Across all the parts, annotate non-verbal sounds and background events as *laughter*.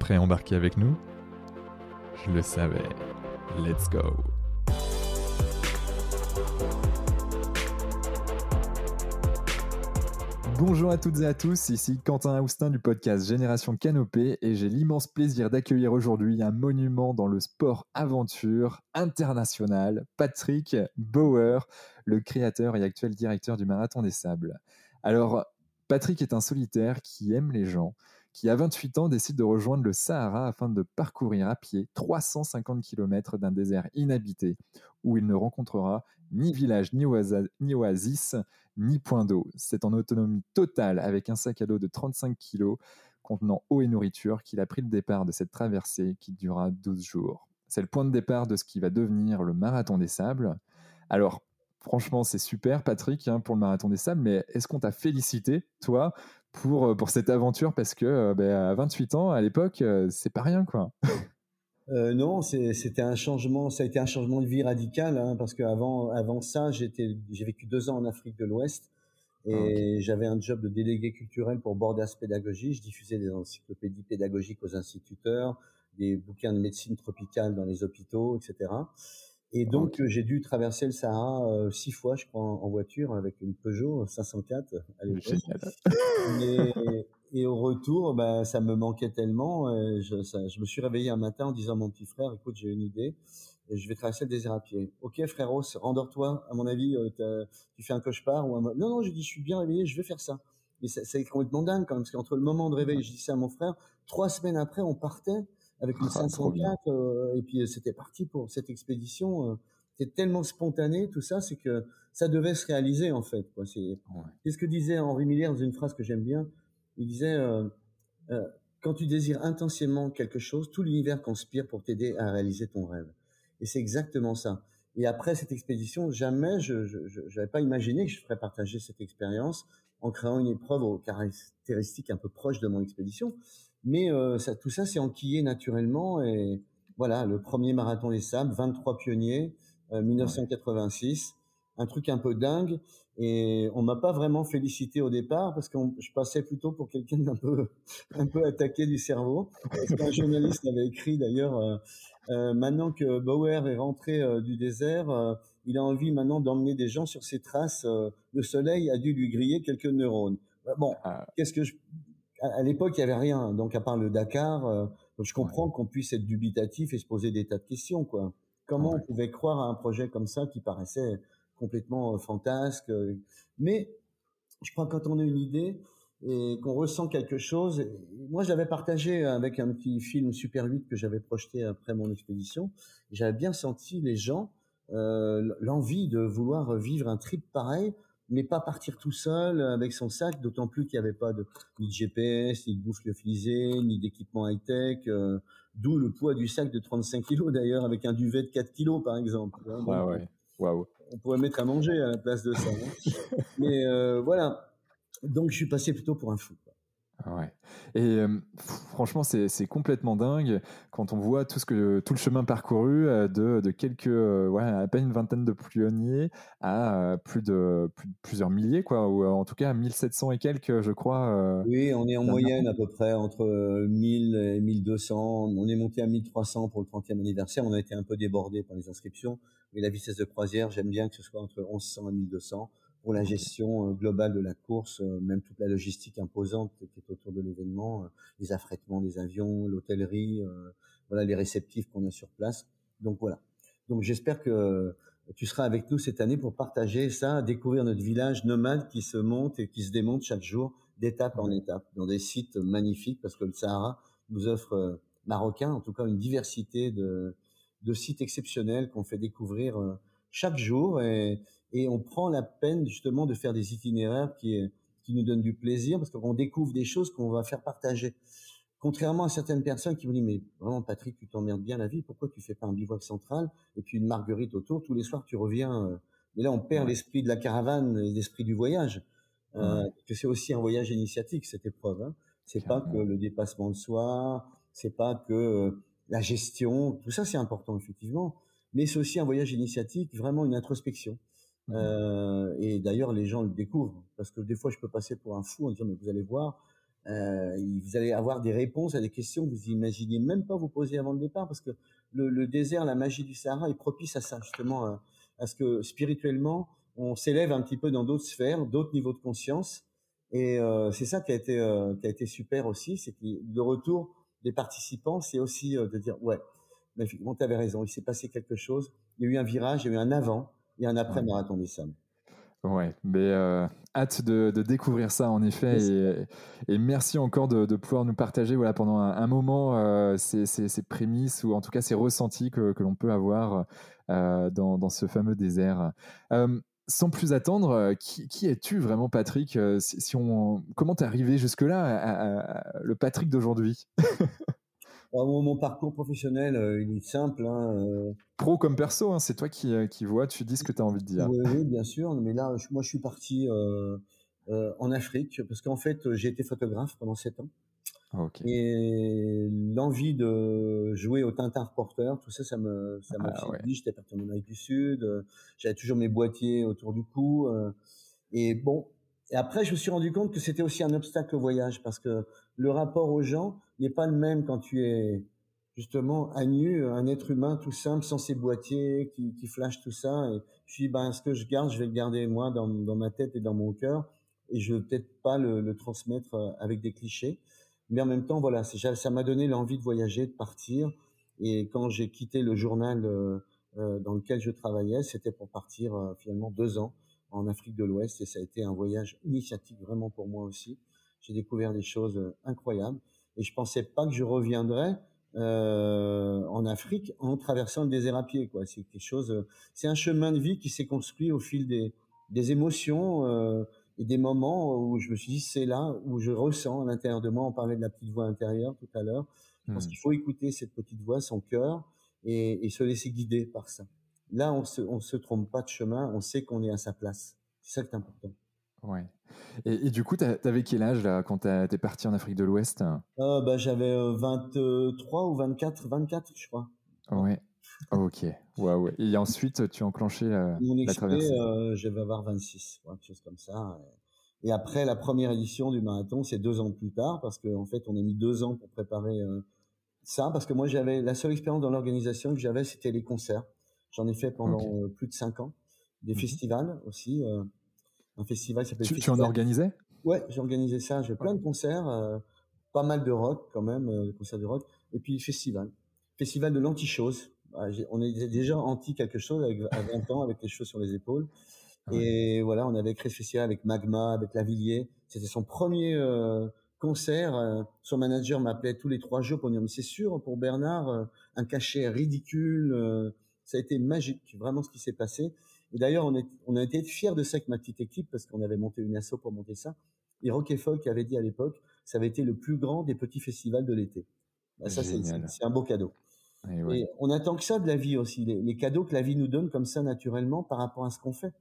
prêt à embarquer avec nous? Je le savais. Let's go Bonjour à toutes et à tous, ici Quentin Aoustin du podcast Génération Canopée et j'ai l'immense plaisir d'accueillir aujourd'hui un monument dans le sport aventure international, Patrick Bauer, le créateur et actuel directeur du Marathon des Sables. Alors, Patrick est un solitaire qui aime les gens, qui à 28 ans décide de rejoindre le Sahara afin de parcourir à pied 350 km d'un désert inhabité où il ne rencontrera ni village, ni, oasis, ni point d'eau. C'est en autonomie totale avec un sac à dos de 35 kg contenant eau et nourriture qu'il a pris le départ de cette traversée qui durera 12 jours. C'est le point de départ de ce qui va devenir le marathon des sables. Alors, franchement, c'est super, Patrick, hein, pour le marathon des sables, mais est-ce qu'on t'a félicité, toi, pour, euh, pour cette aventure Parce que euh, ben, à 28 ans, à l'époque, euh, c'est pas rien, quoi. *laughs* non, c'était un changement, ça a été un changement de vie radical, hein, parce qu'avant avant ça, j'ai vécu deux ans en Afrique de l'Ouest et ah, j'avais un job de délégué culturel pour Bordas Pédagogie. Je diffusais des encyclopédies pédagogiques aux instituteurs, des bouquins de médecine tropicale dans les hôpitaux, etc. Et donc, j'ai dû traverser le Sahara euh, six fois, je crois, en, voiture avec une Peugeot 504 à l'époque. Et, et, au retour, bah, ça me manquait tellement. Euh, je, ça, je, me suis réveillé un matin en disant à mon petit frère, écoute, j'ai une idée. Je vais traverser le désert à pied. Ok, frérot, rendors-toi. À mon avis, euh, tu fais un cauchemar ou un... Non, non, je dis, je suis bien réveillé, je vais faire ça. Mais c'est complètement dingue quand même, parce qu'entre le moment de réveil, je dis ça à mon frère, trois semaines après, on partait avec une 504 ah, euh, et puis euh, c'était parti pour cette expédition. Euh, c'était tellement spontané tout ça, c'est que ça devait se réaliser en fait. Quoi. C'est, ce que disait Henri Miller dans une phrase que j'aime bien. Il disait quand tu désires intensément quelque chose, tout l'univers conspire pour t'aider à réaliser ton rêve. Et c'est exactement ça. Et après cette expédition, jamais je n'avais pas imaginé que je ferais partager cette expérience en créant une épreuve aux caractéristiques un peu proches de mon expédition. Mais euh, ça, tout ça s'est enquillé naturellement. Et voilà, le premier marathon des sables, 23 pionniers, 1986, euh, un truc un peu dingue. Et on m'a pas vraiment félicité au départ parce que je passais plutôt pour quelqu'un d'un peu, un peu attaqué du cerveau. Qu'un journaliste avait écrit d'ailleurs, euh, euh maintenant que Bauer est rentré du désert, il a envie maintenant d'emmener des gens sur ses traces. le soleil a dû lui griller quelques neurones. Bon, ah. qu'est-ce que je, à, l'époque, il y avait rien. Donc, à part le Dakar, euh, je comprends qu'on puisse être dubitatif et se poser des tas de questions, quoi. Comment on pouvait croire à un projet comme ça qui paraissait complètement euh, fantasque euh, Mais je crois que quand on a une idée et qu'on ressent quelque chose, moi, j'avais partagé avec un petit film Super 8 que j'avais projeté après mon expédition. J'avais bien senti les gens l'envie de vouloir vivre un trip pareil mais pas partir tout seul avec son sac, d'autant plus qu'il n'y avait pas de, ni de GPS, ni de bouffe lyophilisée, ni d'équipement high-tech, euh, d'où le poids du sac de 35 kilos d'ailleurs, avec un duvet de 4 kilos par exemple. Hein, ouais. On pourrait mettre à manger à la place de ça. Hein. *laughs* mais euh, voilà, donc je suis passé plutôt pour un fou. Ouais. Et franchement, c'est complètement dingue quand on voit tout, ce que, tout le chemin parcouru de, de quelques, ouais, à peine une vingtaine de pionniers à plus, de, plusieurs milliers, quoi, ou en tout cas 1700 et quelques, je crois. oui, on est en moyenne à peu près entre 1000 et 1200. On est monté à 1300 pour le 30e anniversaire. On a été un peu débordé par les inscriptions. Mais la vitesse de croisière, j'aime bien que ce soit entre 1100 et 1200 pour la gestion euh, globale de la course, euh, même toute la logistique imposante qui est autour de l'événement, euh, les affrètements des avions, l'hôtellerie, voilà les réceptifs qu'on a sur place. Donc voilà. Donc j'espère que tu seras avec nous cette année pour partager ça, découvrir notre village nomade qui se monte et qui se démonte chaque jour d'étape en étape dans des sites magnifiques parce que le Sahara nous offre marocain en tout cas une diversité de, de sites exceptionnels qu'on fait découvrir chaque jour et et on prend la peine justement de faire des itinéraires qui, qui nous donnent du plaisir parce qu'on découvre des choses qu'on va faire partager. Contrairement à certaines personnes qui me disent mais vraiment Patrick tu t'emmerdes bien la vie pourquoi tu fais pas un bivouac central et puis une marguerite autour? Tous les soirs tu reviens euh. mais là on perd l'esprit de la caravane l'esprit du voyage euh, que c'est aussi un voyage initiatique cette épreuve hein. c'est pas que le dépassement de soi c'est pas que euh, la gestion. Tout ça c'est important effectivement. Mais c'est aussi un voyage initiatique vraiment une introspection euh, et d'ailleurs les gens le découvrent parce que des fois je peux passer pour un fou en disant mais vous allez voir euh, vous allez avoir des réponses à des questions que vous imaginiez même pas vous poser avant le départ, parce que le, désert, la magie du Sahara est propice à ça, justement, à, ce que spirituellement, on s'élève un petit peu dans d'autres sphères, d'autres niveaux de conscience. Et euh, c'est ça qui a été euh, qui a été super aussi, c'est que le retour des participants, c'est aussi de dire ouais, mais tu avais raison, il s'est passé quelque chose, il y a eu un virage, il y a eu un avant et un après marathon des Sables. Ouais, mais euh, hâte de, découvrir ça en effet. Et, merci encore de, pouvoir nous partager voilà, pendant un, moment euh, ces, prémices ou en tout cas ces ressentis que, l'on peut avoir euh, dans, ce fameux désert. sans plus attendre, qui, es-tu vraiment, Patrick? Si, on, Comment t'es arrivé jusque-là, le Patrick d'aujourd'hui? *laughs* mon parcours professionnel, euh, il est simple. Hein, euh. Pro comme perso, hein, c'est toi qui, euh, qui vois, tu dis ce que tu as envie de dire. Oui, bien sûr. Mais là, moi, je suis parti en Afrique parce qu'en fait, j'ai été photographe pendant sept ans. Ah, Et l'envie de jouer au Tintin reporter, tout ça, ça me, ça m'a ah, J'étais parti en Amérique du Sud. J'avais toujours mes boîtiers autour du cou. et bon, et après, je me suis rendu compte que c'était aussi un obstacle au voyage parce que le rapport aux gens n'est pas le même quand tu es justement à nu, un être humain tout simple, sans ses boîtiers, qui, qui flash tout ça. Et je suis ben, ce que je garde, je vais le garder moi dans, ma tête et dans mon cœur. Et je veux peut-être pas le, le, transmettre euh, avec des clichés. Mais en même temps, voilà, ça m'a donné l'envie de voyager, de partir. Et quand j'ai quitté le journal euh, euh dans lequel je travaillais, c'était pour partir finalement deux ans en Afrique de l'Ouest et ça a été un voyage initiatique vraiment pour moi aussi. J'ai découvert des choses incroyables et je pensais pas que je reviendrais euh, en Afrique en traversant le désert à pied. Quoi, c'est quelque chose. Euh, c'est un chemin de vie qui s'est construit au fil des, des émotions euh, et des moments où je me suis dit c'est là où je ressens à l'intérieur de moi. On parlait de la petite voix intérieure tout à l'heure. Je pense hmm. qu'il faut écouter cette petite voix, son cœur, et, et se laisser guider par ça. Là, on se, on se trompe pas de chemin, on sait qu'on est à sa place. C'est ça qui est important. Ouais. Et, du coup, tu avais quel âge là quand tu es parti en Afrique de l'Ouest? Euh, bah, J'avais 23 ou 24, 24 je crois. Ouais. Ok. Ouais. Et ensuite, tu as enclenché la, Mon la traversée euh, Je vais avoir 26, quelque chose comme ça. Et après, la première édition du marathon, c'est deux ans plus tard, parce qu'en en fait, on a mis deux ans pour préparer euh, ça, parce que moi, j'avais la seule expérience dans l'organisation que j'avais, c'était les concerts. J'en ai fait pendant euh, plus de cinq ans. Des mhm. festivals aussi. Euh, un festival s'appelle. Tu, tu, en organisais? Ouais, j'ai organisé ça. J'ai plein de concerts, euh, pas mal de rock quand même, des concerts de rock. Et puis festival, festival de l'anti-chose. Bah, on est déjà anti quelque chose avec, à 20 ans avec les choses sur les épaules. Et voilà, on avait créé ce festival avec Magma, avec Lavillier. C'était son premier concert. son manager m'appelait tous les trois jours pour dire mais c'est sûr pour Bernard un cachet ridicule ça a été magique, vraiment ce qui s'est passé. Et d'ailleurs, on, on a été fiers de ça avec ma petite équipe parce qu'on avait monté une asso pour monter ça. Et Rock et Folk avait dit à l'époque, ça avait été le plus grand des petits festivals de l'été. Bah, ça, c'est un beau cadeau. Et, on attend que ça de la vie aussi, les, cadeaux que la vie nous donne comme ça naturellement par rapport à ce qu'on fait.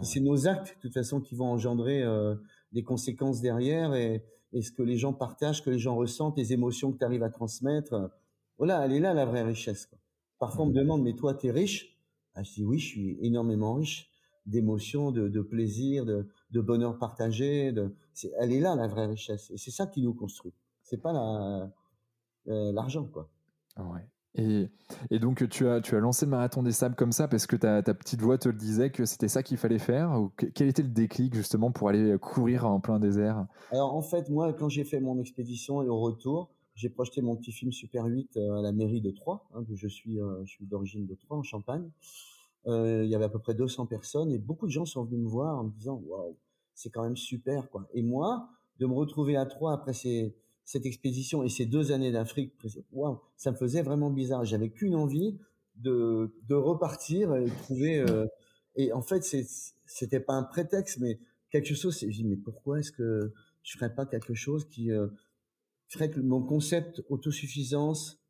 C'est nos actes, de toute façon, qui vont engendrer euh, des conséquences derrière et, et, ce que les gens partagent, que les gens ressentent, les émotions que tu arrives à transmettre. Voilà, elle est là la vraie richesse. Quoi. Parfois, on me demande, mais toi, tu es riche? Ah, Je dis, oui, je suis énormément riche d'émotions, de, plaisir, de, bonheur partagé. De, elle est là, la vraie richesse. Et c'est ça qui nous construit. C'est pas euh, l'argent, quoi. Ouais. Et, et, donc, tu as, tu as lancé le marathon des sables comme ça parce que ta, ta petite voix te le disait que c'était ça qu'il fallait faire ou Quel était le déclic justement pour aller courir en plein désert? Alors, en fait, moi, quand j'ai fait mon expédition et au retour, j'ai projeté mon petit film Super 8 euh, à la mairie de Troyes, hein, d'où je suis, euh, je suis d'origine de Troyes, en Champagne. Euh, il y avait à peu près 200 personnes et beaucoup de gens sont venus me voir en me disant waouh, c'est quand même super quoi. Et moi, de me retrouver à Troyes après ces, cette expédition et ces deux années d'Afrique, waouh, ça me faisait vraiment bizarre. J'avais qu'une envie de, de repartir et trouver Et en fait, c'était pas un prétexte, mais quelque chose. Je dis mais pourquoi est-ce que je ferais pas quelque chose qui euh, ferait que mon concept autosuffisance,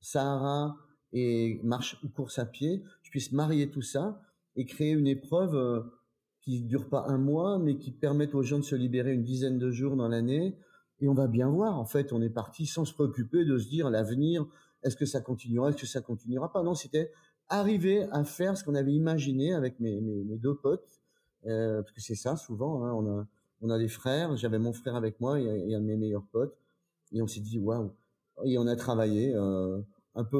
Sahara et marche ou course à pied, je puisse marier tout ça et créer une épreuve euh, qui dure pas un mois, mais qui permette aux gens de se libérer une dizaine de jours dans l'année. Et on va bien voir. En fait, on est parti sans se préoccuper de se dire l'avenir. Est-ce que ça continuera Est-ce que ça continuera pas? Non, c'était arriver à faire ce qu'on avait imaginé avec mes deux potes, euh, parce que c'est ça souvent. Hein, on a on a des frères. J'avais mon frère avec moi et, et, un de mes meilleurs potes, et on s'est dit waouh. Et on a travaillé. Euh, un peu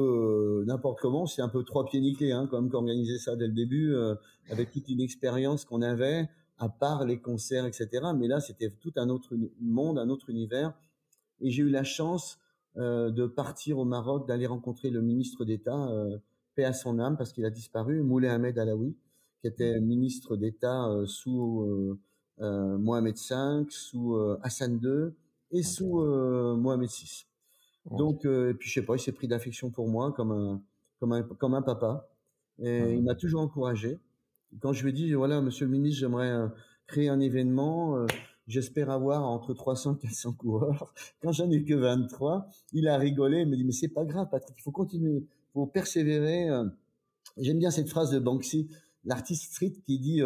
euh, n'importe comment, c'est un peu trois pieds nickelés, hein, quand même qu'organiser ça dès le début, euh, avec toute une expérience qu'on avait, à part les concerts, etc. Mais là, c'était tout un autre monde, un autre univers. Et j'ai eu la chance euh, de partir au Maroc, d'aller rencontrer le ministre d'État, euh, paix à son âme, parce qu'il a disparu, Moulay Ahmed Alaoui, qui était ministre d'État sous Mohamed V, sous Hassan II et sous Mohamed VI. Donc, euh, et puis je sais pas, il s'est pris d'affection pour moi comme un, comme un, comme un papa. Et il m'a toujours encouragé. Quand je lui ai dit, voilà, monsieur le ministre, j'aimerais euh, créer un événement, euh, j'espère avoir entre 300 et 400 coureurs. *laughs* Quand j'en ai que 23, il a rigolé, il me dit, mais c'est pas grave, Patrick, il faut continuer, il faut persévérer. J'aime bien cette phrase de Banksy, l'artiste street, qui dit,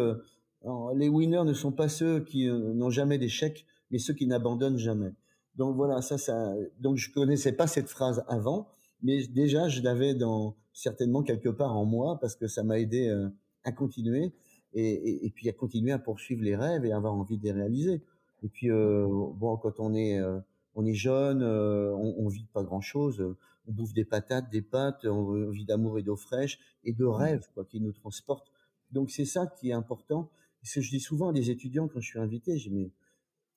les winners ne sont pas ceux qui n'ont jamais d'échecs, mais ceux qui n'abandonnent jamais. Donc voilà, ça, ça. Donc je connaissais pas cette phrase avant, mais déjà je l'avais dans certainement quelque part en moi parce que ça m'a aidé euh, à continuer et, et, et, puis à continuer à poursuivre les rêves et avoir envie de les réaliser. Et puis euh, bon, quand on est euh, on est jeune, euh, on, on vit pas grand chose, on bouffe des patates, des pâtes, on vit d'amour et d'eau fraîche et de rêves quoi qui nous transportent. Donc c'est ça qui est important. Ce que je dis souvent à des étudiants quand je suis invité, dis mais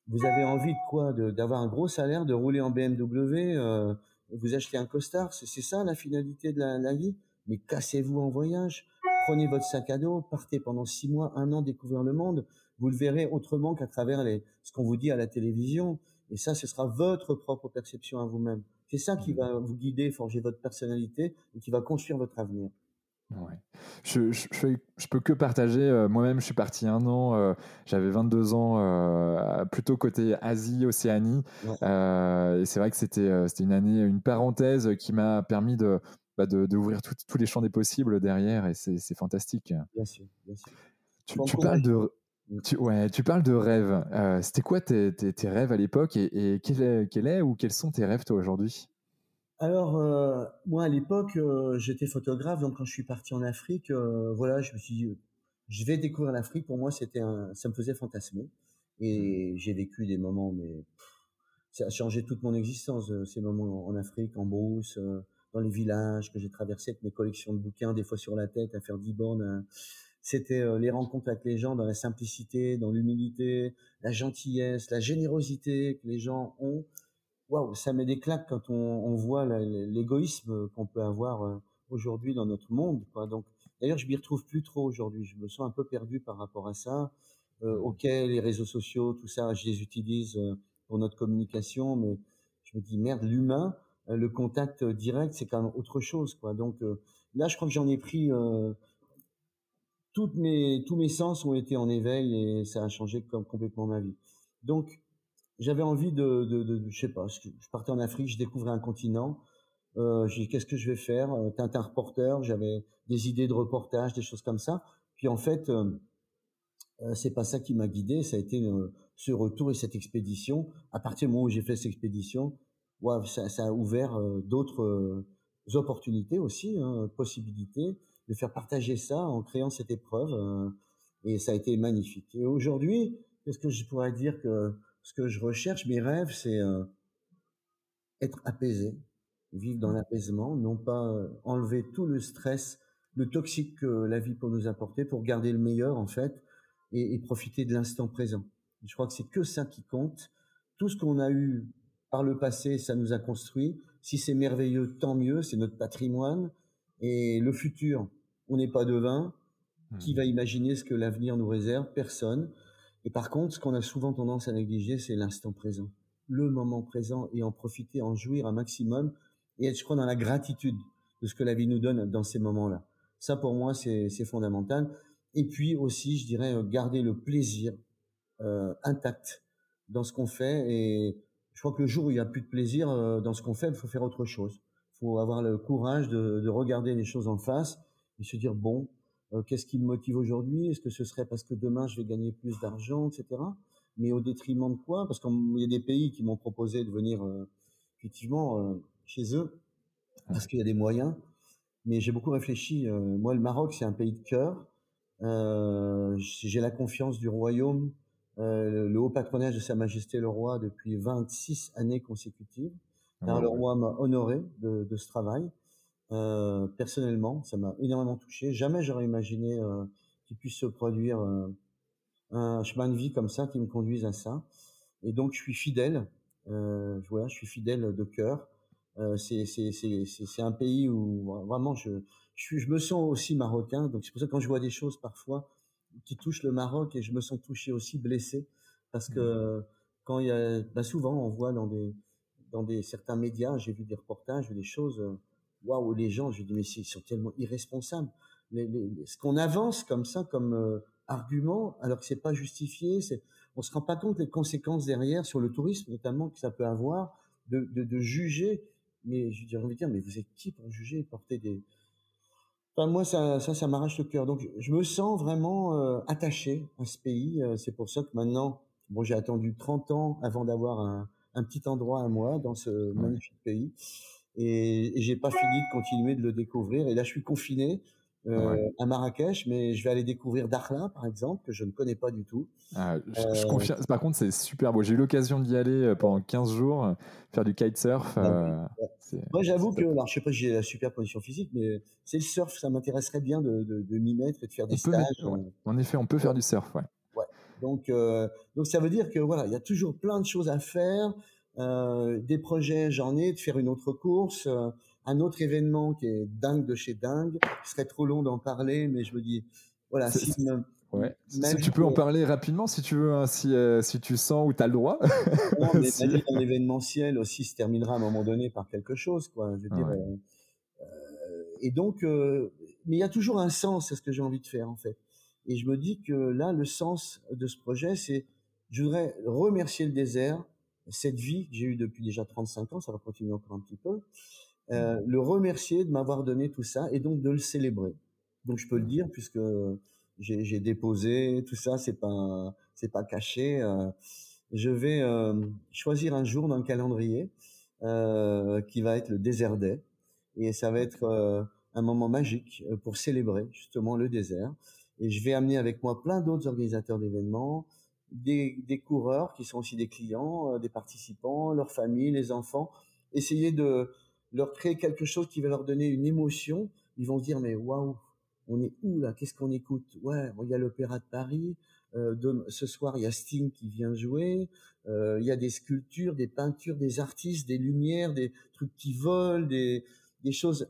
vous avez envie de quoi? D'avoir un gros salaire, de rouler en BMW, euh, vous achetez un costard, c'est ça la finalité de la, la vie? Mais cassez-vous en voyage, prenez votre sac à dos, partez pendant six mois, un an découvrir le monde. Vous le verrez autrement qu'à travers les, ce qu'on vous dit à la télévision. Et ça, ce sera votre propre perception à vous-même. C'est ça qui mmh. va vous guider, forger votre personnalité et qui va construire votre avenir. Ouais. Je, je, je, peux que partager. Euh, moi-même, je suis parti un an. Euh, J'avais 22 ans, euh, plutôt côté Asie, Océanie. Ouais. Euh, et c'est vrai que c'était une année, une parenthèse qui m'a permis de bah, d'ouvrir tous les champs des possibles derrière. Et c'est fantastique. Bien sûr, bien sûr. Tu, tu parles de tu, ouais, tu parles de rêves. C'était quoi tes, tes, tes, rêves à l'époque et, et quel, est, quel est ou quels sont tes rêves toi aujourd'hui? Alors, euh, moi, à l'époque, euh, j'étais photographe, donc quand je suis parti en Afrique, euh, voilà, je me suis dit, je vais découvrir l'Afrique. Pour moi, c'était un, ça me faisait fantasmer. Et j'ai vécu des moments, mais ça a changé toute mon existence, ces moments en Afrique, en brousse, dans les villages que j'ai traversés avec mes collections de bouquins, des fois sur la tête, à faire 10 bornes. C'était les rencontres avec les gens dans la simplicité, dans l'humilité, la gentillesse, la générosité que les gens ont waouh, ça met des claques quand on, on voit l'égoïsme qu'on peut avoir euh, aujourd'hui dans notre monde. Quoi. Donc, d'ailleurs, je m'y retrouve plus trop aujourd'hui. Je me sens un peu perdu par rapport à ça. Euh, mmh. ok, les réseaux sociaux, tout ça, je les utilise euh, pour notre communication, mais je me dis merde, l'humain, euh, le contact direct, c'est quand même autre chose, quoi. Donc là, je crois que j'en ai pris toutes mes tous mes sens ont été en éveil et ça a changé comme complètement ma vie. Donc j'avais envie de, de, de, je sais pas, je partais en Afrique, je découvrais un continent. Euh, j'ai qu'est-ce que je vais faire euh, Tintin reporter, j'avais des idées de reportage, des choses comme ça. Puis en fait, euh, euh c'est pas ça qui m'a guidé, ça a été euh, ce retour et cette expédition. À partir du moment où j'ai fait cette expédition, ouais, ça, a ouvert d'autres opportunités aussi, hein, possibilités de faire partager ça en créant cette épreuve. et ça a été magnifique. Et aujourd'hui, qu'est-ce que je pourrais dire que ce que je recherche, mes rêves, c'est euh, être apaisé, vivre dans mmh. l'apaisement, non pas euh, enlever tout le stress, le toxique que la vie peut nous apporter pour garder le meilleur en fait et, et profiter de l'instant présent. Je crois que c'est que ça qui compte. Tout ce qu'on a eu par le passé, ça nous a construit. Si c'est merveilleux, tant mieux, c'est notre patrimoine. Et le futur, on n'est pas devin. Qui mmh. va imaginer ce que l'avenir nous réserve? Personne. Et par contre, ce qu'on a souvent tendance à négliger, c'est l'instant présent, le moment présent et en profiter, en jouir un maximum et être, je crois, dans la gratitude de ce que la vie nous donne dans ces moments-là. Ça, pour moi, c'est fondamental. Et puis aussi, je dirais, garder le plaisir intact dans ce qu'on fait. Et je crois que le jour où il n'y a plus de plaisir dans ce qu'on fait, il faut faire autre chose. Il faut avoir le courage de, de, regarder les choses en face et se dire, bon, qu'est-ce qui me motive aujourd'hui? Est-ce que ce serait parce que demain, je vais gagner plus d'argent, etc. Mais au détriment de quoi? Parce qu'il y a des pays qui m'ont proposé de venir effectivement chez eux parce qu'il y a des moyens. Mais j'ai beaucoup réfléchi. moi, le Maroc, c'est un pays de cœur. Euh, j'ai la confiance du royaume, euh, le haut patronage de Sa Majesté le Roi depuis 26 années consécutives. Car le roi m'a honoré de, de, ce travail. Euh, personnellement, ça m'a énormément touché. Jamais j'aurais imaginé euh, qu'il puisse se produire euh, un chemin de vie comme ça qui me conduise à ça. Et donc, je suis fidèle. Euh, voilà, je suis fidèle de cœur. Euh, c'est un pays où vraiment je, je, me sens aussi marocain, donc c'est pour ça que quand je vois des choses parfois qui touchent le Maroc et je me sens touché aussi blessé parce que mmh. quand il y a, bah souvent on voit dans des dans des certains médias, j'ai vu des reportages, des choses, waouh, les gens, je dis mais ils sont tellement irresponsables. Les, les, ce qu'on avance comme ça, comme euh, argument, alors que c'est pas justifié, c'est, on se rend pas compte des conséquences derrière sur le tourisme notamment que ça peut avoir, de, de, de juger. Mais je dirais, dire, mais vous êtes qui pour juger, porter des, moi, ça, ça, ça m'arrache le cœur. Donc, je me sens vraiment euh, attaché à ce pays. Euh, c'est pour ça que maintenant, bon, j'ai attendu 30 ans avant d'avoir un, un, petit endroit à moi dans ce magnifique pays. Et, et j'ai pas fini de continuer de le découvrir. Et là, je suis confiné euh, à Marrakech, mais je vais aller découvrir Dakhla, par exemple, que je ne connais pas du tout. Ah, je, euh. Par contre, c'est super beau. J'ai eu l'occasion d'y aller euh, pendant 15 jours, faire du kitesurf. Ah Moi, j'avoue que, alors, je sais pas si j'ai la super condition physique, mais c'est le surf, ça m'intéresserait bien de, de, de m'y mettre et de faire des stages. En effet, on peut faire du surf, ouais. ouais. Donc, donc, ça veut dire que voilà, il y a toujours plein de choses à faire. Des projets, j'en ai, de faire une autre course un autre événement qui est dingue de chez dingue. Ce serait trop long d'en parler, mais je me dis, voilà, si, Ouais. Si tu peux en parler rapidement, si tu veux, hein, si, euh, si tu sens ou tu as le droit. non, *laughs* mais si... un événementiel aussi se terminera à un moment donné par quelque chose, quoi. Je veux dire, euh, euh, et donc, euh, mais il y a toujours un sens à ce que j'ai envie de faire, en fait. Et je me dis que là, le sens de ce projet, c'est, je voudrais remercier le désert, cette vie que j'ai eue depuis déjà 35 ans, ça va continuer encore un petit peu, euh, le remercier de m'avoir donné tout ça et donc de le célébrer. Donc je peux le dire puisque j'ai déposé tout ça, c'est pas c'est pas caché. Euh, je vais euh, choisir un jour dans le calendrier qui va être le désert day et ça va être un moment magique pour célébrer justement le désert. Et je vais amener avec moi plein d'autres organisateurs d'événements, des, coureurs qui sont aussi des clients, des participants, leurs familles, les enfants, essayer de leur créer quelque chose qui va leur donner une émotion, ils vont se dire mais waouh, on est où là? Qu'est-ce qu'on écoute? Ouais, il y a l'Opéra de Paris. Euh, ce soir, il y a Sting qui vient jouer. Euh, il y a des sculptures, des peintures, des artistes, des lumières, des trucs qui volent, des, des choses.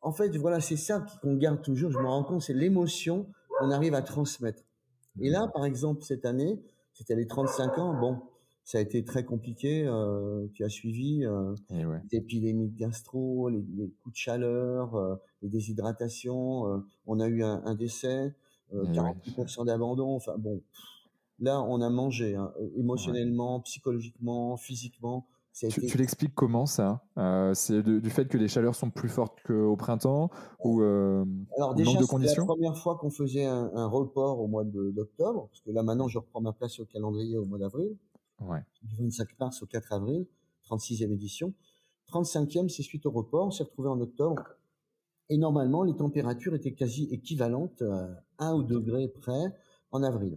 En fait, voilà, c'est ça qu'on garde toujours. Je me rends compte, c'est l'émotion qu'on arrive à transmettre. Et là, par exemple, cette année, c'était les 35 ans. Bon, ça a été très compliqué. Euh, tu as suivi euh, ouais. les épidémies de gastro, les, les, coups de chaleur, euh, les déshydratations. Euh, on a eu un, un décès, 40% ouais. d'abandon. Enfin bon, là on a mangé hein, émotionnellement, ouais. psychologiquement, physiquement. Tu, été... tu l'expliques comment ça? Euh, C'est du fait que les chaleurs sont plus fortes qu'au printemps ou euh, Alors déjà, c'est la première fois qu'on faisait un, un, report au mois d'octobre, parce que là maintenant je reprends ma place au calendrier au mois d'avril. Ouais. Du 25 mars au 4 avril, 36e édition. 35e, c'est suite au report, on s'est retrouvé en octobre. Et normalement, les températures étaient quasi équivalentes à 1 ou 2 degrés près en avril.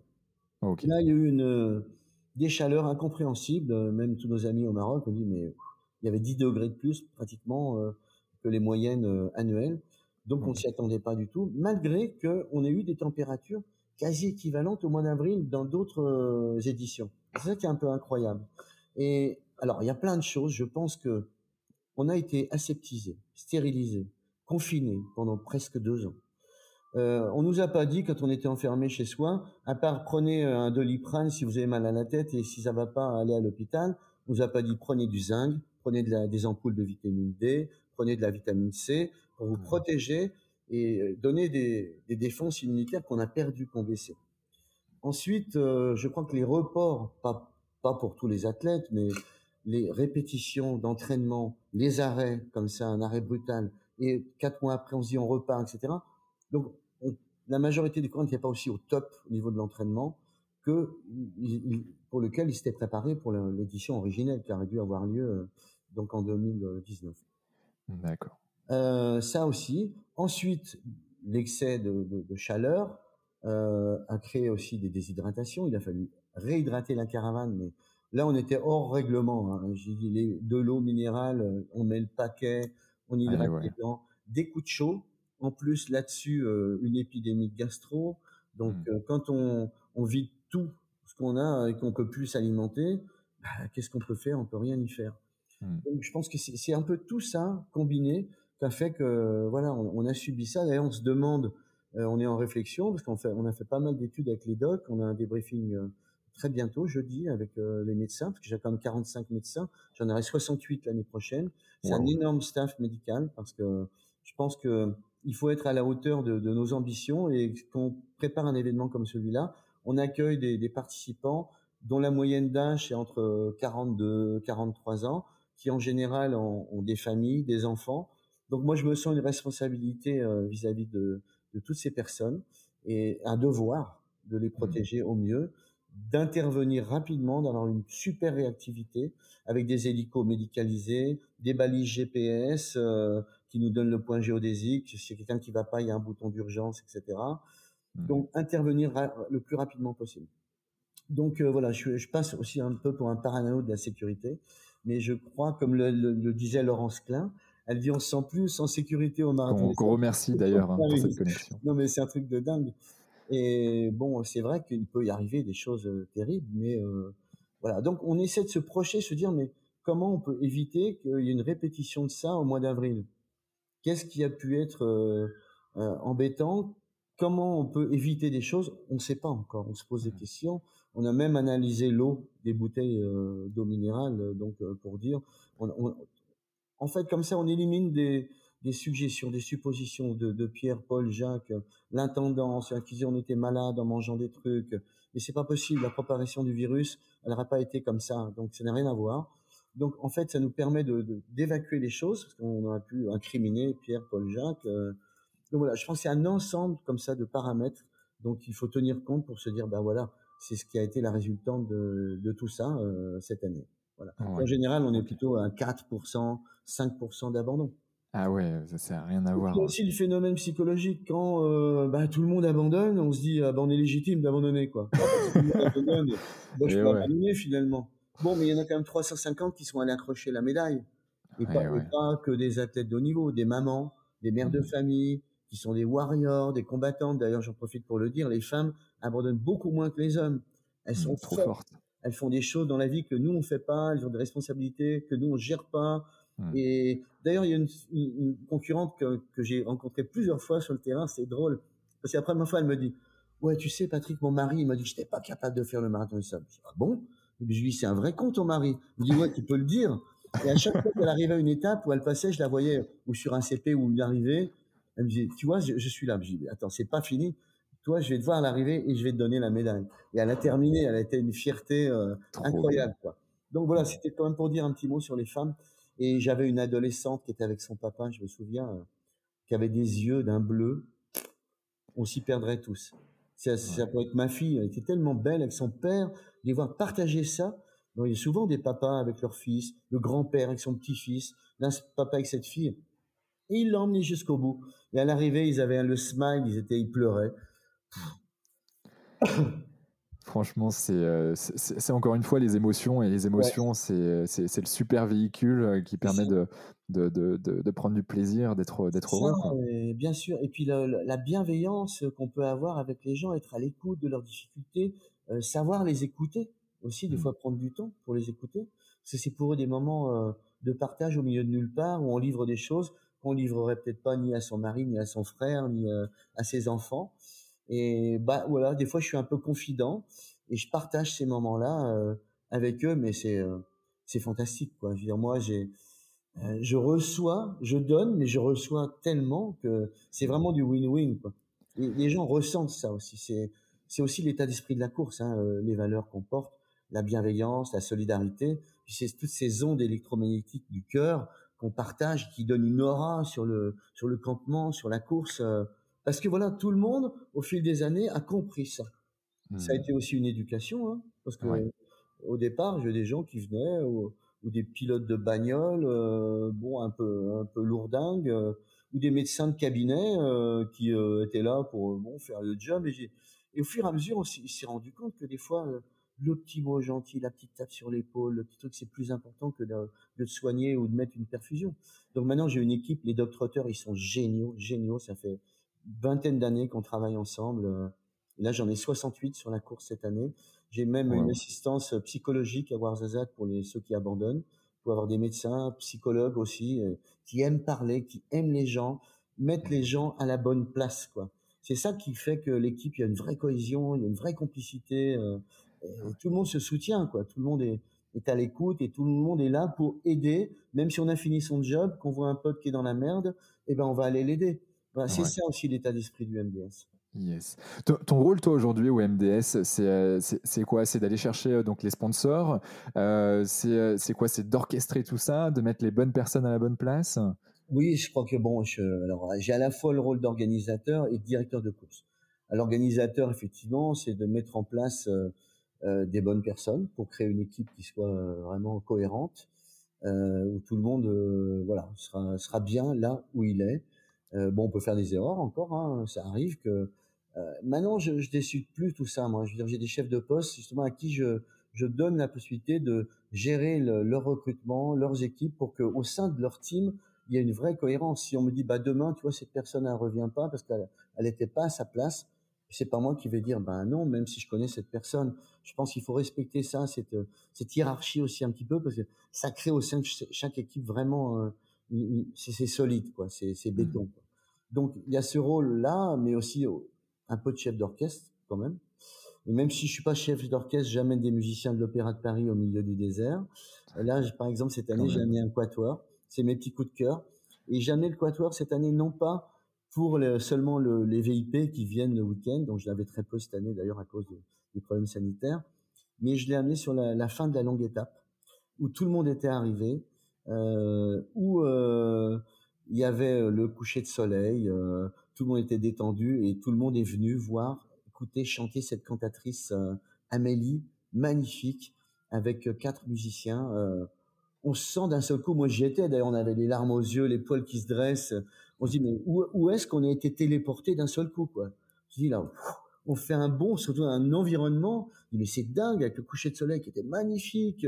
Okay. Là, il y a eu une, des chaleurs incompréhensibles. Même tous nos amis au Maroc ont dit, mais il y avait 10 degrés de plus pratiquement euh, que les moyennes euh, annuelles. Donc, on s'y attendait pas du tout, malgré qu'on ait eu des températures quasi équivalentes au mois d'avril dans d'autres euh, éditions. C'est ça qui est un peu incroyable. Et alors, il y a plein de choses. Je pense que on a été aseptisé, stérilisé, confiné pendant presque deux ans. Euh, on nous a pas dit quand on était enfermé chez soi, à part prenez un doliprane si vous avez mal à la tête et si ça va pas, allez à l'hôpital. On nous a pas dit prenez du zinc, prenez de la, des ampoules de vitamine D, prenez de la vitamine C pour vous protéger et donner des, des défenses immunitaires qu'on a perdues, qu'on baissait. Ensuite, je crois que les reports, pas, pas pour tous les athlètes, mais les répétitions d'entraînement, les arrêts, comme ça, un arrêt brutal, et quatre mois après, on se dit on repart, etc. Donc, la majorité des coureurs n'étaient pas aussi au top au niveau de l'entraînement que pour lequel ils s'étaient préparés pour l'édition originelle qui aurait dû avoir lieu euh, donc en 2019. D'accord. Euh, ça aussi. Ensuite, l'excès de, chaleur euh, a créé aussi des déshydratations. Il a fallu réhydrater la caravane, mais là on était hors règlement. Hein. J'ai dit les, de l'eau minérale, on met le paquet, on hydrate les dents, des coups de chaud en plus là-dessus euh, une épidémie de gastro. Donc mmh. euh, quand on, on vide tout ce qu'on a et qu'on peut plus s'alimenter, bah, qu'est-ce qu'on peut faire? On peut rien y faire. Mmh. Donc je pense que c'est un peu tout ça combiné qui a fait que voilà on, a subi ça. D'ailleurs on se demande, euh, on est en réflexion parce qu'on fait on a fait pas mal d'études avec les docs. On a un débriefing très bientôt, jeudi, avec les médecins, parce que j'ai quand même 45 médecins. J'en aurai 68 l'année prochaine. C'est un énorme staff médical parce que je pense que il faut être à la hauteur de, nos ambitions et quand on prépare un événement comme celui-là, on accueille des, participants dont la moyenne d'âge est entre 42 43 ans, qui en général ont, des familles, des enfants. Donc moi, je me sens une responsabilité euh, vis-à-vis de, toutes ces personnes et un devoir de les mmh. protéger au mieux, d'intervenir rapidement, d'avoir une super réactivité avec des hélicos médicalisés, des balises GPS, euh, qui nous donne le point géodésique. Si quelqu'un qui va pas, il y a un bouton d'urgence, etc. Mmh. Donc intervenir le plus rapidement possible. Donc euh, voilà, je, passe aussi un peu pour un parano de la sécurité, mais je crois, comme le, disait Laurence Klein, elle dit on se sent plus en sécurité au marathon. On, remercie d'ailleurs hein, pour cette connexion. Non mais c'est un truc de dingue. Et bon, c'est vrai qu'il peut y arriver des choses euh, terribles, mais euh, voilà. Donc on essaie de se projeter, se dire mais comment on peut éviter qu'il y ait une répétition de ça au mois d'avril? Qu'est-ce qui a pu être euh, euh, embêtant? Comment on peut éviter des choses? On ne sait pas encore. On se pose des mmh. questions. On a même analysé l'eau des bouteilles euh, d'eau minérale, donc pour dire. en fait, comme ça, on élimine des, suggestions, des suppositions de, Pierre, Paul, Jacques, l'intendance, qui disait on était malade en mangeant des trucs. Mais c'est pas possible. La propagation du virus, elle n'aurait pas été comme ça. Donc ça n'a rien à voir. Donc en fait, ça nous permet de d'évacuer les choses parce qu'on aurait pu incriminer Pierre, Paul, Jacques. Euh. donc voilà, je pense c'est un ensemble comme ça de paramètres dont il faut tenir compte pour se dire ben voilà, c'est ce qui a été la résultante de, de tout ça euh, cette année. Voilà. En général, on est plutôt à 4%, 5% d'abandon. Ah ouais, ça n'a rien à voir. Il y a aussi le phénomène psychologique quand euh, bah, tout le monde abandonne, on se dit ah, bah, on est légitime d'abandonner quoi. *laughs* bah, je peux abandonner finalement. Bon, mais il y en a quand même 350 qui sont allés accrocher la médaille. Et, pas, que des athlètes de haut niveau, des mamans, des mères de mmh. famille, qui sont des warriors, des combattantes. D'ailleurs, j'en profite pour le dire, les femmes abandonnent beaucoup moins que les hommes. Elles mmh, sont trop fortes. Elles font des choses dans la vie que nous, on fait pas. Elles ont des responsabilités que nous, on gère pas. Mmh. Et d'ailleurs, il y a une, concurrente que, j'ai rencontrée plusieurs fois sur le terrain. C'est drôle. Parce qu'après, ma fois, elle me dit, ouais, tu sais, Patrick, mon mari, il m'a dit que je n'étais pas capable de faire le marathon de sable. Je dis, ah bon? Je lui dis, c'est un vrai con ton mari. Il me dit, ouais, tu peux le dire. Et à chaque fois qu'elle arrivait à une étape où elle passait, je la voyais ou sur un CP ou une arrivée. Elle me dit, tu vois, je, suis là. Je dis, attends, c'est pas fini. Toi, je vais te voir à l'arrivée et je vais te donner la médaille. Et elle a terminé. Elle a été une fierté euh, incroyable. Quoi. Donc voilà, c'était quand même pour dire un petit mot sur les femmes. Et j'avais une adolescente qui était avec son papa, je me souviens, euh, qui avait des yeux d'un bleu. On s'y perdrait tous. Ça, ça peut être ma fille, elle était tellement belle avec son père, les voir partager ça. il y a souvent des papas avec leur fils, le grand-père avec son petit-fils, l'un papa avec cette fille. Et il l'a emmené jusqu'au bout. Et à l'arrivée, ils avaient le smile, ils étaient, ils pleuraient. *coughs* Franchement, euh, c'est encore une fois les émotions. Et les émotions, c'est le super véhicule euh, qui permet de, de, de, de, prendre du plaisir, d'être heureux. bien sûr. Et puis la, bienveillance qu'on peut avoir avec les gens, être à l'écoute de leurs difficultés, euh, savoir les écouter aussi, des mmh. fois prendre du temps pour les écouter. Parce que c'est pour eux des moments de partage au milieu de nulle part où on livre des choses qu'on livrerait peut-être pas ni à son mari, ni à son frère, ni à ses enfants. Et bah voilà, des fois je suis un peu confident et je partage ces moments-là euh, avec eux, mais c'est euh, c'est fantastique quoi. Je veux dire, moi j'ai euh, je reçois, je donne, mais je reçois tellement que c'est vraiment du win-win. Les gens ressentent ça aussi. C'est c'est aussi l'état d'esprit de la course, hein, euh, les valeurs qu'on porte, la bienveillance, la solidarité. C'est toutes ces ondes électromagnétiques du cœur qu'on partage, qui donnent une aura sur le sur le campement, sur la course. Euh, parce que voilà, tout le monde, au fil des années, a compris ça. Ça a mmh. été aussi une éducation, hein, parce que au départ, j'ai des gens qui venaient ou, des pilotes de bagnole, euh, bon, un peu un peu lourdingues, euh, ou des médecins de cabinet euh, qui étaient là pour bon faire le job. Et, et au fur et à mesure, on s'est rendu compte que des fois, le petit mot gentil, la petite tape sur l'épaule, le petit truc, c'est plus important que de, de, soigner ou de mettre une perfusion. Donc maintenant, j'ai une équipe, les docteurs, ils sont géniaux, géniaux. Ça fait vingtaine d'années qu'on travaille ensemble. Là, j'en ai 68 sur la course cette année. J'ai même une assistance psychologique à Warzazat pour les, ceux qui abandonnent. Pour avoir des médecins, psychologues aussi, euh, qui aiment parler, qui aiment les gens, mettre les gens à la bonne place, quoi. C'est ça qui fait que l'équipe, il y a une vraie cohésion, il y a une vraie complicité. Euh, tout le monde se soutient, quoi. Tout le monde est, est à l'écoute et tout le monde est là pour aider, même si on a fini son job, qu'on voit un pote qui est dans la merde, eh ben on va aller l'aider. c'est ça aussi l'état d'esprit du MDS. Yes. Ton, rôle, toi, aujourd'hui, au MDS, euh, c'est quoi? C'est d'aller chercher euh, donc les sponsors euh, C'est quoi? C'est d'orchestrer tout ça, de mettre les bonnes personnes à la bonne place? Oui, je crois que bon, j'ai à la fois le rôle d'organisateur et de directeur de course. L'organisateur, effectivement, c'est de mettre en place des bonnes personnes pour créer une équipe qui soit vraiment cohérente, où tout le monde voilà, sera, sera bien là où il est. bon, on peut faire des erreurs encore, hein, ça arrive que euh, maintenant, je, je décide plus tout ça. Moi, je veux dire, j'ai des chefs de poste justement à qui je, je donne la possibilité de gérer leur recrutement, leurs équipes, pour qu'au sein de leur team, il y ait une vraie cohérence. Si on me dit, bah demain, tu vois, cette personne ne revient pas parce qu'elle n'était pas à sa place, c'est pas moi qui vais dire, ben non, même si je connais cette personne. Je pense qu'il faut respecter ça, cette, cette hiérarchie aussi un petit peu, parce que ça crée au sein de chaque équipe vraiment, euh, c'est solide, quoi, c'est mmh. béton. Quoi. Donc il y a ce rôle-là, mais aussi un peu de chef d'orchestre quand même. Et même si je suis pas chef d'orchestre, j'amène des musiciens de l'Opéra de Paris au milieu du désert. là, par exemple, cette année, j'ai amené un quatuor. C'est mes petits coups de cœur. Et amené le quatuor cette année, non pas pour seulement les VIP qui viennent le week-end, dont je l'avais très peu cette année d'ailleurs à cause des problèmes sanitaires, mais je l'ai amené sur la, fin de la longue étape, où tout le monde était arrivé, euh, où euh, il y avait le coucher de soleil, euh, tout le monde était détendu et tout le monde est venu voir, écouter, chanter cette cantatrice euh, Amélie, magnifique, avec euh, quatre musiciens. On se sent d'un seul coup, moi j'y étais, d'ailleurs on avait les larmes aux yeux, les poils qui se dressent. On se dit, mais où, est-ce qu'on a été téléporté d'un seul coup quoi? Dis là, on fait un bond, surtout dans un environnement, mais c'est dingue, avec le coucher de soleil qui était magnifique.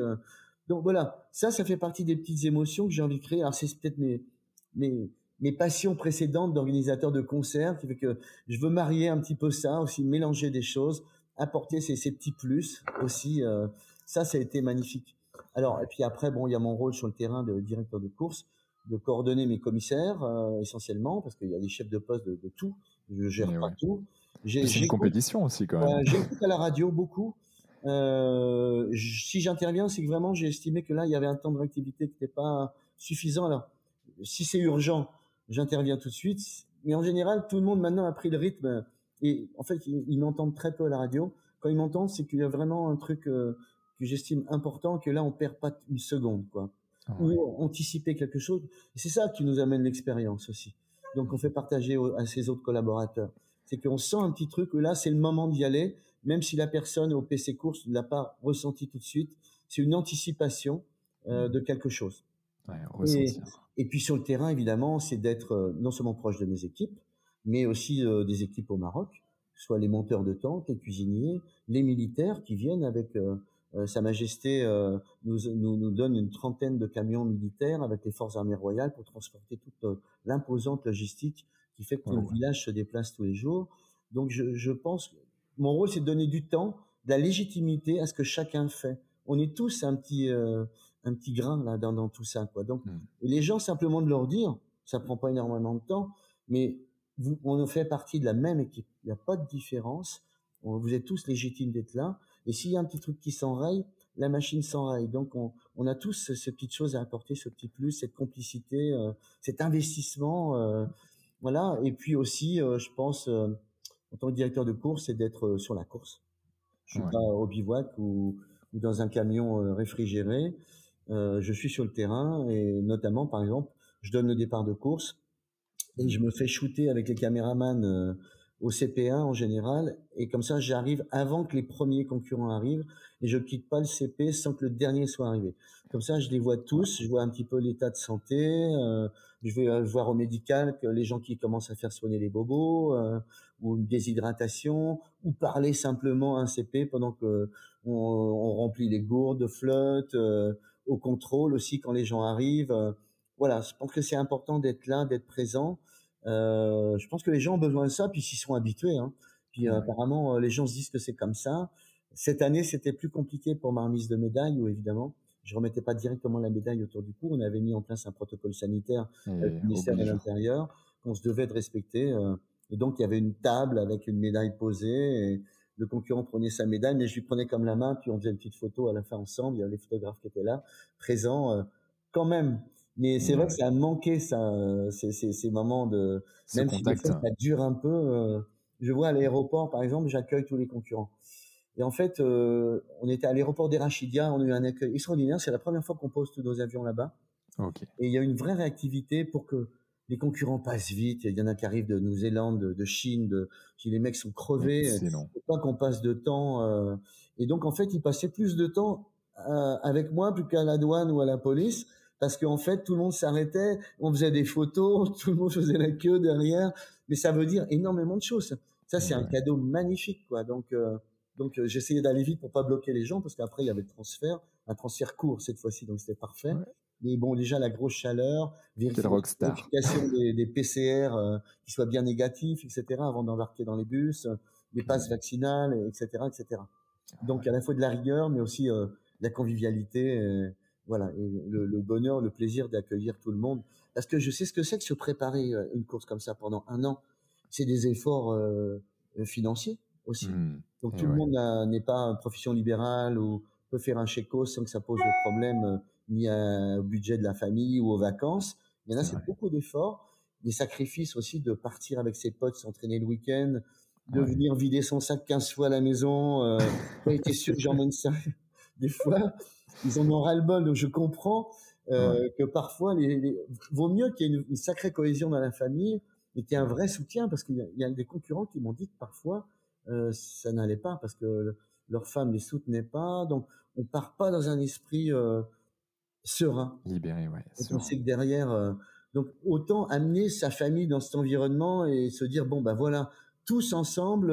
Donc voilà, ça, ça fait partie des petites émotions que j'ai envie de créer. Alors c'est peut-être mes, passions précédentes d'organisateur de concerts, qui fait que je veux marier un petit peu ça, aussi mélanger des choses, apporter ces, ces petits plus aussi. Euh, ça, ça a été magnifique. Alors, et puis après, bon, il y a mon rôle sur le terrain de directeur de course, de coordonner mes commissaires euh, essentiellement, parce qu'il y a des chefs de poste de, de tout. Je gère pas tout. J'ai une compétition aussi quand même. Euh, J'écoute à la radio beaucoup. Euh, si j'interviens, c'est que vraiment j'ai estimé que là il y avait un temps de réactivité qui n'était pas suffisant. Alors, si c'est urgent, j'interviens tout de suite. Mais en général, tout le monde maintenant a pris le rythme et en fait, ils, m'entendent très peu à la radio. Quand ils m'entendent, c'est qu'il y a vraiment un truc euh, que j'estime important, que là, on perd pas une seconde, quoi. Ah Ou anticiper quelque chose. C'est ça qui nous amène l'expérience aussi. Donc, on fait partager à ses autres collaborateurs. C'est qu'on sent un petit truc, là, c'est le moment d'y aller, même si la personne au PC course ne l'a pas ressenti tout de suite. C'est une anticipation euh, mmh. de quelque chose. Ouais, et puis sur le terrain, évidemment, c'est d'être euh, non seulement proche de mes équipes, mais aussi euh, des équipes au Maroc, soit les monteurs de tentes, les cuisiniers, les militaires qui viennent avec Sa Majesté nous, nous, nous, donne une trentaine de camions militaires avec les forces armées royales pour transporter toute l'imposante logistique qui fait que le village se déplace tous les jours. Donc je, je pense que mon rôle, c'est de donner du temps, de la légitimité à ce que chacun fait. On est tous un petit un petit grain là dans, dans tout ça quoi. Donc mmh. les gens simplement de leur dire, ça prend pas énormément de temps, mais vous, on fait partie de la même équipe. Il n'y a pas de différence. vous êtes tous légitimes d'être là. Et s'il y a un petit truc qui s'enraye, la machine s'enraye. Donc, on, on, a tous ces petites choses à apporter, ce petit plus, cette complicité, euh, cet investissement. Euh, voilà. Et puis aussi, euh, je pense, en tant que directeur de course, c'est d'être sur la course. Je suis pas au bivouac ou, ou, dans un camion réfrigéré. je suis sur le terrain et notamment, par exemple, je donne le départ de course et je me fais shooter avec les caméramans au CP1 en général, et comme ça j'arrive avant que les premiers concurrents arrivent, et je quitte pas le CP sans que le dernier soit arrivé. Comme ça, je les vois tous, je vois un petit peu l'état de santé, euh, je vais euh, voir au médical que les gens qui commencent à faire soigner les bobos, euh, ou une déshydratation, ou parler simplement un CP pendant que on, remplit les gourdes de flotte, euh, au contrôle aussi quand les gens arrivent. voilà, je pense que c'est important d'être là, d'être présent. Euh, je pense que les gens ont besoin de ça, puis s'ils sont habitués. Hein. Puis apparemment, les gens se disent que c'est comme ça. Cette année, c'était plus compliqué pour ma remise de médaille, où évidemment, je remettais pas directement la médaille autour du cou. On avait mis en place un protocole sanitaire avec le ministère de l'Intérieur qu'on se devait de respecter. Euh, et donc, il y avait une table avec une médaille posée. Et le concurrent prenait sa médaille, mais je lui prenais comme la main, puis on faisait une petite photo à la fin ensemble. Il y avait les photographes qui étaient là, présents euh, quand même. Mais c'est vrai que ça a manqué ça, ces, ces, ces moments de même si ça dure un peu. Euh, je vois à l'aéroport, par exemple, j'accueille tous les concurrents. Et en fait, euh, on était à l'aéroport d'Erachidia, on a eu un accueil extraordinaire. C'est la première fois qu'on pose tous nos avions là-bas. Et il y a une vraie réactivité pour que les concurrents passent vite. Il y en a qui arrivent de Nouvelle-Zélande, de, Chine, de, les mecs sont crevés. Il faut pas qu'on passe de temps. Euh, et donc, en fait, ils passaient plus de temps euh, avec moi plus qu'à la douane ou à la police. Parce qu'en fait, tout le monde s'arrêtait, on faisait des photos, *laughs* tout le monde faisait la queue derrière. Mais ça veut dire énormément de choses. Ça, c'est un cadeau magnifique, quoi. Donc, euh, donc euh, j'essayais d'aller vite pour pas bloquer les gens parce qu'après il y avait le transfert, un transfert court cette fois-ci, donc c'était parfait. Mais bon, déjà la grosse chaleur, vérification des, des, PCR euh, qui soient bien négatifs, etc. avant d'embarquer dans les bus, les passes vaccinales, etc., etc. Donc à la fois de la rigueur, mais aussi euh, la convivialité, voilà, et le, le, bonheur, le plaisir d'accueillir tout le monde. Parce que je sais ce que c'est que se préparer une course comme ça pendant un an. C'est des efforts financiers aussi. Mmh. Donc tout le monde n'est pas une profession libérale ou peut faire un chéco sans que ça pose de problème euh, ni au budget de la famille ou aux vacances. Il y en a, c'est beaucoup d'efforts, des sacrifices aussi de partir avec ses potes, s'entraîner le week-end, de venir vider son sac 15 fois à la maison. Euh, *laughs* été sûr que j'emmène ça. Des fois, ils en ont ras-le-bol, donc je comprends euh, que parfois, il vaut mieux qu'il y ait une, sacrée cohésion dans la famille et qu'il y ait un vrai soutien, parce qu'il y, a des concurrents qui m'ont dit que parfois, euh, ça n'allait pas parce que leurs femmes les soutenaient pas. Donc, on part pas dans un esprit euh, serein. Libéré, ouais. on sait que derrière, donc autant amener sa famille dans cet environnement et se dire bon bah voilà, tous ensemble,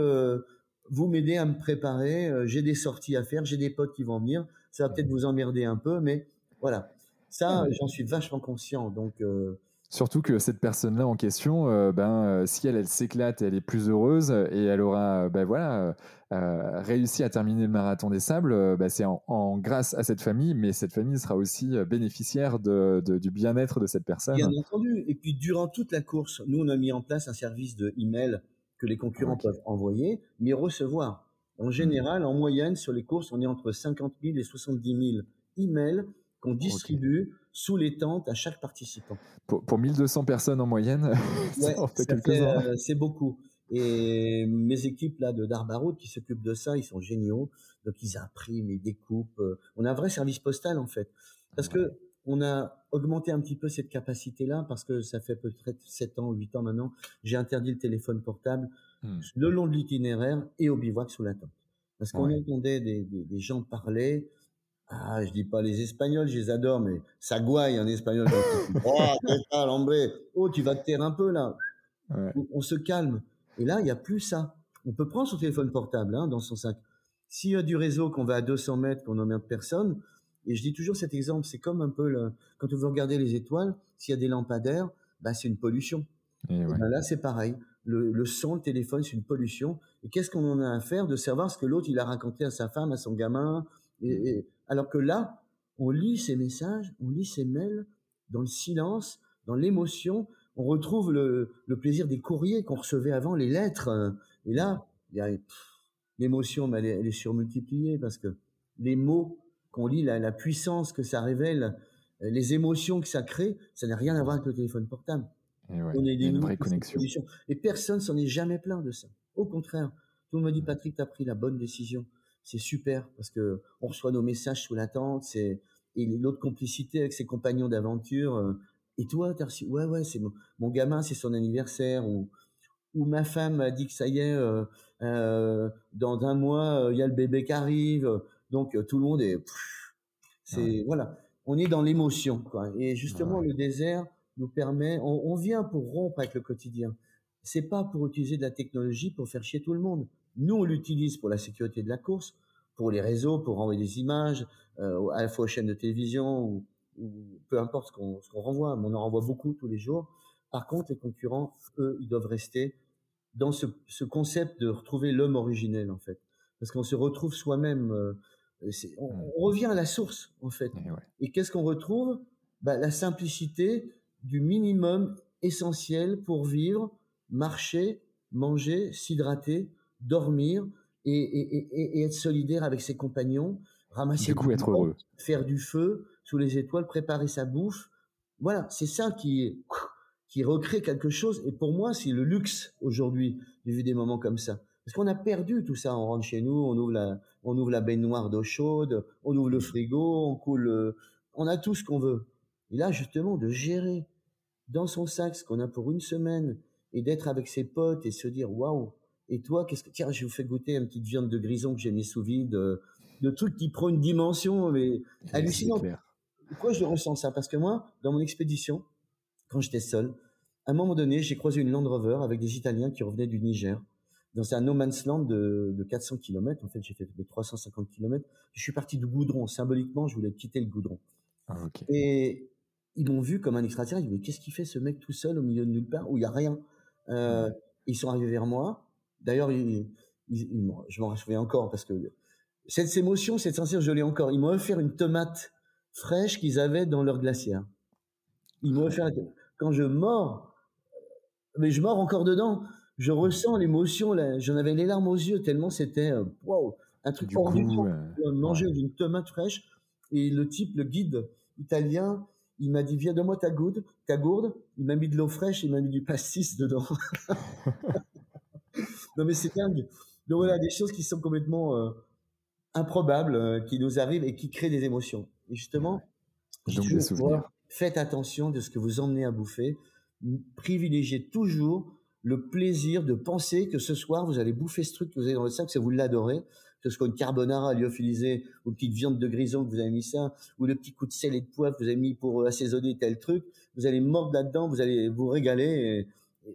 vous m'aidez à me préparer. j'ai des sorties à faire, j'ai des potes qui vont venir. Ça va peut-être vous emmerder un peu, mais voilà. Ça, j'en suis vachement conscient. Donc Surtout que cette personne-là en question, euh, ben, euh, si elle, elle s'éclate, elle est plus heureuse et elle aura ben, voilà, euh, réussi à terminer le marathon des sables, ben, c'est en, grâce à cette famille, mais cette famille sera aussi bénéficiaire de, du bien-être de cette personne. Bien entendu. Et puis durant toute la course, nous, on a mis en place un service de email que les concurrents peuvent envoyer, mais recevoir. En général, en moyenne, sur les courses, on est entre 50 000 et 70 000 emails qu'on distribue sous les tentes à chaque participant. Pour, pour 1200 personnes en moyenne, *laughs* euh, c'est beaucoup. Et mes équipes là de Darbaroud qui s'occupent de ça, ils sont géniaux. Donc ils impriment, ils découpent. Euh, on a un vrai service postal en fait, parce que on a augmenté un petit peu cette capacité-là parce que ça fait peut-être 7 ans ou 8 ans maintenant, j'ai interdit le téléphone portable hmm. le long de l'itinéraire et au bivouac sous la tente. Parce qu'on entendait des, des, des, gens parler, ah, je dis pas les Espagnols, je les adore, mais ça gouaille en espagnol. oh, *laughs* oh, tu vas te taire un peu là. On, se calme. Et là, il n'y a plus ça. On peut prendre son téléphone portable hein, dans son sac. S'il y a du réseau, qu'on va à 200 mètres, qu'on emmerde personne, et je dis toujours cet exemple, c'est comme un peu le, quand on veut regarder les étoiles, s'il y a des lampadaires, bah, c'est une pollution. Et ben là, c'est pareil. Le, le, son, le téléphone, c'est une pollution. Et qu'est-ce qu'on en a à faire de savoir ce que l'autre il a raconté à sa femme, à son gamin, et, alors que là, on lit ces messages, on lit ces mails dans le silence, dans l'émotion. On retrouve le, plaisir des courriers qu'on recevait avant, les lettres. Et là, il y a l'émotion, elle, est, surmultipliée parce que les mots qu'on lit la, puissance que ça révèle, euh, les émotions que ça crée, ça n'a rien à voir avec le téléphone portable. Et on est des une vraie connexion. Et personne s'en est jamais plaint de ça. Au contraire, tout le monde m'a dit Patrick, tu as pris la bonne décision. C'est super parce que on reçoit nos messages sous l'attente. C'est et l'autre complicité avec ses compagnons d'aventure. Euh, et toi, as reçu Ouais, ouais, c'est mon, mon gamin, c'est son anniversaire. Ou, ou ma femme m'a dit que ça y est, euh, euh, dans un mois, il y a le bébé qui arrive. Donc tout le monde est. C'est voilà, on est dans l'émotion, quoi. Et justement, le désert nous permet. On, on, vient pour rompre avec le quotidien. C'est pas pour utiliser de la technologie pour faire chier tout le monde. Nous, on l'utilise pour la sécurité de la course, pour les réseaux, pour renvoyer des images, euh, à la fois aux chaînes de télévision ou, peu importe ce qu'on renvoie. on en renvoie beaucoup tous les jours. Par contre, les concurrents, eux, ils doivent rester dans ce, ce concept de retrouver l'homme originel, en fait. Parce qu'on se retrouve soi-même. Euh, on, mmh. on, revient à la source, en fait. Et, qu'est-ce qu'on retrouve? Bah, La simplicité du minimum essentiel pour vivre, marcher, manger, s'hydrater, dormir et, et, et, être solidaire avec ses compagnons, ramasser du coup, être heureux. faire du feu sous les étoiles, préparer sa bouffe. Voilà, c'est ça qui qui recrée quelque chose. Et pour moi, c'est le luxe aujourd'hui vivre des moments comme ça. Parce qu'on a perdu tout ça. On rentre chez nous, on ouvre la, on ouvre la baignoire d'eau chaude, on ouvre le frigo, on coule, on a tout ce qu'on veut. Et là, justement, de gérer dans son sac ce qu'on a pour une semaine et d'être avec ses potes et se dire waouh, et toi, qu'est-ce que tiens, je vous fais goûter une petite viande de grison que j'ai mis sous vide, euh, de trucs qui prend une dimension mais hallucinante. Pourquoi je ressens ça? Parce que moi, dans mon expédition, quand j'étais seul, à un moment donné, j'ai croisé une Land Rover avec des Italiens qui revenaient du Niger. Dans un no man's land de, de 400 km. En fait, j'ai fait 350 km. Je suis parti du goudron. Symboliquement, je voulais quitter le goudron. Ah, Et ils m'ont vu comme un extraterrestre. Mais qu'est-ce qu'il fait ce mec tout seul au milieu de nulle part où il n'y a rien? Euh, Ils sont arrivés vers moi. D'ailleurs, je m'en souviens encore parce que cette émotion, cette sensation, je l'ai encore. Ils m'ont offert une tomate fraîche qu'ils avaient dans leur glacière. Ils m'ont offert quand je mords, mais je mords encore dedans. Je ressens l'émotion, j'en avais les larmes aux yeux tellement c'était euh, wow, un truc du coup, manger d'une tomate fraîche. Et le type, le guide italien, il m'a dit viens donne-moi ta gourde, ta gourde. Il m'a mis de l'eau fraîche, il m'a mis du pastis *laughs* dedans. non mais c'est dingue. Donc voilà, des choses qui sont complètement euh, improbables, euh, qui nous arrivent et qui créent des émotions. Et justement, faites attention de ce que vous emmenez à bouffer. Privilégiez toujours le plaisir de penser que ce soir, vous allez bouffer ce truc que vous avez dans le sac, que vous l'adorez, que ce soit une carbonara lyophilisée, ou une petite viande de grison que vous avez mis ça, ou le petit coup de sel et de poivre que vous avez mis pour euh, assaisonner tel truc. Vous allez mordre là-dedans, vous allez vous régaler.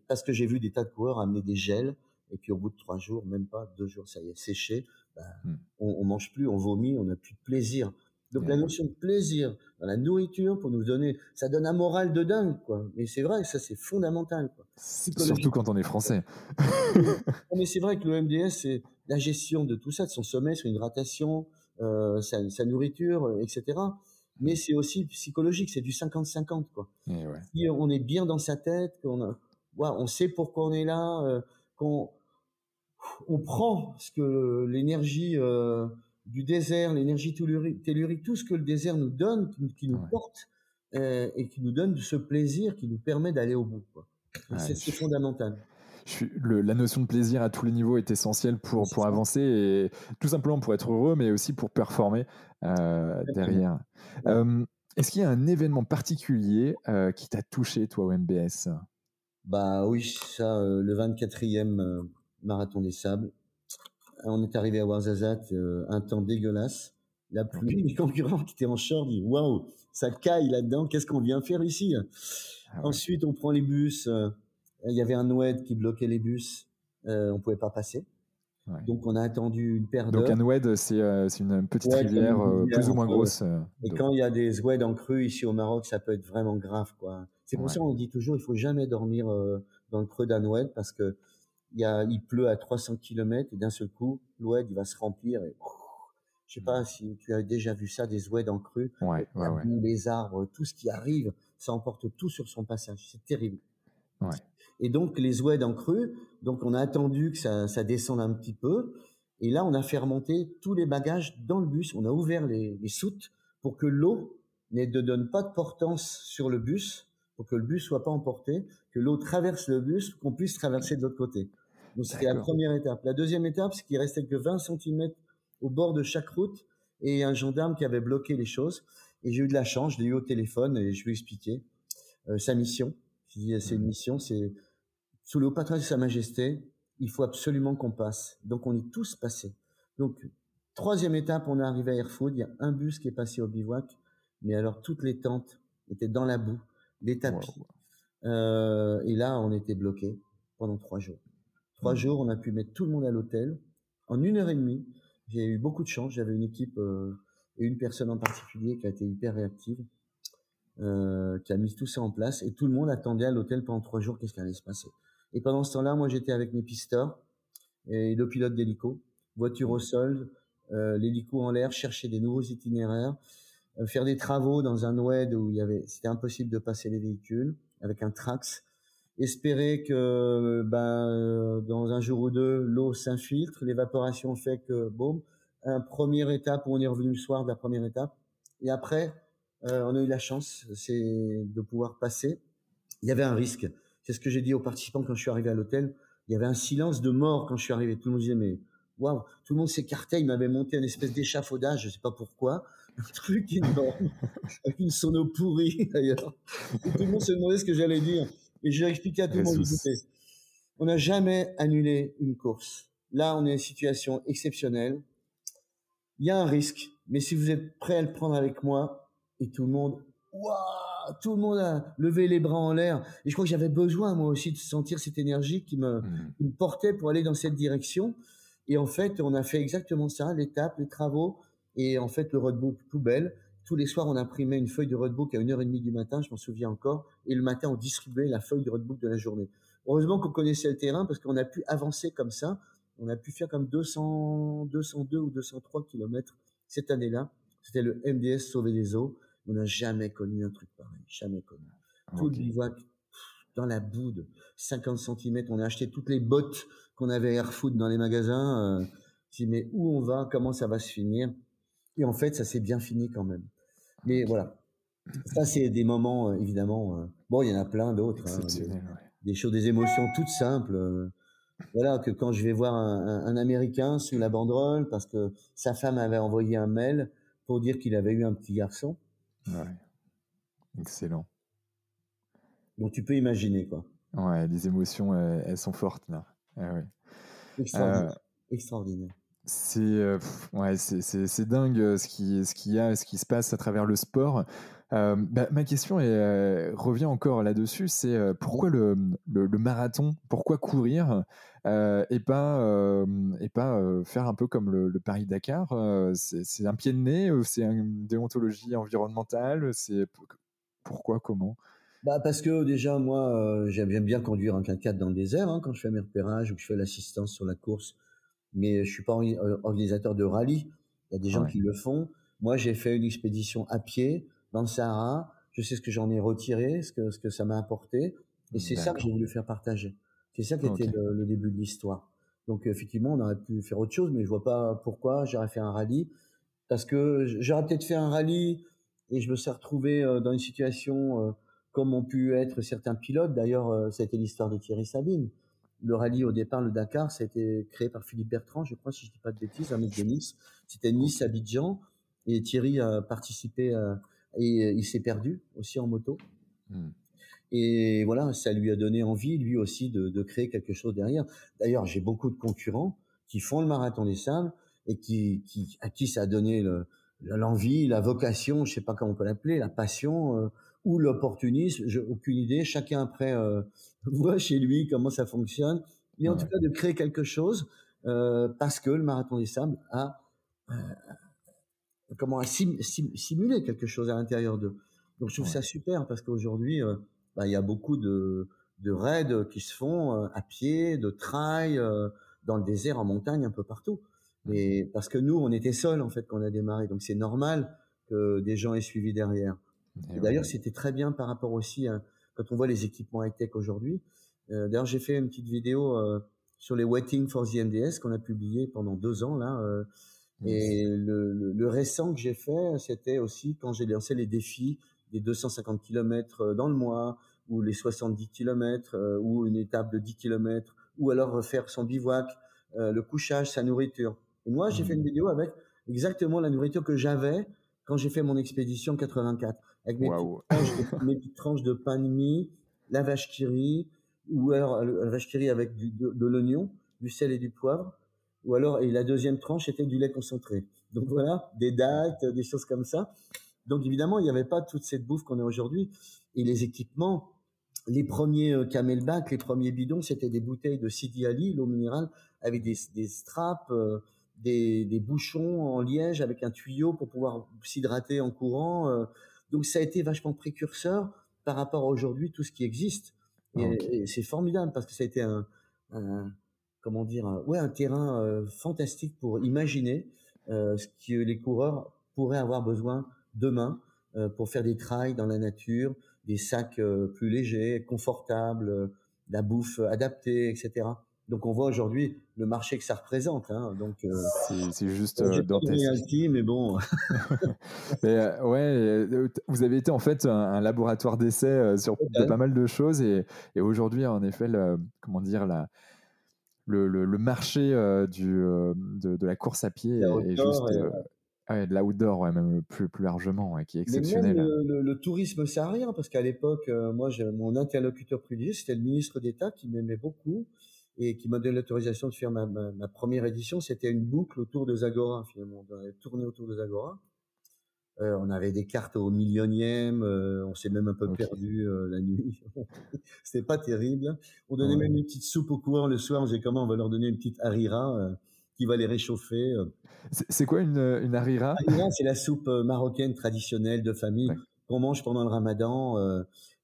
parce que j'ai vu des tas de coureurs amener des gels, et puis au bout de trois jours, même pas deux jours, ça y est, séché, bah, hmm. on, on, mange plus, on vomit, on n'a plus de plaisir. Donc la notion de plaisir dans la nourriture pour nous donner, ça donne un moral de dingue, quoi. Mais c'est vrai, ça c'est fondamental, quoi. Surtout quand on est français. *laughs* mais c'est vrai que le MDS, c'est la gestion de tout ça, de son sommeil, son hydratation, euh, sa, sa, nourriture, euh, etc. Mais c'est aussi psychologique, c'est du 50-50, quoi. Si on est bien dans sa tête, qu'on a, on sait pourquoi on est là, euh, on prend ce que l'énergie euh, du désert, l'énergie tellurique, tout ce que le désert nous donne, qui, nous porte euh, et qui nous donne ce plaisir qui nous permet d'aller au bout. c'est fondamental. la notion de plaisir à tous les niveaux est essentielle pour, pour avancer et tout simplement pour être heureux, mais aussi pour performer euh, derrière. Est-ce qu'il y a un événement particulier qui t'a touché, toi, au MBS Bah oui, ça, le 24e marathon des sables. On est arrivé à Ouarzazate, euh, un temps dégueulasse. La pluie, les concurrents qui étaient en short disent waouh, ça caille là-dedans, qu'est-ce qu'on vient faire ici? Ah Ensuite, on prend les bus. Euh, il y avait un oued qui bloquait les bus. Euh, on pouvait pas passer. Donc on a attendu une paire d'heures. Donc un oued, c'est une petite rivière plus ou moins grosse. et quand il y a des oueds en crue ici au Maroc, ça peut être vraiment grave. quoi. C'est pour ça qu'on dit toujours, il faut jamais dormir dans le creux d'un oued parce que il, y a, il pleut à 300 km et d'un seul coup, l'oued, il va se remplir et je sais pas si tu as déjà vu ça, des oueds en crue, ouais, ouais, les arbres, tout ce qui arrive, ça emporte tout sur son passage. C'est terrible. Et donc les oueds en crue, donc on a attendu que ça, ça descende un petit peu. Et là, on a fait remonter tous les bagages dans le bus. On a ouvert les, les soutes pour que l'eau ne donne pas de portance sur le bus, pour que le bus soit pas emporté, que l'eau traverse le bus, qu'on puisse traverser de l'autre côté. Donc c'était la première étape. La deuxième étape, c'est qu'il restait que 20 cm au bord de chaque route et un gendarme qui avait bloqué les choses. Et j'ai eu de la chance, je l'ai eu au téléphone et je lui ai expliqué euh, sa mission. Je lui ai dit, c'est une mmh. mission, c'est sous le haut patronage de Sa Majesté, il faut absolument qu'on passe. Donc on est tous passés. Donc troisième étape, on est arrivé à Airfood, il y a un bus qui est passé au bivouac, mais alors toutes les tentes étaient dans la boue, les tapis. Euh, et là, on était bloqué pendant trois jours. Trois jours, on a pu mettre tout le monde à l'hôtel. En une heure et demie, j'ai eu beaucoup de chance. J'avais une équipe euh, et une personne en particulier qui a été hyper réactive, euh, qui a mis tout ça en place. Et tout le monde attendait à l'hôtel pendant trois jours qu'est-ce qui allait se passer. Et pendant ce temps-là, moi, j'étais avec mes pisteurs et le pilote d'hélico, voiture au sol, euh, l'hélico en l'air, chercher des nouveaux itinéraires, euh, faire des travaux dans un oued où il y avait, c'était impossible de passer les véhicules avec un trax espérer que ben, euh, dans un jour ou deux, l'eau s'infiltre, l'évaporation fait que, boum, un première étape où on est revenu le soir de la première étape. Et après, euh, on a eu la chance, c'est de pouvoir passer. Il y avait un risque. C'est ce que j'ai dit aux participants quand je suis arrivé à l'hôtel. Il y avait un silence de mort quand je suis arrivé. Tout le monde disait, mais waouh, tout le monde s'écartait. Il m'avait monté une espèce d'échafaudage, je sais pas pourquoi. *laughs* Un truc énorme, avec *laughs* une sono pourrie d'ailleurs. Tout le monde se demandait ce que j'allais dire. Et j'ai expliqué à tout le monde, on n'a jamais annulé une course. Là, on est en situation exceptionnelle. Il y a un risque, mais si vous êtes prêt à le prendre avec moi, et tout le monde, waouh, tout le monde a levé les bras en l'air. Et je crois que j'avais besoin, moi aussi, de sentir cette énergie qui me, mmh. qui me portait pour aller dans cette direction. Et en fait, on a fait exactement ça, l'étape, les travaux, et en fait, le roadbook poubelle tous les soirs, on imprimait une feuille de roadbook à 1h30 du matin, je m'en souviens encore, et le matin, on distribuait la feuille de roadbook de la journée. Heureusement qu'on connaissait le terrain parce qu'on a pu avancer comme ça. On a pu faire comme 200, 202 ou 203 kilomètres cette année-là. C'était le MDS Sauver les eaux. On n'a jamais connu un truc pareil, jamais connu. Tout le bivouac dans la boue de 50 cm. On a acheté toutes les bottes qu'on avait Airfood dans les magasins. Euh, dit, mais où on va? Comment ça va se finir? Et en fait, ça s'est bien fini quand même. Mais voilà. Ça, c'est des moments, euh, évidemment. Euh, bon, il y en a plein d'autres. Hein, des, choses, des émotions toutes simples. Euh, voilà, que quand je vais voir un, Américain sous la banderole, parce que sa femme avait envoyé un mail pour dire qu'il avait eu un petit garçon. Ouais. Excellent. Donc tu peux imaginer, quoi. Ouais, les émotions, elles, sont fortes, là. Ah ouais. Extraordinaire. Extraordinaire. C'est euh, ouais, dingue euh, ce qui ce qu'il y a, ce qui se passe à travers le sport. Euh, bah, ma question est, revient encore là-dessus, c'est pourquoi le, le, marathon, pourquoi courir? Et pas et pas faire un peu comme le, Paris Dakar. c'est un pied de nez, c'est une déontologie environnementale, c'est pourquoi, comment? Bah parce que déjà moi j'aime bien conduire un 4x4 dans le désert hein, quand je fais mes repérages ou que je fais l'assistance sur la course mais je suis pas euh, organisateur de rallye. Il y a des gens qui le font. Moi, j'ai fait une expédition à pied dans le Sahara. Je sais ce que j'en ai retiré, ce que, ce que ça m'a apporté. Et c'est ça que j'ai voulu faire partager. C'est ça qui était le, début de l'histoire. Donc, effectivement, on aurait pu faire autre chose, mais je vois pas pourquoi j'aurais fait un rallye. Parce que j'aurais peut-être fait un rallye et je me suis retrouvé euh, dans une situation euh, comme ont pu être certains pilotes. D'ailleurs, ça a été l'histoire de Thierry Sabine le rallye au départ, le Dakar, ça a été créé par Philippe Bertrand, je crois, si je dis pas de bêtises, un mec de Nice. C'était Nice-Abidjan. Et Thierry a participé et il s'est perdu aussi en moto. Hmm. Et voilà, ça lui a donné envie, lui aussi, de, créer quelque chose derrière. D'ailleurs, j'ai beaucoup de concurrents qui font le marathon des sables et qui, à qui ça a donné l'envie, la vocation, je sais pas comment on peut l'appeler, la passion. Euh, ou l'opportunisme, j'ai aucune idée. Chacun après euh, *laughs* voit chez lui comment ça fonctionne. Mais en tout cas, de créer quelque chose euh, parce que le marathon des sables a euh, comment a simulé quelque chose à l'intérieur d'eux. Donc je trouve ça super parce qu'aujourd'hui, euh, bah, il y a beaucoup de, de raids qui se font euh, à pied, de trail dans le désert, en montagne, un peu partout. Mais parce que nous, on était seuls en fait quand on a démarré, donc c'est normal que des gens aient suivi derrière. D'ailleurs, c'était très bien par rapport aussi à, quand on voit les équipements high-tech aujourd'hui. Euh, D'ailleurs, j'ai fait une petite vidéo euh, sur les Waiting for the MDS qu'on a publié pendant deux ans là. Euh, et le, le, récent que j'ai fait, c'était aussi quand j'ai lancé les défis des 250 km dans le mois, ou les 70 km, ou une étape de 10 km, ou alors refaire son bivouac, le couchage, sa nourriture. Et moi, j'ai fait une mmh. vidéo avec exactement la nourriture que j'avais quand j'ai fait mon expédition 84, avec *laughs* mes, petites, tranches de, pain de mie, la vache qui rit, ou alors la vache qui rit avec de l'oignon, du sel et du poivre, ou alors, et la deuxième tranche était du lait concentré. Donc voilà, des dates, des choses comme ça. Donc évidemment, il n'y avait pas toute cette bouffe qu'on a aujourd'hui. Et les équipements, les premiers euh, camelback, les premiers bidons, c'était des bouteilles de Sidi Ali, l'eau minérale, avec des, des straps, euh, des, des, bouchons en liège avec un tuyau pour pouvoir s'hydrater en courant. Euh. Donc ça a été vachement précurseur par rapport à aujourd'hui tout ce qui existe. Et, c'est formidable parce que ça a été un, un, comment dire, un, ouais, un terrain euh, fantastique pour imaginer euh, ce que les coureurs pourraient avoir besoin demain euh, pour faire des trails dans la nature, des sacs plus légers, confortables, la bouffe adaptée, etc. Donc on voit aujourd'hui le marché que ça représente. Hein, donc c'est juste euh, dantesque. mais bon. *laughs* *laughs* mais, ouais, vous avez été en fait un, laboratoire d'essai sur pas mal de choses et, et aujourd'hui en effet, le, comment dire la le, marché euh, du, euh, de, la course à pied est, juste. Euh, de l'outdoor, ouais, même plus, plus largement, qui est exceptionnel. le, le, tourisme, ça rien, parce qu'à l'époque, moi, mon interlocuteur privilégié, c'était le ministre d'État qui m'aimait beaucoup et qui m'a donné l'autorisation de faire ma, ma, première édition. C'était une boucle autour de Zagora, finalement. On avait tourné autour de Zagora. Euh, on avait des cartes au millionième, euh, on s'est même un peu perdu euh, la nuit. *laughs* C'était pas terrible. On donnait même une petite soupe aux coureurs le soir. On disait comment on va leur donner une petite harira qui va les réchauffer. C'est quoi une, une harira? Harira, c'est la soupe marocaine traditionnelle de famille qu'on mange pendant le ramadan,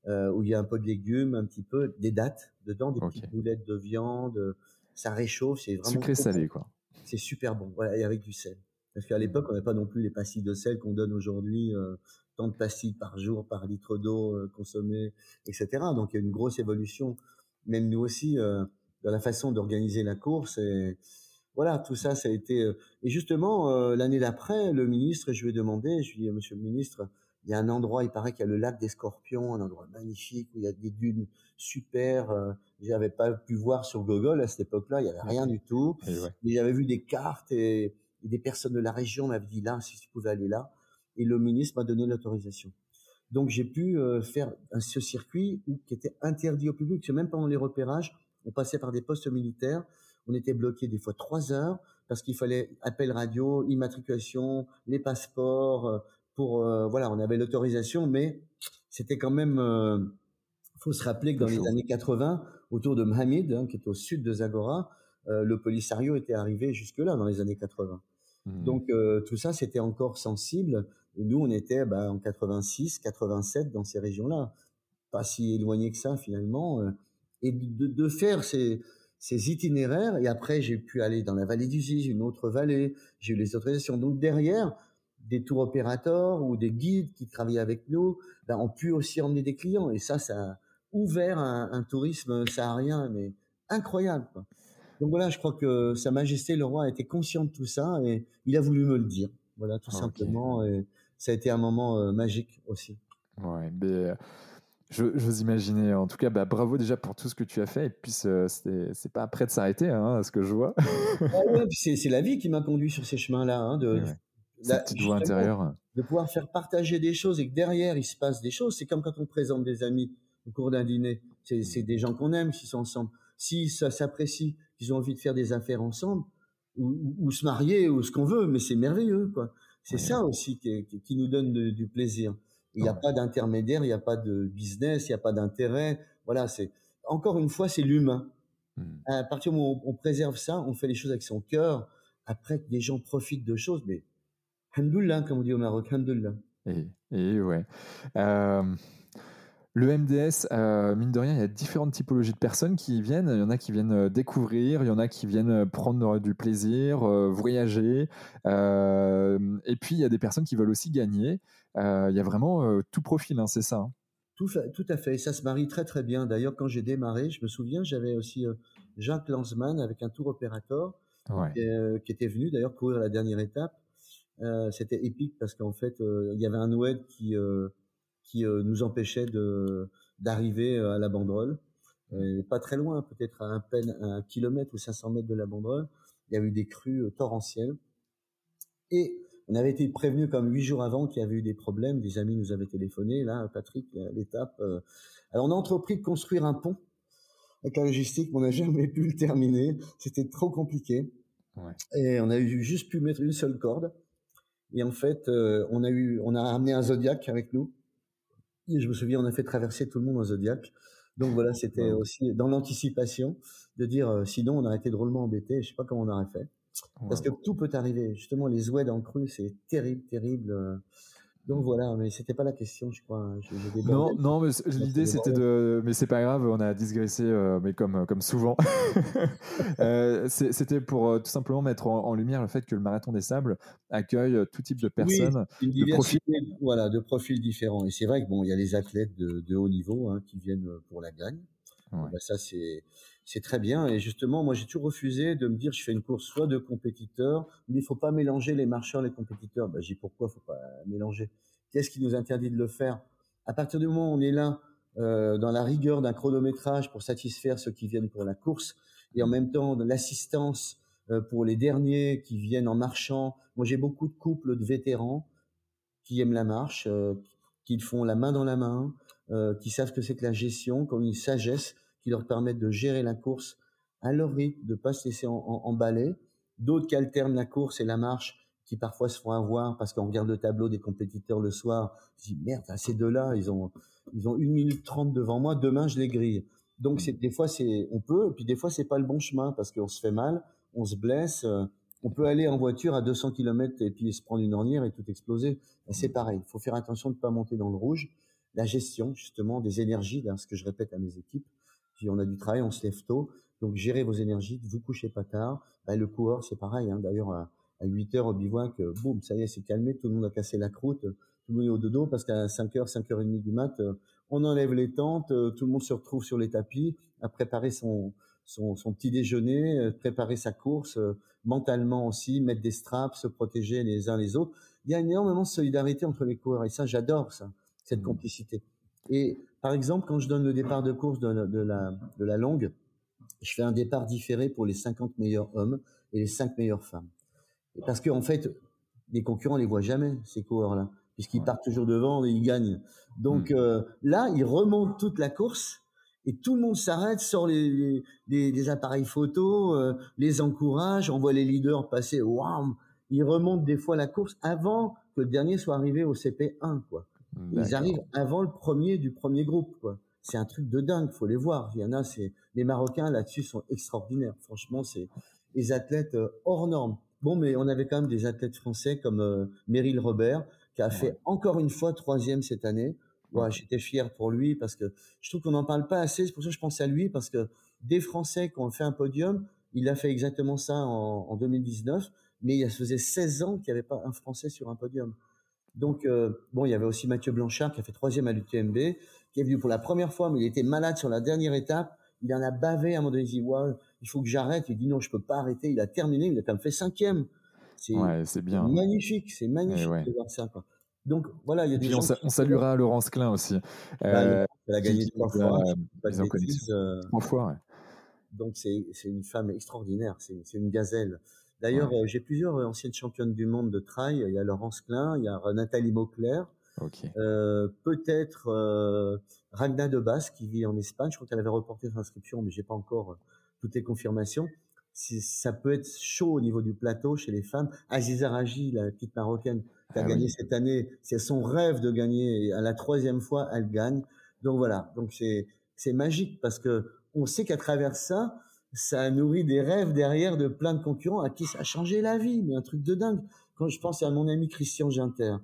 où il y a un peu de légumes, un petit peu, des dates dedans, des petites boulettes de viande. Ça réchauffe, c'est vraiment... Sucré salé, quoi. C'est super bon, voilà, et avec du sel. Parce qu'à l'époque, on n'avait pas non plus les pastilles de sel qu'on donne aujourd'hui, euh, tant de pastilles par jour, par litre d'eau euh, consommée, etc. Donc il y a une grosse évolution, même nous aussi, euh, dans la façon d'organiser la course. Et voilà, tout ça, ça a été. et justement, l'année d'après, le ministre, je lui ai demandé, je lui ai dit, Monsieur le ministre, il y a un endroit, il paraît qu'il y a le lac des Scorpions, un endroit magnifique où il y a des dunes super. Euh, j'avais pas pu voir sur Google à cette époque-là, il y avait rien du tout. Mais j'avais vu des cartes et et des personnes de la région m'avaient dit là, si tu pouvais aller là. Et le ministre m'a donné l'autorisation. Donc j'ai pu euh, faire ce circuit qui était interdit au public. Parce même pendant les repérages, on passait par des postes militaires. On était bloqué des fois trois heures parce qu'il fallait appel radio, immatriculation, les passeports. Euh, pour euh, voilà, on avait l'autorisation, mais c'était quand même. Il faut se rappeler que dans les années 80, autour de Mohamed, hein, qui est au sud de Zagora, euh, le Polisario était arrivé jusque-là dans les années 80. Mmh. Donc euh, tout ça, c'était encore sensible. Et nous, on était bah, en 86, 87 dans ces régions-là, pas si éloigné que ça finalement. Euh. et de, faire ces, itinéraires. Et après, j'ai pu aller dans la vallée du une autre vallée. J'ai eu les autorisations. Donc derrière, des tours opérateurs ou des guides qui travaillaient avec nous ben, ont pu aussi emmener des clients. Et ça, ça a ouvert un, un tourisme saharien, mais incroyable. Quoi. Donc voilà, je crois que Sa Majesté le roi a été conscient de tout ça et il a voulu me le dire. Voilà, tout simplement. Et ça a été un moment euh, magique aussi. Ouais, mais euh, je, vous imaginais. En tout cas, bah, bravo déjà pour tout ce que tu as fait. Et puis, c'est pas prêt de s'arrêter, hein, à ce que je vois. Ah *laughs* c'est la vie qui m'a conduit sur ces chemins-là. Hein, de, la, petite voix intérieure. De pouvoir faire partager des choses et que derrière, il se passe des choses. C'est comme quand on présente des amis au cours d'un dîner. C'est des gens qu'on aime qui sont ensemble. Si ça s'apprécie, qu'ils ont envie de faire des affaires ensemble ou, se marier ou ce qu'on veut, mais c'est merveilleux, quoi. C'est ça aussi qui, qui, nous donne du plaisir. Il n'y a pas d'intermédiaire, il n'y a pas de business, il n'y a pas d'intérêt. Voilà, c'est encore une fois, c'est l'humain. Hmm. À partir du moment où on, préserve ça, on fait les choses avec son cœur. Après, que des gens profitent de choses, mais Hamdullah, comme on dit au Maroc, Hamdullah. Et, et ouais. Euh, le MDS, euh, mine de rien, il y a différentes typologies de personnes qui y viennent. Il y en a qui viennent euh, découvrir, il y en a qui viennent prendre du plaisir, voyager. et puis, il y a des personnes qui veulent aussi gagner. il y a vraiment tout profil, hein, c'est ça. Hein. Tout, tout à fait. Et ça se marie très très bien. D'ailleurs, quand j'ai démarré, je me souviens, j'avais aussi Jacques Lanzmann avec un tour opérateur qui, était venu d'ailleurs courir la dernière étape. C'était épique parce qu'en fait, il y avait un oued qui qui nous empêchait de d'arriver à la banderole. pas très loin, peut-être à un peine un kilomètre ou 500 mètres de la banderole. Il y a eu des crues torrentielles. Et on avait été prévenu comme huit jours avant qu'il y avait eu des problèmes. Des amis nous avaient téléphoné. Là, Patrick, l'étape. Alors, on a entrepris de construire un pont avec la logistique, mais on n'a jamais pu le terminer. C'était trop compliqué. Ouais. Et on a juste pu mettre une seule corde. Et en fait, on a eu, on a amené un Zodiac avec nous je me souviens, on a fait traverser tout le monde en Zodiac. Donc voilà, c'était aussi dans l'anticipation de dire, euh, sinon on aurait été drôlement embêté. Je sais pas comment on aurait fait. Parce que tout peut arriver. Justement, les oueds en cru, c'est terrible, terrible. Donc voilà, mais c'était pas la question, je crois. Hein. non, non, mais l'idée c'était de, mais c'est pas grave, on a digressé, euh, mais comme comme souvent. *laughs* euh, c'était pour euh, tout simplement mettre en, lumière le fait que le marathon des sables accueille tout type de personnes, de profils, voilà, de profils différents. Et c'est vrai que bon, il y a les athlètes de, de haut niveau hein, qui viennent pour la gagne. Ouais. Ben ça c'est c'est très bien. Et justement, moi, j'ai toujours refusé de me dire, je fais une course soit de compétiteurs, mais il faut pas mélanger les marcheurs, les compétiteurs. Ben, j'ai pourquoi faut pas mélanger? Qu'est-ce qui nous interdit de le faire? À partir du moment où on est là, euh, dans la rigueur d'un chronométrage pour satisfaire ceux qui viennent pour la course, et en même temps de l'assistance euh, pour les derniers qui viennent en marchant. Moi, j'ai beaucoup de couples de vétérans qui aiment la marche, euh, qui font la main dans la main, qui savent que c'est que la gestion, comme une sagesse qui leur permettent de gérer la course à leur rythme, de pas se laisser emballer. D'autres qui alternent la course et la marche, qui parfois se font avoir parce qu'on regarde le tableau des compétiteurs le soir, je dis merde, ces deux-là, ils ont ils ont une minute trente devant moi, demain je les grille. Donc des fois c'est on peut, et puis des fois c'est pas le bon chemin parce qu'on se fait mal, on se blesse. Euh, on peut aller en voiture à 200 km et puis se prendre une ornière et tout exploser. Ben, c'est pareil. Il faut faire attention de ne pas monter dans le rouge. La gestion, justement, des énergies, ce que je répète à mes équipes, puis on a du travail, on se lève tôt. Donc gérez vos énergies, vous couchez pas tard. Bah, le coureur, c'est pareil. Hein. D'ailleurs, à, 8 heures au bivouac, euh, boum, ça y est, c'est calmé, tout le monde a cassé la croûte, tout le monde est au dodo parce qu'à 5 heures, 5 heures et demie du mat, euh, on enlève les tentes, euh, tout le monde se retrouve sur les tapis, à préparer son, son, son petit déjeuner, préparer sa course, mentalement aussi, mettre des straps, se protéger les uns les autres. Il y a énormément de solidarité entre les coureurs et ça, j'adore ça, cette mmh. complicité. Et par exemple, quand je donne le départ de course de, la, de la longue, je fais un départ différé pour les 50 meilleurs hommes et les 5 meilleures femmes. parce qu'en en fait, les concurrents les voient jamais, ces coureurs-là, puisqu'ils partent toujours devant et ils gagnent. Donc hmm. euh, là, ils remontent toute la course et tout le monde s'arrête, sort les, les, appareils photo, euh, les encourage, on voit les leaders passer, waouh, ils remontent des fois la course avant que le dernier soit arrivé au CP1, quoi. Ils arrivent avant le premier du premier groupe, quoi. C'est un truc de dingue, faut les voir. Il y en a, c'est les Marocains là-dessus sont extraordinaires. Franchement, c'est les athlètes euh, hors normes. Bon, mais on avait quand même des athlètes français comme euh, Meryl Robert qui a fait encore une fois troisième cette année. Ouais, j'étais fier pour lui parce que je trouve qu'on n'en parle pas assez. C'est pour ça que je pense à lui parce que des Français qui ont fait un podium, il a fait exactement ça en, en 2019, mais il faisait 16 ans qu'il n'y avait pas un Français sur un podium. Donc, euh, bon, il y avait aussi Mathieu Blanchard qui a fait troisième à l'UTMB, qui est venu pour la première fois, mais il était malade sur la dernière étape. Il en a bavé à un moment donné. Il dit, ouais, il faut que j'arrête. Il dit, non, je peux pas arrêter. Il a terminé. Il a quand même fait cinquième. C'est ouais, bien. magnifique. C'est magnifique de voir ça. Quoi. Donc, voilà, il y a des gens. On, saluera Laurence Klein aussi. Bah, euh, elle a gagné trois fois. Euh, trois fois, ouais. Donc, c'est une femme extraordinaire. C'est une gazelle. D'ailleurs, euh, j'ai plusieurs euh, anciennes championnes du monde de trail. Il y a Laurence Klein, il y a Nathalie Mauclair, euh, peut-être euh, Ragna de Bas qui vit en Espagne. Je crois qu'elle avait reporté son inscription, mais j'ai pas encore euh, toutes les confirmations. Ça peut être chaud au niveau du plateau chez les femmes. Aziza Raji, la petite marocaine, qui a ah gagné cette année, c'est son rêve de gagner. Et à la troisième fois, elle gagne. Donc voilà. Donc c'est c'est magique parce que on sait qu'à travers ça, ça a nourri des rêves derrière de plein de concurrents à qui ça a changé la vie, mais un truc de dingue. Quand je pense à mon ami Christian Ginter,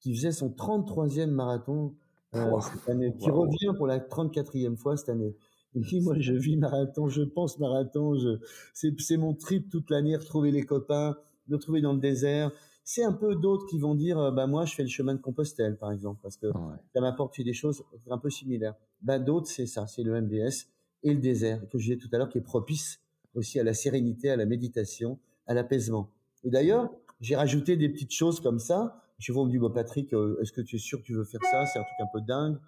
qui faisait son 33e marathon euh, cette année, qui revient pour la 34e fois cette année. Il dit, moi, je vis marathon, je pense marathon, je... c'est mon trip toute l'année, retrouver les copains, me retrouver dans le désert. c'est un peu d'autres qui vont dire, bah moi je fais le chemin de Compostelle par exemple parce que ça m'apporte des choses un peu similaires. Bah d'autres c'est ça, c'est le MDS et le désert que je disais tout à l'heure qui est propice aussi à la sérénité, à la méditation, à l'apaisement. Et d'ailleurs, j'ai rajouté des petites choses comme ça. Je vous me dit, bon, Patrick, euh, est-ce que tu es sûr que tu veux faire ça? C'est un truc un peu dingue.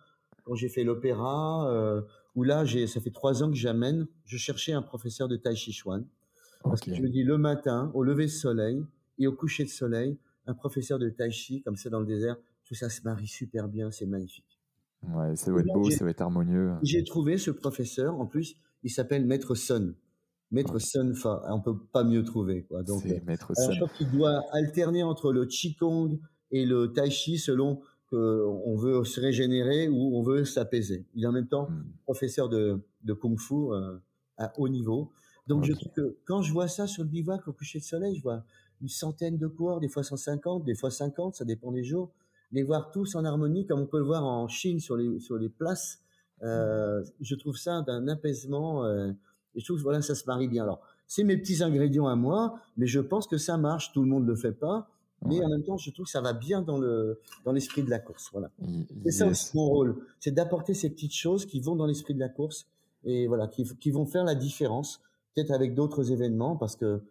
Quand j'ai fait l'opéra, euh, où là, j'ai, ça fait trois ans que j'amène, je cherchais un professeur de Tai Chi Chuan. Parce que je me dis, le matin, au lever de soleil et au coucher de soleil, un professeur de Tai Chi, comme ça dans le désert, tout ça se marie super bien, c'est magnifique. Ouais, ça doit être beau, ça va être harmonieux. J'ai trouvé ce professeur, en plus, il s'appelle Maître Sun. Maître Sun, Fa, on peut pas mieux trouver. Quoi. Donc, euh, Maître Sun. Je crois qu'il doit alterner entre le Qigong et le Tai Chi selon qu'on veut se régénérer ou on veut s'apaiser. Il est en même temps hmm. professeur de, de Kung Fu euh, à haut niveau. Donc je trouve que quand je vois ça sur le bivouac au coucher de soleil, je vois une centaine de coureurs, des fois 150, des fois 50, ça dépend des jours. Les voir tous en harmonie, comme on peut le voir en Chine sur les, sur les places, euh, je trouve ça d'un apaisement. Euh, et je trouve que voilà, ça se marie bien. Alors, c'est mes petits ingrédients à moi, mais je pense que ça marche. Tout le monde le fait pas. Mais en même temps, je trouve que ça va bien dans le dans l'esprit de la course. Voilà. C'est ça aussi mon rôle, c'est d'apporter ces petites choses qui vont dans l'esprit de la course et voilà, qui, qui vont faire la différence, peut-être avec d'autres événements, parce que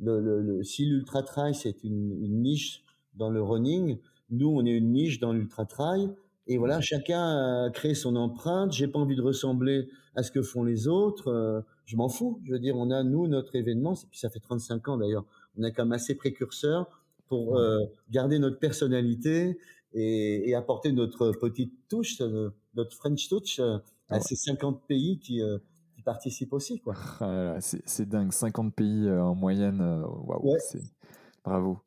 le, le, si l'ultra trail c'est une, une, niche dans le running, nous on est une niche dans l'ultra trail. Et voilà, chacun a créé son empreinte. J'ai pas envie de ressembler à ce que font les autres. Euh, je m'en fous. Je veux dire, on a nous notre événement, puis ça fait 35 ans d'ailleurs. On est quand même assez précurseur pour euh, garder notre personnalité et, et, apporter notre petite touche, euh, notre French touch euh, à ces 50 pays qui, qui participent aussi. Quoi. Ah c'est dingue, 50 pays en moyenne. Waouh, wow, bravo.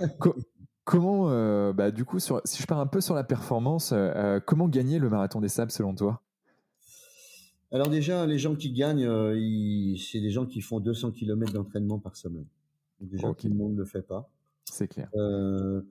*laughs* comment, bah, du coup, sur, si je pars un peu sur la performance, comment gagner le marathon des sables selon toi? Alors déjà, les gens qui gagnent, euh, c'est des gens qui font 200 km d'entraînement par semaine. Déjà, tout le monde ne le fait pas. C'est clair. Euh,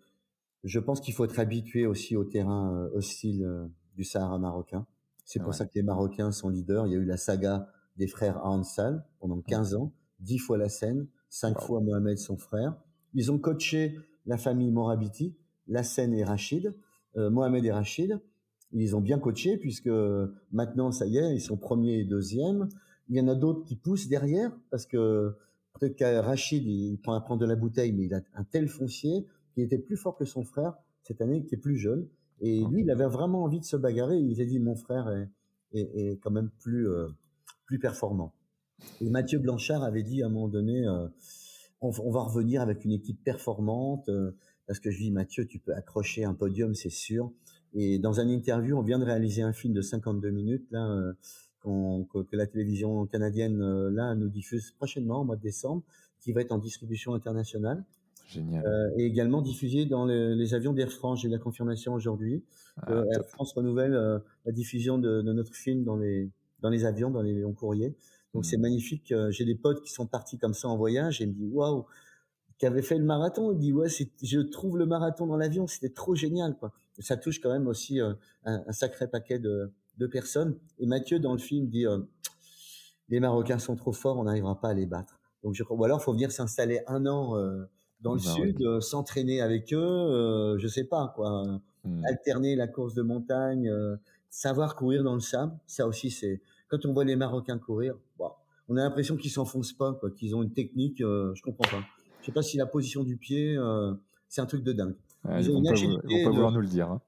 je pense qu'il faut être habitué aussi au terrain euh, hostile euh, du Sahara marocain. C'est pour ça que les Marocains sont leaders. Il y a eu la saga des frères Ansal pendant 15 ans, 10 fois la Seine, 5 fois Mohamed son frère. Ils ont coaché la famille Morabiti, la Seine et Rachid, Mohamed et Rachid. Ils ont bien coaché puisque maintenant, ça y est, ils sont premiers et deuxièmes. Il y en a d'autres qui poussent derrière parce que peut-être qu'à Rachid, il prend à prendre de la bouteille, mais il a un tel foncier qui était plus fort que son frère cette année, qui est plus jeune. Et lui, il avait vraiment envie de se bagarrer. Il a dit, mon frère est, est, quand même plus, euh, plus performant. Et Mathieu Blanchard avait dit à un moment donné, euh, on, on, va revenir avec une équipe performante, euh, parce que je dis, Mathieu, tu peux accrocher un podium, c'est sûr. Et dans un interview, on vient de réaliser un film de 52 minutes là euh, que, la télévision canadienne euh, là nous diffuse prochainement au mois de décembre, qui va être en distribution internationale. Génial. Euh, et également diffusé dans les, les avions d'Air France. J'ai la confirmation aujourd'hui. Ah, Air France renouvelle euh, la diffusion de, de, notre film dans les dans les avions, dans les longs courriers. Donc mmh. c'est magnifique. J'ai des potes qui sont partis comme ça en voyage et me disent waouh, qui avait fait le marathon. Il dit ouais, je trouve le marathon dans l'avion, c'était trop génial quoi ça touche quand même aussi euh, un, sacré paquet de, de, personnes. Et Mathieu, dans le film, dit euh, les Marocains sont trop forts, on n'arrivera pas à les battre. Donc je crois, ou alors faut venir s'installer un an euh, dans le bah sud, s'entraîner avec eux, je sais pas quoi, hmm. alterner la course de montagne, savoir courir dans le sable. Ça aussi, c'est quand on voit les Marocains courir, on a l'impression qu'ils s'enfoncent pas, qu'ils ont une technique, je comprends pas. Je sais pas si la position du pied, c'est un truc de dingue ils, vont, pas, vouloir nous le dire. Hein.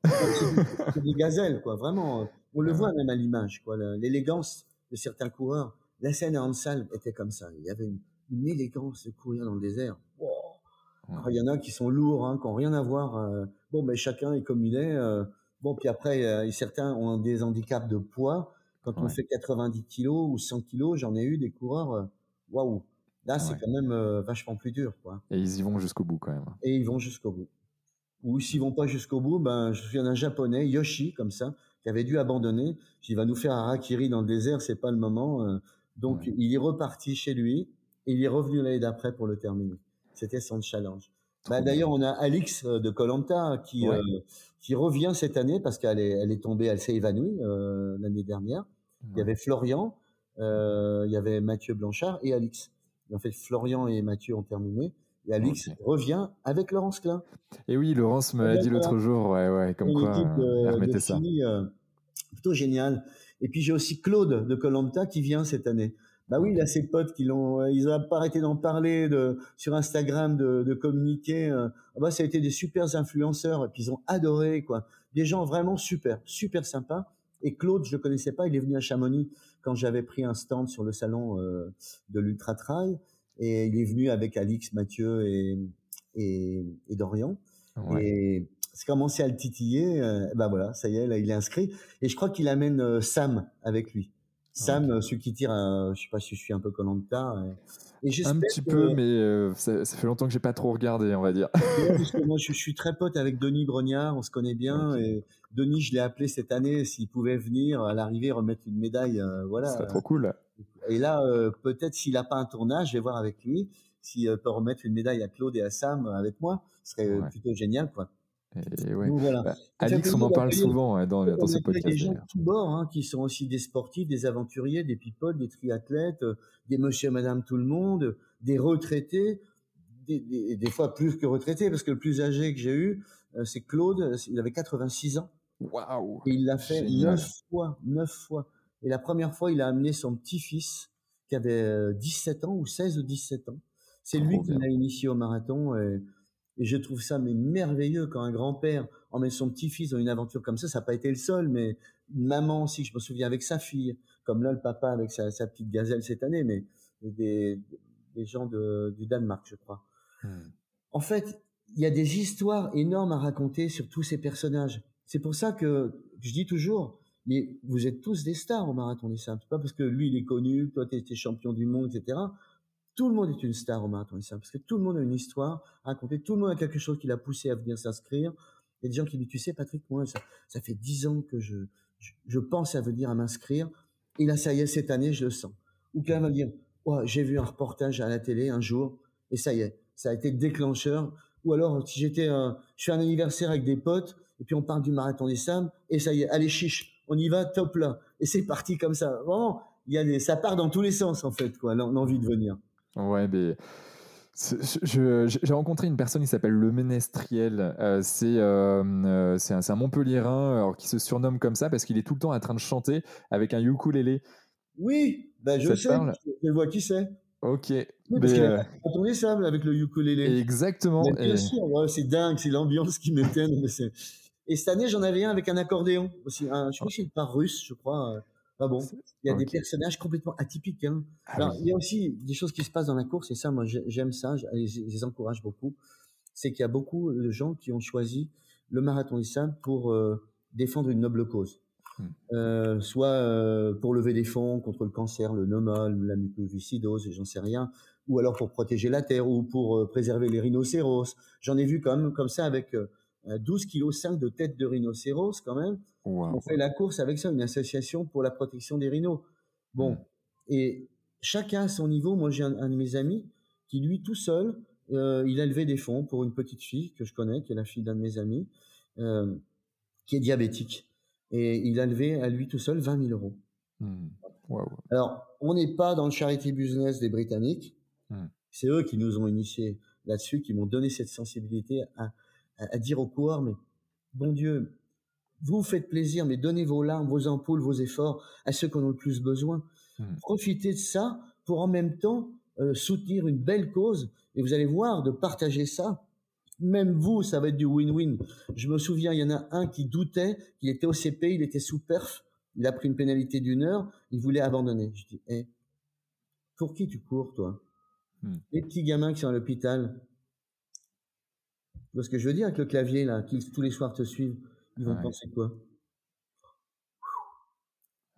C'est des gazelles, quoi, vraiment. On le voit même à l'image, quoi, l'élégance de certains coureurs. La scène à Hansal était comme ça. Il y avait une, élégance de courir dans le désert. il y en a qui sont lourds, hein, qui n'ont rien à voir. Euh, bon, mais chacun est comme il est. Euh, bon, puis après, euh, certains ont des handicaps de poids. Quand on fait 90 kilos ou 100 kilos, j'en ai eu des coureurs. Waouh! Là, c'est quand même vachement plus dur. Quoi. Et ils y vont jusqu'au bout quand même. Et ils vont jusqu'au bout ou s'ils vont pas jusqu'au bout, ben, je me souviens d'un japonais, Yoshi, comme ça, qui avait dû abandonner. Il va nous faire un rakiri dans le désert, c'est pas le moment. Euh. donc, il est reparti chez lui et il est revenu l'année d'après pour le terminer. C'était son challenge. Ben, D'ailleurs, on a Alix euh, de Colanta qui, euh, qui revient cette année parce qu'elle est, elle est tombée, elle s'est évanouie l'année dernière. Il y avait Florian, il y avait Mathieu Blanchard et Alix. En fait, Florian et Mathieu ont terminé. Et Alix revient avec Laurence Klein. Et oui, Laurence me l'a dit l'autre jour, ouais, ouais, comme quoi, elle remettait ça. plutôt génial. Et puis j'ai aussi Claude de Colanta qui vient cette année. Bah oui, il a ses potes qui l'ont, ils n'ont pas arrêté d'en parler, de, sur Instagram, de, de communiquer. Ah bah, ça a été des super influenceurs, et puis ils ont adoré, quoi. Des gens vraiment super, super sympas. Et Claude, je le connaissais pas, il est venu à Chamonix quand j'avais pris un stand sur le salon euh, de l'Ultra Trail. Et il est venu avec Alix, Mathieu et, et, et Dorian. Et c'est commencé à le titiller. Euh, bah voilà, ça y est, là il est inscrit. Et je crois qu'il amène euh, Sam avec lui. Sam, euh, celui qui tire, un, je sais pas si je suis un peu Colanta. Et, un petit peu, mais ça, fait longtemps que j'ai pas trop regardé, on va dire. *laughs* moi, je, suis très pote avec Denis Brognard, on se connaît bien. Et Denis, je l'ai appelé cette année s'il pouvait venir à l'arrivée remettre une médaille. voilà. C'est trop cool. Et là, peut-être s'il n'a pas un tournage, je vais voir avec lui s'il peut remettre une médaille à Claude et à Sam avec moi. Ce serait plutôt génial, quoi. Et ouais. Bah, Alix, on en parle souvent dans, dans ce podcast. Il y a des gens de tous bords hein, qui sont aussi des sportifs, des aventuriers, des people, des triathlètes, euh, des monsieur et madame tout le monde, des retraités, des, des, des, fois plus que retraités, parce que le plus âgé que j'ai eu, euh, c'est Claude, il avait 86 ans. Waouh il l'a fait neuf fois, neuf fois. Et la première fois, il a amené son petit-fils, qui avait 17 euh, ans, ou 16 ou 17 ans. C'est lui qui l'a initié au marathon. Et, et je trouve ça mais merveilleux quand un grand-père emmène son petit-fils dans une aventure comme ça. Ça n'a pas été le seul, mais une maman aussi, je me souviens avec sa fille, comme là le papa avec sa, sa petite gazelle cette année, mais des, des gens de, du Danemark, je crois. Hmm. En fait, il y a des histoires énormes à raconter sur tous ces personnages. C'est pour ça que je dis toujours, mais vous êtes tous des stars au marathon des sables. pas parce que lui il est connu, toi tu es champion du monde, etc. Tout le monde est une star au marathon des parce que tout le monde a une histoire à raconter, tout le monde a quelque chose qui l'a poussé à venir s'inscrire. Il y a des gens qui disent, tu sais, Patrick, moi, ça, fait dix ans que je, je, pense à venir à m'inscrire. Et là, ça y est, cette année, je le sens. Ou quelqu'un va dire, oh, j'ai vu un reportage à la télé un jour, et ça y est, ça a été déclencheur. Ou alors, si j'étais, je fais un anniversaire avec des potes, et puis on parle du marathon des Sam, et ça y est, allez chiche, on y va, top là. Et c'est parti comme ça. Vraiment, il y a des, ça part dans tous les sens, en fait, quoi, l'envie de venir. Ouais, mais. J'ai rencontré une personne qui s'appelle Le Ménestriel. Euh, c'est euh, euh, un, un Montpellierin alors, qui se surnomme comme ça parce qu'il est tout le temps en train de chanter avec un ukulélé. Oui, bah, je sais, je, vois qui c'est. Ok. Oui, parce qu'il a tourné ça avec le ukulélé. Exactement. bien sûr, c'est dingue, c'est l'ambiance qui m'éteint. Et cette année, j'en avais un avec un accordéon aussi. Un, je crois que c'est pas russe, je crois. Ah bon Il y a des personnages complètement atypiques. Hein. Ah Alors, il y a aussi des choses qui se passent dans la course, et ça, moi, j'aime ça, je les encourage beaucoup. C'est qu'il y a beaucoup de gens qui ont choisi le marathon Nissan pour euh, défendre une noble cause. Hmm. Euh, soit euh, pour lever des fonds contre le cancer, le nomol, la mucoviscidose, j'en sais rien, ou alors pour protéger la terre, ou pour euh, préserver les rhinocéros. J'en ai vu comme comme ça avec 12 kg 5 de tête de rhinocéros quand même. On fait la course avec ça, une association pour la protection des rhinos. Bon, hmm. et chacun à son niveau. Moi, j'ai un, de mes amis qui, lui, tout seul, euh, il a levé des fonds pour une petite fille que je connais, qui est la fille d'un de mes amis, euh, qui est diabétique. Et il a levé à lui tout seul 20 000 euros. Hmm. Alors, on n'est pas dans le charity business des Britanniques. Hmm. C'est eux qui nous ont initiés là-dessus, qui m'ont donné cette sensibilité à, à, dire au coureur, mais bon Dieu, vous faites plaisir, mais donnez vos larmes, vos ampoules, vos efforts à ceux qui en ont le plus besoin. Hmm. Profitez de ça pour en même temps euh, soutenir une belle cause. Et vous allez voir, de partager ça, même vous, ça va être du win-win. Je me souviens, il y en a un qui doutait, qu'il était au CP, il était sous perf, il a pris une pénalité d'une heure, il voulait abandonner. Je dis, hé, pour qui tu cours, toi? Hmm. Les petits gamins qui sont à l'hôpital, ce que je veux dire avec le clavier, là, qui tous les soirs te suivent, ils vont penser quoi?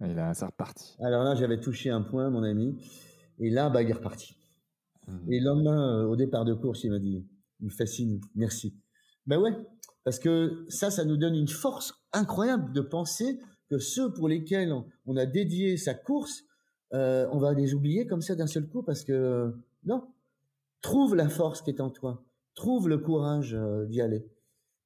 Et là, c'est reparti. Alors là, j'avais touché un point, mon ami, et là, bah, il est reparti. Mmh. Et le lendemain, euh, au départ de course, il m'a dit, il me fascine, merci. Ben ouais, parce que ça, ça nous donne une force incroyable de penser que ceux pour lesquels on a dédié sa course, euh, on va les oublier comme ça d'un seul coup parce que non, trouve la force qui est en toi. Trouve le courage euh, d'y aller.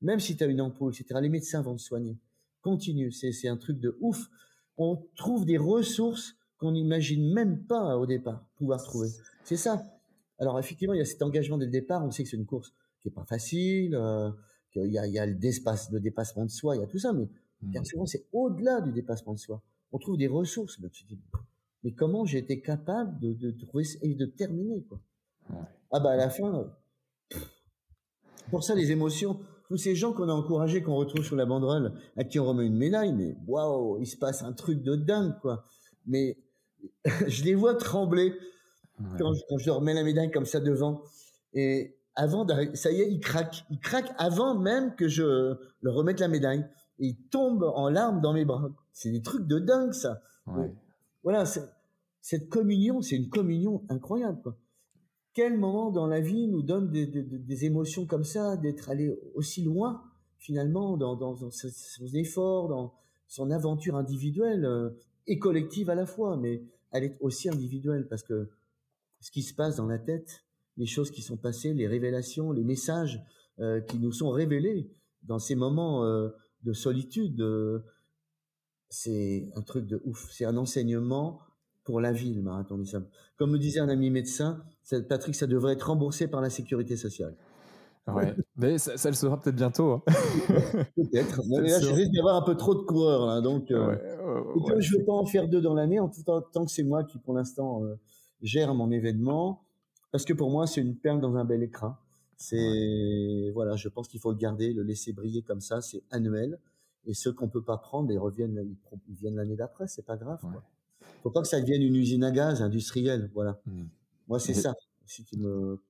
Même si tu as une ampoule, etc. Les médecins vont te soigner. Continue, c'est un truc de ouf. On trouve des ressources qu'on n'imagine même pas au départ pouvoir trouver. C'est ça. Alors effectivement, il y a cet engagement dès le départ. On sait que c'est une course qui est pas facile, euh, qu'il y a, il y a le, le dépassement de soi, il y a tout ça, mais bien mmh. souvent c'est au-delà du dépassement de soi. On trouve des ressources. Mais, tu dis, mais comment j'ai été capable de, de, trouver et de terminer quoi? Ah bah à la fin, pour ça les émotions. Tous ces gens qu'on a encouragés, qu'on retrouve sur la banderole, à qui on remet une médaille, mais waouh, il se passe un truc de dingue quoi. Mais *laughs* je les vois trembler quand, je, leur mets la médaille comme ça devant. Et avant d'arriver, ça y est, ils craquent. Ils craquent avant même que je leur remette la médaille. Et ils tombent en larmes dans mes bras. C'est des trucs de dingue, ça. Voilà, cette communion, c'est une communion incroyable. Quoi. Quel moment dans la vie nous donne des, émotions comme ça, d'être allé aussi loin, finalement, dans, dans, dans dans son aventure individuelle euh, et collective à la fois, mais elle est aussi individuelle parce que ce qui se passe dans la tête, les choses qui sont passées, les révélations, les messages euh, qui nous sont révélés dans ces moments euh, de solitude, c'est un truc de ouf. C'est un enseignement pour la vie, le marathon des sables. Comme me disait un ami médecin, Patrick, ça devrait être remboursé par la sécurité sociale. Ouais, mais ça, le sera peut-être bientôt. Hein. *laughs* peut-être. Mais là, je risque d'avoir un peu trop de coureurs, là, donc. je ne veux pas en faire deux dans l'année, en tout temps que c'est moi qui, pour l'instant, gère mon événement parce que pour moi c'est une perle dans un bel écran. C'est voilà, je pense qu'il faut le garder, le laisser briller comme ça. C'est annuel et ceux qu'on peut pas prendre, ils reviennent, ils, viennent l'année d'après. C'est pas grave. Quoi. Faut pas que ça devienne une usine à gaz industrielle. Voilà. Mmh. Moi c'est ça me.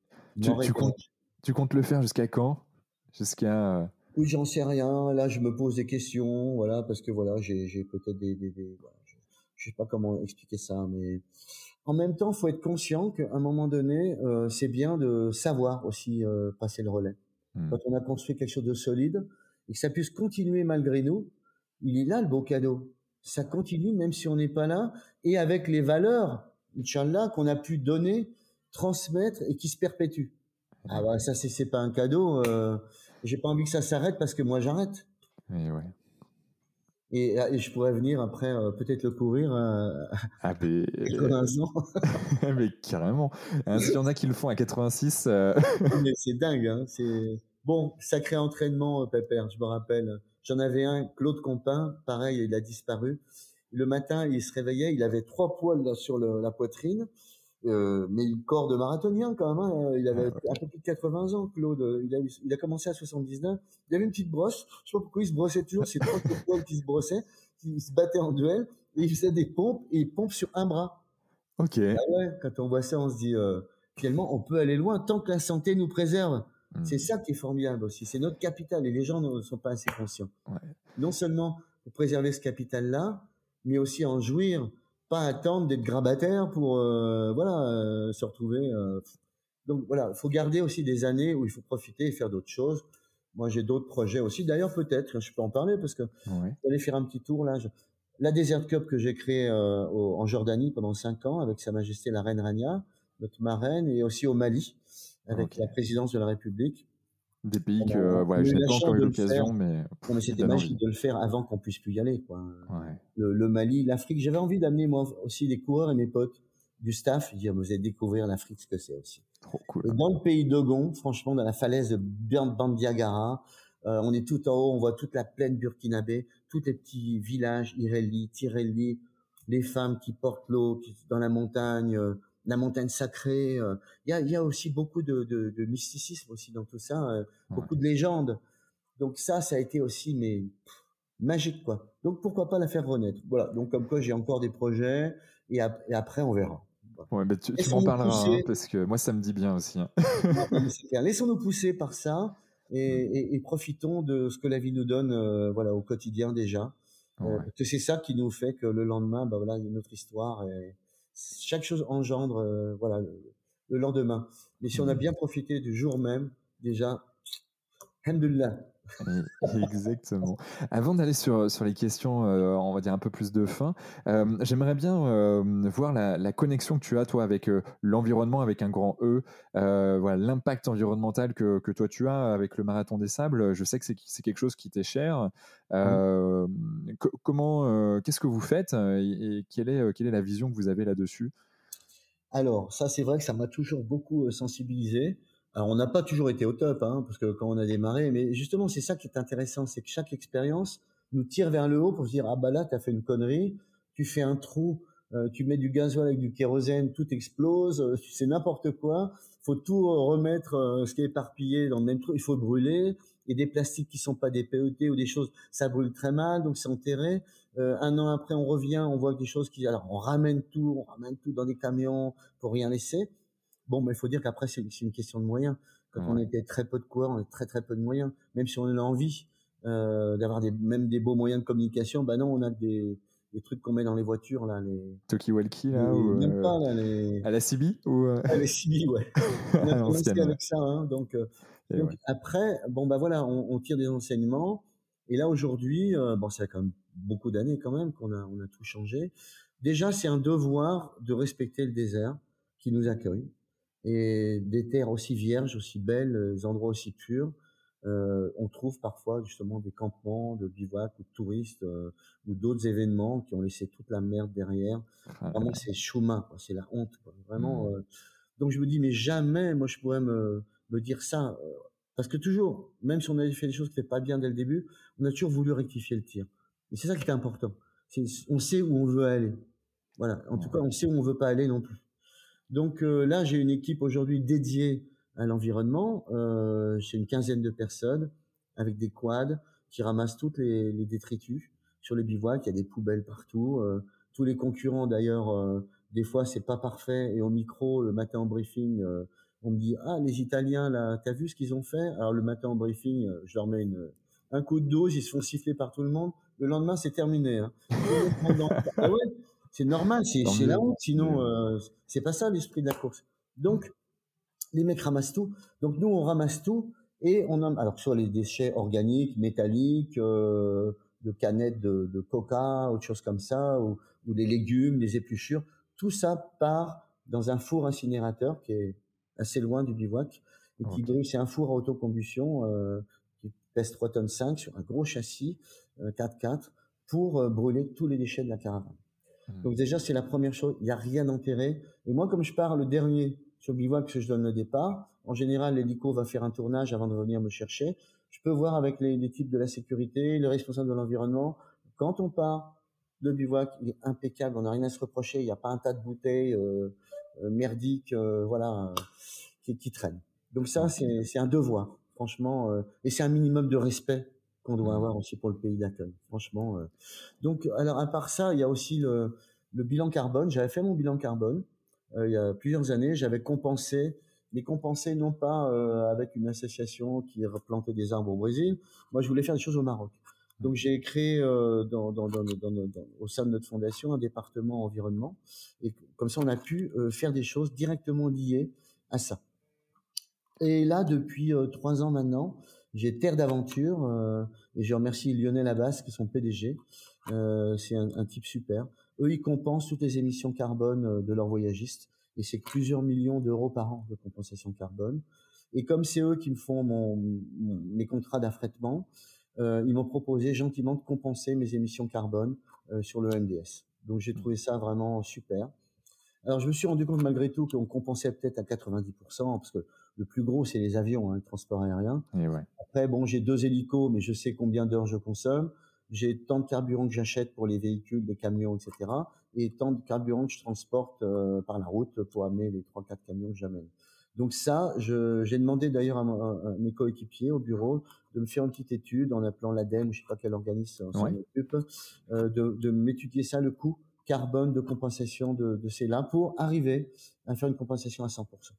Tu, tu, comptes, tu comptes le faire jusqu'à quand? Jusqu'à. Euh oui, j'en sais rien. Là, je me pose des questions, voilà, parce que voilà, j'ai peut-être des, des, des voilà, je, je sais pas comment expliquer ça, mais en même temps, faut être conscient qu'à un moment donné, euh, c'est bien de savoir aussi euh, passer le relais. Hmm. Quand on a construit quelque chose de solide et que ça puisse continuer malgré nous, il est là le beau cadeau. Ça continue même si on n'est pas là et avec les valeurs, Inch'Allah, qu'on a pu donner, transmettre et qui se perpétuent. Ah bah ça c'est pas un cadeau. Euh, J'ai pas envie que ça s'arrête parce que moi j'arrête. Oui, ouais. Euh, et, je pourrais venir après euh, peut-être le courir euh, ah, *laughs* mais... 80 ans. *laughs* mais carrément. Hein, S'il y en a qui le font à 86. mais *laughs* c'est dingue. Hein, c'est bon, sacré entraînement, Pépère. Je me rappelle. J'en avais un, Claude Compin. Pareil, il a disparu. Le matin, il se réveillait, il avait trois poils sur la poitrine. Euh, mais le corps de marathonien quand même. Hein. Il avait un peu plus de 80 ans, Claude. Il a, il a commencé à 79. Il avait une petite brosse. Je sais pas pourquoi il se brossait toujours. C'est trois poils qui se brossaient. Il se battait en duel. Et il faisait des pompes et il pompe sur un bras. Ok. Ah ouais, quand on voit ça, on se dit euh, finalement, on peut aller loin tant que la santé nous préserve. Hmm. C'est ça qui est formidable aussi. C'est notre capital et les gens ne sont pas assez conscients. Ouais. Non seulement pour préserver ce capital-là, mais aussi en jouir pas attendre d'être grabataire pour euh, voilà euh, se retrouver. Euh. Donc voilà, il faut garder aussi des années où il faut profiter et faire d'autres choses. Moi, j'ai d'autres projets aussi. D'ailleurs, peut-être, je peux en parler parce que ouais. aller faire un petit tour là. La Desert Cup que j'ai créée en Jordanie pendant cinq ans avec Sa Majesté la Reine Rania, notre marraine, et aussi au Mali avec la présidence de la République. Des pays que je n'ai pas encore eu l'occasion, mais. Non, mais c'était magique de le faire avant qu'on puisse plus y aller. Quoi. Ouais. Le, le, Mali, l'Afrique. J'avais envie d'amener moi aussi les coureurs et mes potes du staff, dire vous allez découvrir l'Afrique, ce que c'est aussi. Trop cool. dans le pays d'Ogon, franchement, dans la falaise de Bandiagara, euh, on est tout en haut, on voit toute la plaine burkinabé, tous les petits villages, Ireli, Tireli, les femmes qui portent l'eau dans la montagne. Euh, la montagne sacrée. Euh, il y, a, y, a, aussi beaucoup de, de, de, mysticisme aussi dans tout ça, euh, beaucoup de légendes. Donc ça, ça a été aussi mais magique quoi. Donc pourquoi pas la faire renaître. Voilà. Donc comme quoi j'ai encore des projets et, après on verra. Ouais, mais tu, tu m'en parleras hein, parce que moi ça me dit bien aussi. Hein. *laughs* Laissons-nous pousser par ça et, et, et, profitons de ce que la vie nous donne, euh, voilà, au quotidien déjà. Ouais. que c'est ça qui nous fait que le lendemain, bah voilà, il y a une autre histoire. Et, chaque chose engendre euh, voilà le, lendemain. Mais si on a mmh. bien profité du jour même, déjà, alhamdoulilah. *laughs* Exactement. Avant d'aller sur, sur les questions, euh, on va dire un peu plus de fin, euh, j'aimerais bien euh, voir la, la, connexion que tu as, toi, avec l'environnement, avec un grand E, voilà, l'impact environnemental que, que, toi tu as avec le Marathon des Sables. Je sais que c'est quelque chose qui t'est cher. Mmh. comment, qu'est-ce que vous faites et, quelle, est, quelle est la vision que vous avez là-dessus? Alors, ça, c'est vrai que ça m'a toujours beaucoup sensibilisé. Alors, on n'a pas toujours été au top, hein, parce que quand on a démarré, mais justement, c'est ça qui est intéressant, c'est que chaque expérience nous tire vers le haut pour se dire, ah bah là, tu as fait une connerie, tu fais un trou, euh, tu mets du gasoil avec du kérosène, tout explose, euh, c'est n'importe quoi. faut tout remettre, euh, ce qui est éparpillé dans le même trou, il faut brûler. Et des plastiques qui sont pas des PET ou des choses, ça brûle très mal, donc c'est enterré. un an après, on revient, on voit des choses qui, alors on ramène tout, on ramène tout dans des camions pour rien laisser. Bon, mais il faut dire qu'après, c'est une question de moyens. Quand on était très peu de coureurs, on a très très peu de moyens. Même si on a envie euh, d'avoir des, même des beaux moyens de communication, bah non, on a des, trucs qu'on met dans les voitures là, les Toki Walkie là, ou même pas là, les... à la CB ou euh? à la CB, ouais. *laughs* on a commencé avec ça, hein, donc, euh, après, bon bah voilà, on, on, tire des enseignements. Et là aujourd'hui, euh, bon, ça a quand même beaucoup d'années quand même qu'on a, on a tout changé. Déjà, c'est un devoir de respecter le désert qui nous accueille et des terres aussi vierges, aussi belles, des endroits aussi purs. Euh, on trouve parfois justement des campements de bivouac ou de touristes euh, ou d'autres événements qui ont laissé toute la merde derrière. Ah vraiment, c'est chemin, c'est la honte. Vraiment. Mmh. Euh, donc je me dis, mais jamais, moi, je pourrais me, me dire ça. parce que toujours, même si on avait fait des choses qui n'étaient pas bien dès le début, on a toujours voulu rectifier le tir. Et c'est ça qui est important. on sait où on veut aller. Voilà. En tout cas, on sait où on veut pas aller non plus. Donc là, j'ai une équipe aujourd'hui dédiée à l'environnement. Euh, c'est une quinzaine de personnes avec des quads qui ramassent toutes les, les détritus sur les bivouacs. Il y a des poubelles partout. Euh, tous les concurrents, d'ailleurs, euh, des fois, c'est pas parfait. Et au micro, le matin en briefing, euh, on me dit ah les Italiens là, t'as vu ce qu'ils ont fait? Alors le matin en briefing, euh, je leur mets une, un coup de dose, ils se font siffler par tout le monde. Le lendemain, c'est terminé. Hein. *laughs* ah ouais, c'est normal, c'est la honte. Sinon, euh, c'est pas ça l'esprit de la course. Donc, les mecs ramassent tout. Donc nous, on ramasse tout et on a, alors soit les déchets organiques, métalliques, euh, de canettes de, de, coca, autre chose comme ça, ou, ou, des légumes, des épluchures, tout ça part dans un four incinérateur qui est assez loin du bivouac et qui brûle. C'est un four à autocombustion euh, qui pèse 3 tonnes 5 sur un gros châssis euh, 4x4 pour euh, brûler tous les déchets de la caravane. Mmh. Donc déjà, c'est la première chose. Il n'y a rien enterré. Et moi, comme je pars le dernier sur bivouac que je donne le départ. En général, l'hélico va faire un tournage avant de venir me chercher. Je peux voir avec les, les types de la sécurité, les responsables de l'environnement. Quand on part, le bivouac, il est impeccable. On n'a rien à se reprocher. Il n'y a pas un tas de bouteilles euh, euh merdiques, euh, voilà, euh, qui, qui, traînent. Donc ça, c'est un devoir, franchement, et c'est un minimum de respect qu'on doit avoir aussi pour le pays d'accueil, franchement. Donc, alors à part ça, il y a aussi le, le bilan carbone. J'avais fait mon bilan carbone. Euh, il y a plusieurs années, j'avais compensé, mais compensé non pas euh, avec une association qui replantait des arbres au Brésil. Moi, je voulais faire des choses au Maroc. Donc j'ai créé euh, dans, dans, dans, au sein de notre fondation un département environnement et comme ça on a pu euh, faire des choses directement liées à ça. Et là depuis euh, trois ans maintenant, j'ai Terre d'aventure et je remercie Lionel Abbas qui est son PDG. c'est un, un, type super. Eux, ils compensent toutes les émissions carbone euh, de leurs voyagistes. Et c'est plusieurs millions d'euros par an de compensation carbone. Et comme c'est eux qui me font mon, mes contrats d'affrètement, euh, ils m'ont proposé gentiment de compenser mes émissions carbone euh, sur le MDS. Donc j'ai trouvé ça vraiment super. Alors je me suis rendu compte malgré tout qu'on compensait peut-être à 90%, parce que le plus gros c'est les avions, hein, le transport aérien. Et ouais. Après bon j'ai deux hélicos, mais je sais combien d'heures je consomme j'ai tant de carburant que j'achète pour les véhicules, les camions, etc. Et tant de carburant que je transporte euh, par la route pour amener les trois, quatre camions que j'amène. Donc ça, j'ai demandé d'ailleurs à, mes coéquipiers au bureau de me faire une petite étude en appelant l'ADEME, je sais pas quel organisme s'en occupe, euh, de, de m'étudier ça, le coût carbone de compensation de, de ces là pour arriver à faire une compensation à 100%.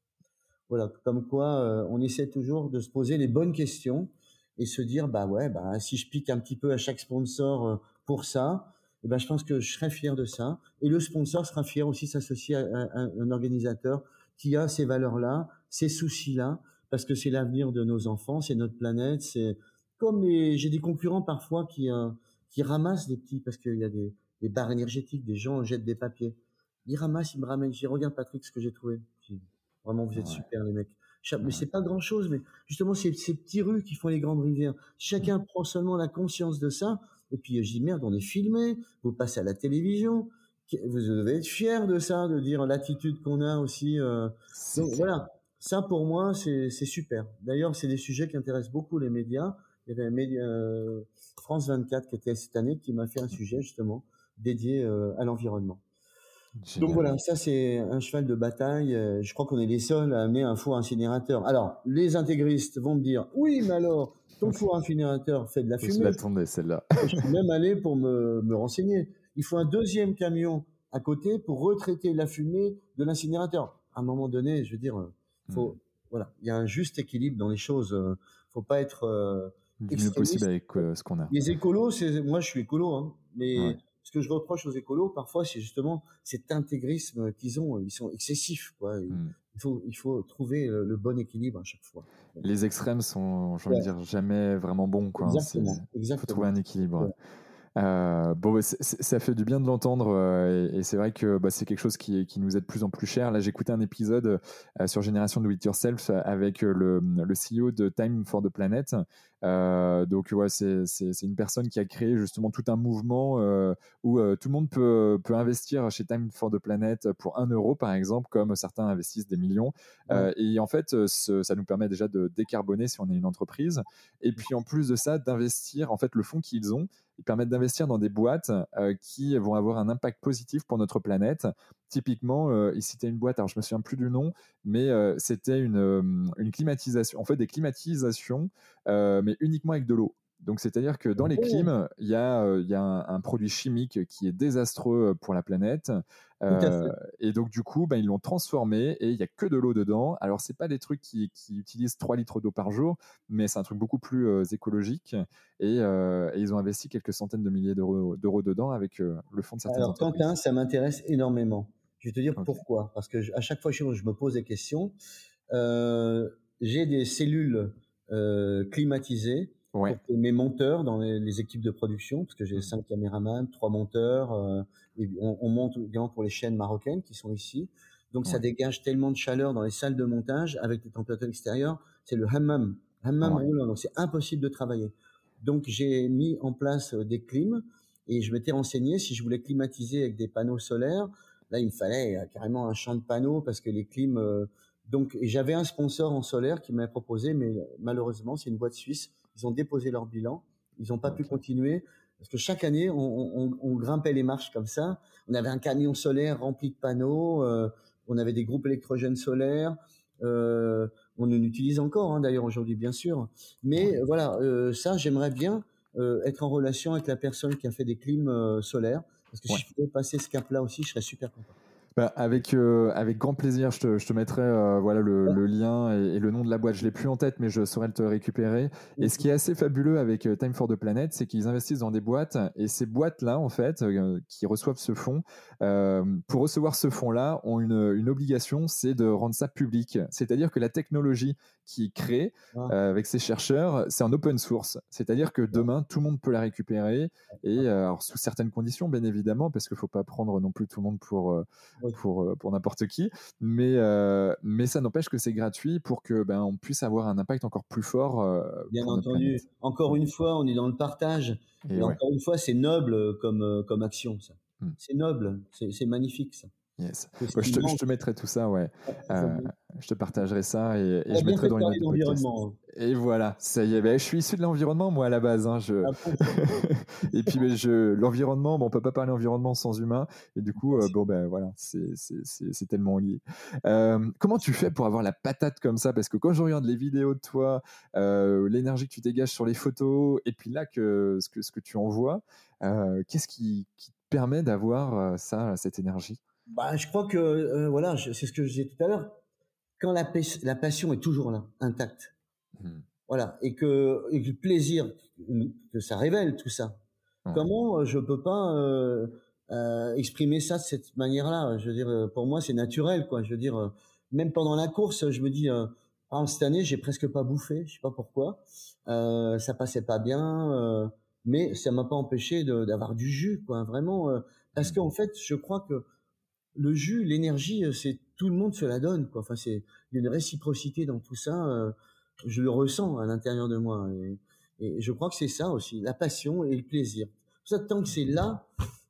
Voilà, comme quoi euh, on essaie toujours de se poser les bonnes questions et se dire bah ouais bah si je pique un petit peu à chaque sponsor euh, pour ça eh ben je pense que je serais fier de ça. Et le sponsor sera fier aussi s'associer à, un organisateur qui a ces valeurs là ces soucis là parce que c'est l'avenir de nos enfants c'est notre planète c'est comme j'ai des concurrents parfois qui euh, qui ramassent des petits parce qu'il y a des, des barres énergétiques des gens jettent des papiers. Ils ramassent ils me ramènent. J'ai regarde Patrick ce que j'ai trouvé vraiment vous êtes super les mecs mais c'est pas grand chose, mais justement, c'est ces petits rues qui font les grandes rivières. Chacun prend seulement la conscience de ça. Et puis, je dis, merde, on est filmé, vous passez à la télévision. vous devez être fier de ça, de dire l'attitude qu'on a aussi. Euh. Donc voilà, ça pour moi c'est super. D'ailleurs, c'est des sujets qui intéressent beaucoup les médias. Il y avait un média, euh, France 24 qui était cette année qui m'a fait un sujet justement dédié euh, à l'environnement. Donc voilà, ça c'est un cheval de bataille. Je crois qu'on est les seuls à amener un four incinérateur. Alors, les intégristes vont me dire, oui, mais alors, ton four incinérateur fait de la fumée. Je celle-là. je suis même allé pour me, me renseigner il faut un deuxième camion à côté pour retraiter la fumée de l'incinérateur. À un moment donné, je veux dire, faut, hmm. voilà, il y a un juste équilibre dans les choses. Euh, faut pas être euh, du mieux possible avec euh, ce qu'on a. Les écolos, moi je suis écolo, hein, mais ce que je reproche aux écolos parfois, c'est justement cet intégrisme qu'ils ont. Ils sont excessifs, quoi. Hmm. Il faut, il faut trouver le, bon équilibre à chaque fois. Les extrêmes sont, j'ai envie de dire, jamais vraiment bons, quoi. Exactement. Il faut trouver un équilibre. Euh, bon, ça fait du bien de l'entendre euh, et, c'est vrai que bah, c'est quelque chose qui, qui, nous est de plus en plus cher. Là, j'écoutais un épisode euh, sur Génération Do It Yourself avec le, le, CEO de Time for the Planet. donc, ouais, c'est une personne qui a créé justement tout un mouvement où tout le monde peut, peut investir chez Time for the Planet pour un euro, par exemple, comme certains investissent des millions. et en fait, ça nous permet déjà de décarboner si on est une entreprise. Et puis, en plus de ça, d'investir, en fait, le fonds qu'ils ont ils permettent d'investir dans des boîtes euh, qui vont avoir un impact positif pour notre planète. Typiquement, euh, il citait une boîte, alors je me souviens plus du nom, mais euh, c'était une, une, climatisation, en fait des climatisations, mais uniquement avec de l'eau. Donc, c'est-à-dire que dans les oh. clims, il y a, euh, y a un, produit chimique qui est désastreux euh, pour la planète. Euh, et donc, du coup, ben, ils l'ont transformé et il n'y a que de l'eau dedans. Alors, ce pas des trucs qui, utilisent 3 litres d'eau par jour, mais c'est un truc beaucoup plus écologique. Et, ils ont investi quelques centaines de milliers d'euros dedans avec le fonds de certaines Alors, Quentin, ça m'intéresse énormément. Je vais te dire pourquoi. Parce que à chaque fois que je me pose des questions, j'ai des cellules climatisées mes monteurs dans les, équipes de production, parce que j'ai mmh. cinq caméramans, trois monteurs, euh, et on, monte également pour les chaînes marocaines qui sont ici. Donc ça dégage tellement de chaleur dans les salles de montage avec les températures extérieures. C'est le hammam, hammam roulant, donc c'est impossible de travailler. Donc j'ai mis en place euh, des clims et je m'étais renseigné si je voulais climatiser avec des panneaux solaires. Là, il me fallait euh, carrément un champ de panneaux parce que les clims. donc j'avais un sponsor en solaire qui m'avait proposé, mais malheureusement c'est une boîte suisse ils ont déposé leur bilan, ils n'ont pas pu continuer parce que chaque année, on, grimpait les marches comme ça. On avait un camion solaire rempli de panneaux, euh, on avait des groupes électrogènes solaires. Euh, on en utilise encore, hein, d'ailleurs aujourd'hui, bien sûr. Mais voilà, euh, ça, j'aimerais bien être en relation avec la personne qui a fait des clims solaires, parce que si je pouvais passer ce cap-là aussi, je serais super content. Bah, avec, euh, avec grand plaisir, je te, je te mettrai euh, voilà, le, le lien et, le nom de la boîte. Je l'ai plus en tête, mais je saurais le te récupérer. Et ce qui est assez fabuleux avec euh, Time for the Planet, c'est qu'ils investissent dans des boîtes. Et ces boîtes-là, en fait, qui reçoivent ce fonds, pour recevoir ce fonds-là, ont une, une obligation, c'est de rendre ça public. C'est-à-dire que la technologie qui est créée avec ces chercheurs, c'est en open source. C'est-à-dire que demain, tout le monde peut la récupérer. Et alors, sous certaines conditions, bien évidemment, parce qu'il ne faut pas prendre non plus tout le monde pour pour, euh, pour n'importe qui. Mais, euh, mais ça n'empêche que c'est gratuit pour que ben, on puisse avoir un impact encore plus fort. Euh, Bien entendu. Encore une fois, on est dans le partage. Et, encore une fois, c'est noble comme, comme action. Ça. Hmm. C'est noble, c'est magnifique ça. Yes. Je, te, je, te, mettrai tout ça, ouais. Euh, je te partagerai ça et, et je mettrai dans les notes Et voilà, ça y est. Ben, je suis issu de l'environnement, moi, à la base. Hein, je... Ah, *laughs* et puis, ben, je... l'environnement, bon, on peut pas parler environnement sans humain. Et du coup, euh, bon, ben voilà, c'est tellement lié. Euh, comment tu fais pour avoir la patate comme ça? Parce que quand je regarde les vidéos de toi, l'énergie que tu dégages sur les photos, et puis là, que, ce, que, ce que tu envoies, qu'est-ce qui, qui te permet d'avoir ça, cette énergie? Bah, je crois que euh, voilà, c'est ce que je disais tout à l'heure. Quand la, la, passion est toujours là, intacte, mmh. voilà, et que, et que, le plaisir que ça révèle tout ça. Comment euh, je peux pas euh, euh, exprimer ça de cette manière-là? Je veux dire, pour moi, c'est naturel, quoi. Je veux dire, même pendant la course, je me dis, ah, cette année, j'ai presque pas bouffé, je sais pas pourquoi. ça passait pas bien, mais ça m'a pas empêché d'avoir du jus, quoi. Vraiment, parce mmh. qu'en fait, je crois que le jus, l'énergie, euh, c'est tout le monde se la donne. Quoi. Enfin, c'est il y a une réciprocité dans tout ça. Euh, je le ressens à l'intérieur de moi. Et, je crois que c'est ça aussi, la passion et le plaisir. Ça, tant que c'est là,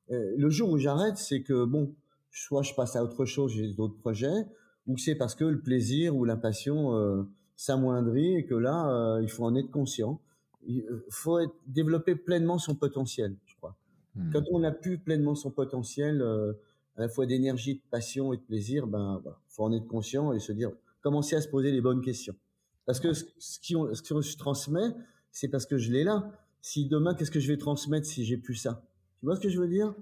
le jour où j'arrête, c'est que bon, soit je passe à autre chose, j'ai d'autres projets, ou c'est parce que le plaisir ou la passion euh, s'amoindrit et que là, euh, il faut en être conscient. Il euh, faut être, développer pleinement son potentiel, je crois. Hmm. Quand on n'a plus pleinement son potentiel, à la fois d'énergie, de passion et de plaisir, ben voilà, faut en être conscient et se dire, commencer à se poser les bonnes questions. Parce que ce, qui, ce que je transmets, c'est parce que je l'ai là. Si demain, qu'est-ce que je vais transmettre si j'ai plus ça? Tu vois ce que je veux dire?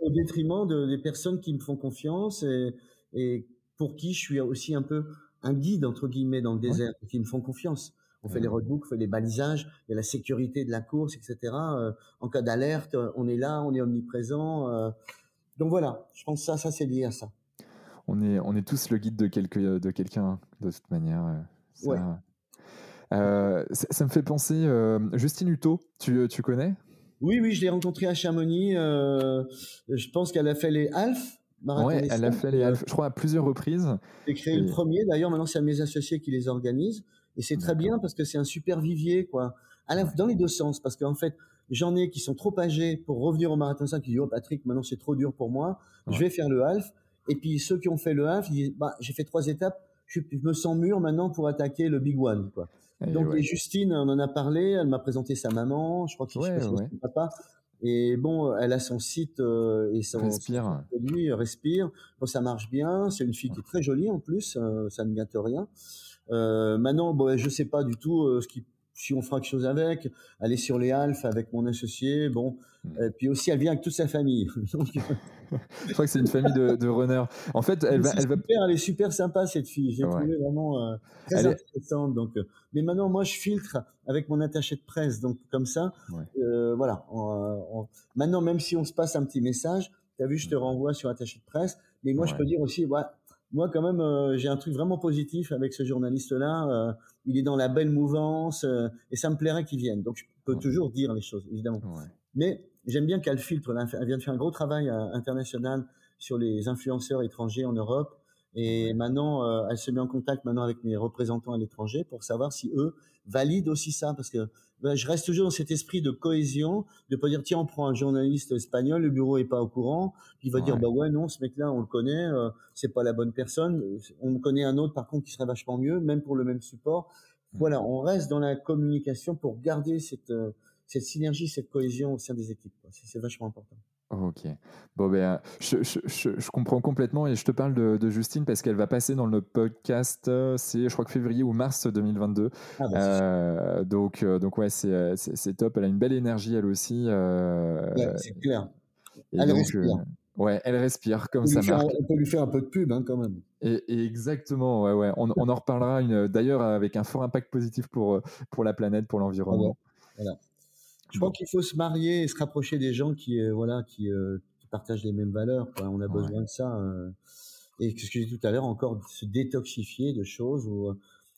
Au détriment de, des personnes qui me font confiance et, et, pour qui je suis aussi un peu un guide, entre guillemets, dans le désert, qui me font confiance. On fait les roadbooks, on fait les balisages, il y a la sécurité de la course, etc. Euh, en cas d'alerte, on est là, on est omniprésent. Euh. Donc voilà, je pense que ça, ça c'est lié à ça. On est, on est tous le guide de, quelque, de quelqu'un, de toute manière. Euh, ça, ça, me fait penser, Justine Hutto, tu, tu connais? Oui, oui, je l'ai rencontrée à Chamonix. Euh, je pense qu'elle a fait les Alphes. Oui, elle a fait les Alphes, je crois, à plusieurs reprises. J'ai créé le premier. D'ailleurs, maintenant, c'est à mes associés qui les organisent. Et c'est très bien parce que c'est un super vivier, quoi. À dans les deux sens. Parce qu'en fait, j'en ai qui sont trop âgés pour revenir au marathon 5 qui disent, oh, Patrick, maintenant, c'est trop dur pour moi. Je vais faire le half. Et puis, ceux qui ont fait le half, ils disent, bah, j'ai fait trois étapes. Je, me sens mûr maintenant pour attaquer le big one, quoi. Donc, Justine, on en a parlé, elle m'a présenté sa maman, je crois que ouais, son papa. Et bon, elle a son site euh, et son respire. lui respire. Bon, ça marche bien. C'est une fille qui est très jolie en plus. Euh, ça ne gâte rien. Euh, maintenant, bon, je sais pas du tout euh, ce qui si on fera quelque chose avec, aller sur les Alphes avec mon associé, bon, hmm. et puis aussi elle vient avec toute sa famille. *laughs* *laughs* je crois que c'est une famille de, de runners. En fait, elle va, elle va. Super, elle est super sympa cette fille. J'ai trouvé vraiment euh, très intéressante. Donc, euh, mais maintenant moi je filtre avec mon attaché de presse, donc comme ça, euh, voilà. Maintenant même si on se passe un petit message, tu as vu, je te renvoie sur attaché de presse, mais moi je peux dire aussi, voilà moi quand même euh, j'ai un truc vraiment positif avec ce journaliste là euh, il est dans la belle mouvance euh, et ça me plairait qu'il vienne. Donc je peux toujours dire les choses évidemment. Mais j'aime bien qu'elle filtre elle vient de faire un gros travail international sur les influenceurs étrangers en Europe. Et maintenant, elle se met en contact maintenant avec mes représentants à l'étranger pour savoir si eux valident aussi ça. Parce que ben, je reste toujours dans cet esprit de cohésion, de pas dire tiens on prend un journaliste espagnol, le bureau est pas au courant, puis il va dire bah ouais non ce mec-là on le connaît, euh, c'est pas la bonne personne. On connaît un autre par contre qui serait vachement mieux, même pour le même support. Mmh. Voilà, on reste dans la communication pour garder cette euh, cette synergie, cette cohésion au sein des équipes. C'est vachement important. Ok. Bon, ben, je, je, je, comprends complètement et je te parle de, de Justine parce qu'elle va passer dans le podcast, euh, c'est je crois que février ou mars 2022. Ah, bah, euh, donc, euh, donc ouais, c'est, c'est, top. Elle a une belle énergie elle aussi. Ouais, c'est clair. Elle respire. ouais, elle respire comme ça marche. On peut lui faire un peu de pub hein, quand même. Et, exactement, ouais, ouais. On, on en reparlera une, d'ailleurs avec un fort impact positif pour, pour la planète, pour l'environnement. Voilà. Je pense qu'il faut se marier et se rapprocher des gens qui, euh, voilà, qui, euh, qui, partagent les mêmes valeurs. Quoi. On a besoin de ça. Euh. et ce que j'ai dit tout à l'heure, encore se détoxifier de choses. Où,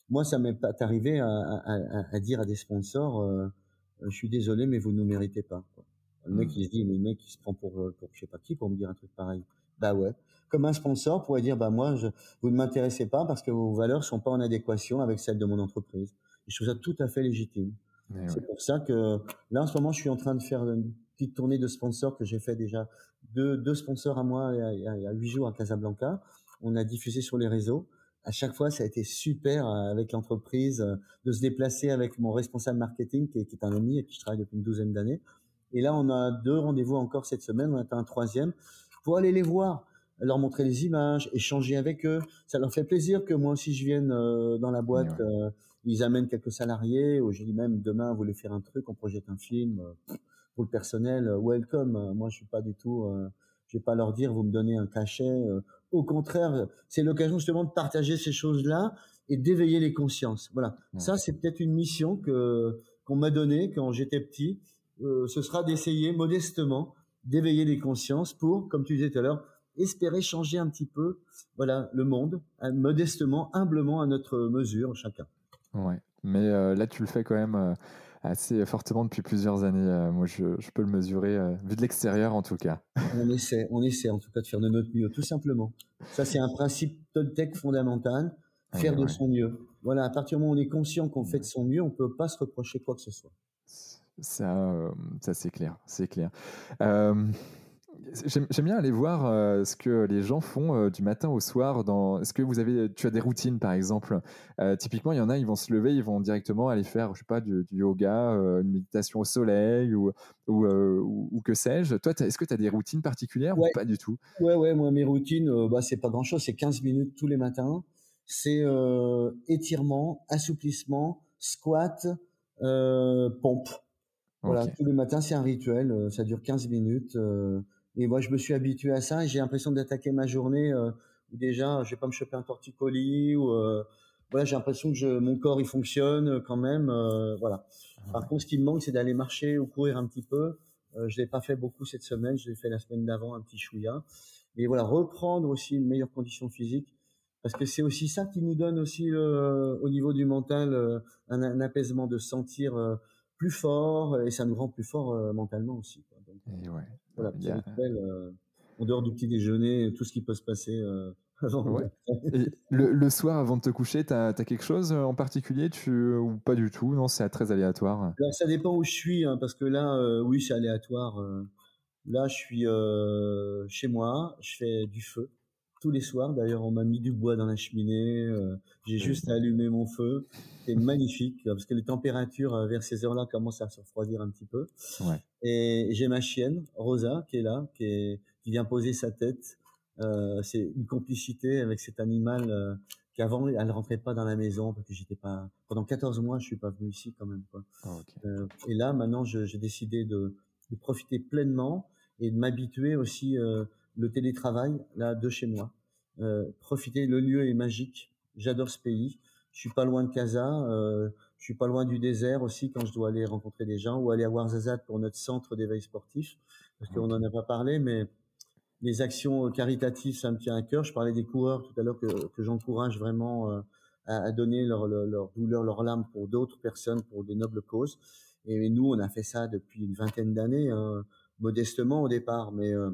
moi, ça m'est pas arrivé à, à, à, dire à des sponsors, je suis désolé, mais vous ne nous méritez pas. Quoi. Le mec, mmh. il se dit, mais le mec, il se prend pour, pour je sais pas qui pour me dire un truc pareil. Bah ouais. Comme un sponsor pourrait dire, bah moi, je, vous ne m'intéressez pas parce que vos valeurs sont pas en adéquation avec celles de mon entreprise. Et je trouve ça tout à fait légitime. C'est pour ça que là, en ce moment, je suis en train de faire une petite tournée de sponsors que j'ai fait déjà deux, deux sponsors à moi il y, a, huit jours à Casablanca. On a diffusé sur les réseaux. À chaque fois, ça a été super euh, avec l'entreprise euh, de se déplacer avec mon responsable marketing qui est, qui est un ami et qui travaille depuis une douzaine d'années. Et là, on a deux rendez-vous encore cette semaine. On a un troisième pour aller les voir, leur montrer les images, échanger avec eux. Ça leur fait plaisir que moi aussi je vienne euh, dans la boîte ils amènent quelques salariés, ou je dis même demain, vous voulez faire un truc, on projette un film euh, pour le personnel, euh, welcome. Euh, moi, je suis pas du tout, je vais pas leur dire, vous me donnez un cachet. Au contraire, c'est l'occasion justement de partager ces choses-là et d'éveiller les consciences. Voilà. Ça, c'est peut-être une mission que qu'on m'a donnée quand j'étais petit. ce sera d'essayer modestement d'éveiller les consciences pour, comme tu disais tout à l'heure, espérer changer un petit peu, voilà, le monde, modestement, humblement à notre mesure, chacun. Ouais. Mais euh, là, tu le fais quand même euh, assez fortement depuis plusieurs années. Euh, moi, je, je, peux le mesurer, vu de l'extérieur en tout cas. *laughs* On essaie, on essaie en tout cas de faire de notre mieux, tout simplement. Ça, c'est un principe Toltec fondamental, faire de son mieux. Voilà, à partir du moment où on est conscient qu'on fait de son mieux, on ne peut pas se reprocher quoi que ce soit. Ça, ça c'est clair, c'est clair. J'aime bien aller voir euh, ce que les gens font euh, du matin au soir. Dans... Est-ce que vous avez, tu as des routines par exemple? Euh, Typiquement, il y en a, ils vont se lever, ils vont directement aller faire, je sais pas, du, yoga, une méditation au soleil ou, ou, ou, que sais-je. Toi, est-ce que tu as des routines particulières ou pas du tout? Ouais, ouais, moi mes routines, bah, c'est pas grand-chose, c'est 15 minutes tous les matins. C'est étirement, assouplissement, squat, pompe. Voilà, tous les matins, c'est un rituel, ça dure 15 minutes. Et moi, je me suis habitué à ça et j'ai l'impression d'attaquer ma journée euh, où déjà, je vais pas me choper un torticolis ou euh, voilà, j'ai l'impression que je, mon corps il fonctionne quand même. Euh, voilà. Ah Par contre, ce qui me manque, c'est d'aller marcher ou courir un petit peu. Euh, je l'ai pas fait beaucoup cette semaine. Je l'ai fait la semaine d'avant, un petit chouïa. Et voilà, reprendre aussi une meilleure condition physique parce que c'est aussi ça qui nous donne aussi au niveau du mental un, un, apaisement de sentir plus fort et ça nous rend plus fort mentalement aussi. Quoi. Donc, et ouais. Voilà, petit rituel, euh, en dehors du petit déjeuner, tout ce qui peut se passer euh, *laughs* avant. le, soir, avant de te coucher, tu as, quelque chose en particulier tu, ou pas du tout? Non, c'est très aléatoire. Alors, ça dépend où je suis, hein, parce que là, euh, oui, c'est aléatoire. là, je suis chez moi, je fais du feu tous les soirs. D'ailleurs, on m'a mis du bois dans la cheminée. J'ai juste allumé mon feu. C'est magnifique parce que les températures vers ces heures-là commencent à se refroidir un petit peu. Ouais. Et j'ai ma chienne, Rosa, qui est là, qui, est, qui vient poser sa tête. Euh, c'est une complicité avec cet animal euh, qu'avant, elle rentrait pas dans la maison parce que j'étais pas. Pendant 14 mois, je suis pas venu ici quand même. Quoi. Ah, euh, et là, maintenant, j'ai décidé de, de, profiter pleinement et de m'habituer aussi euh, le télétravail là de chez moi. Euh, profiter, le lieu est magique. J'adore ce pays. Je suis pas loin de Casa. Euh, je suis pas loin du désert aussi quand je dois aller rencontrer des gens ou aller à Ouarzazate pour notre centre d'éveil sportif. Parce qu'on n'en a pas parlé, mais les actions caritatives, ça me tient à cœur. Je parlais des coureurs tout à l'heure que, que j'encourage vraiment euh, à, à, donner leur, leur, leur, douleur, leur larmes pour d'autres personnes, pour des nobles causes. Et nous, on a fait ça depuis une vingtaine d'années, hein, modestement au départ, mais euh,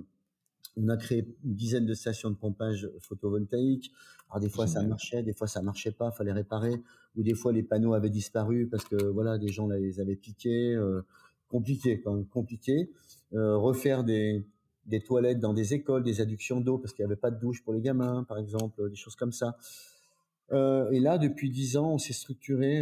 on a créé une dizaine de stations de pompage photovoltaïque. Alors des fois ça marchait, des fois ça marchait pas, fallait réparer, ou des fois les panneaux avaient disparu parce que voilà des gens les avaient piqués. Euh, compliqué quand même, compliqué. Euh, refaire des, des toilettes dans des écoles, des adductions d'eau parce qu'il n'y avait pas de douche pour les gamins, par exemple, des choses comme ça. Euh, et là, depuis dix ans, on s'est structuré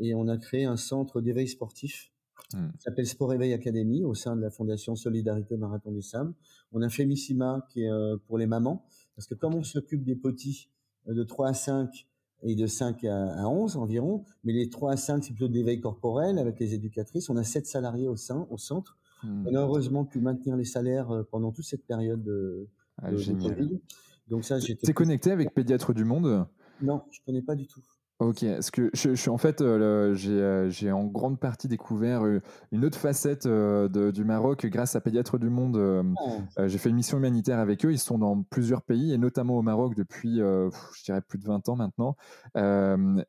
et on a créé un centre d'éveil sportif Hmm. Ça s'appelle Sport Éveil Academy au sein de la Fondation Solidarité Marathon des Sables. On a Fémissima qui est euh, pour les mamans parce que comme on s'occupe des petits euh, de 3 à 5 et de 5 à 11 environ, mais les 3 à 5 c'est plutôt de l'éveil corporel avec les éducatrices. On a 7 salariés au sein au centre. Hmm. On a heureusement pu maintenir les salaires euh, pendant toute cette période de, ah, Covid. Donc ça, j'étais. T'es connecté avec Pédiatre du Monde? Non, je connais pas du tout. Ok, ce que je, suis en fait, euh, euh, j'ai en grande partie découvert euh, une autre facette du Maroc grâce à Pédiatre du Monde. Oh. j'ai fait une mission humanitaire avec eux. Ils sont dans plusieurs pays et notamment au Maroc depuis, je dirais, plus de 20 ans maintenant.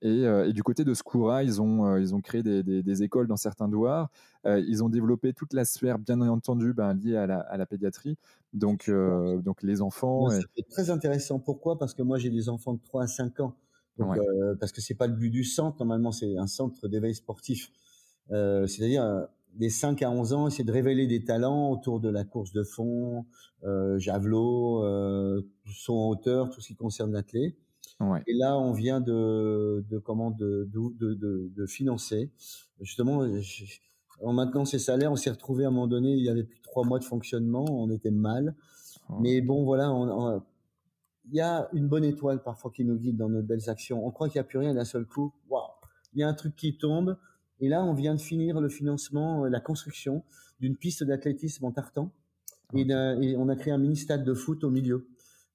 Et, du côté de Skoura, ils ont, ils ont créé des, écoles dans certains douars. ils ont développé toute la sphère, bien entendu, ben, liée à la, pédiatrie. Donc, donc les enfants. C'est très intéressant. Pourquoi? Parce que moi, j'ai des enfants de 3 à 5 ans. Donc, euh, parce que c'est pas le but du centre. Normalement, c'est un centre d'éveil sportif. Euh, C'est-à-dire euh, des 5 à 11 ans, c'est de révéler des talents autour de la course de fond, euh, javelot, euh, saut en hauteur, tout ce qui concerne l'athlète. Ouais. Et là, on vient de, de comment de, de, de, de financer. Justement, en maintenant ces salaires, on s'est retrouvé à un moment donné, il y avait plus de trois mois de fonctionnement, on était mal. Mais bon, voilà, on, on, il y a une bonne étoile parfois qui nous guide dans nos belles actions. On croit qu'il n'y a plus rien d'un seul coup. Waouh Il y a un truc qui tombe. Et là, on vient de finir le financement, euh, la construction d'une piste d'athlétisme en tartan. Et, on a créé un mini stade de foot au milieu,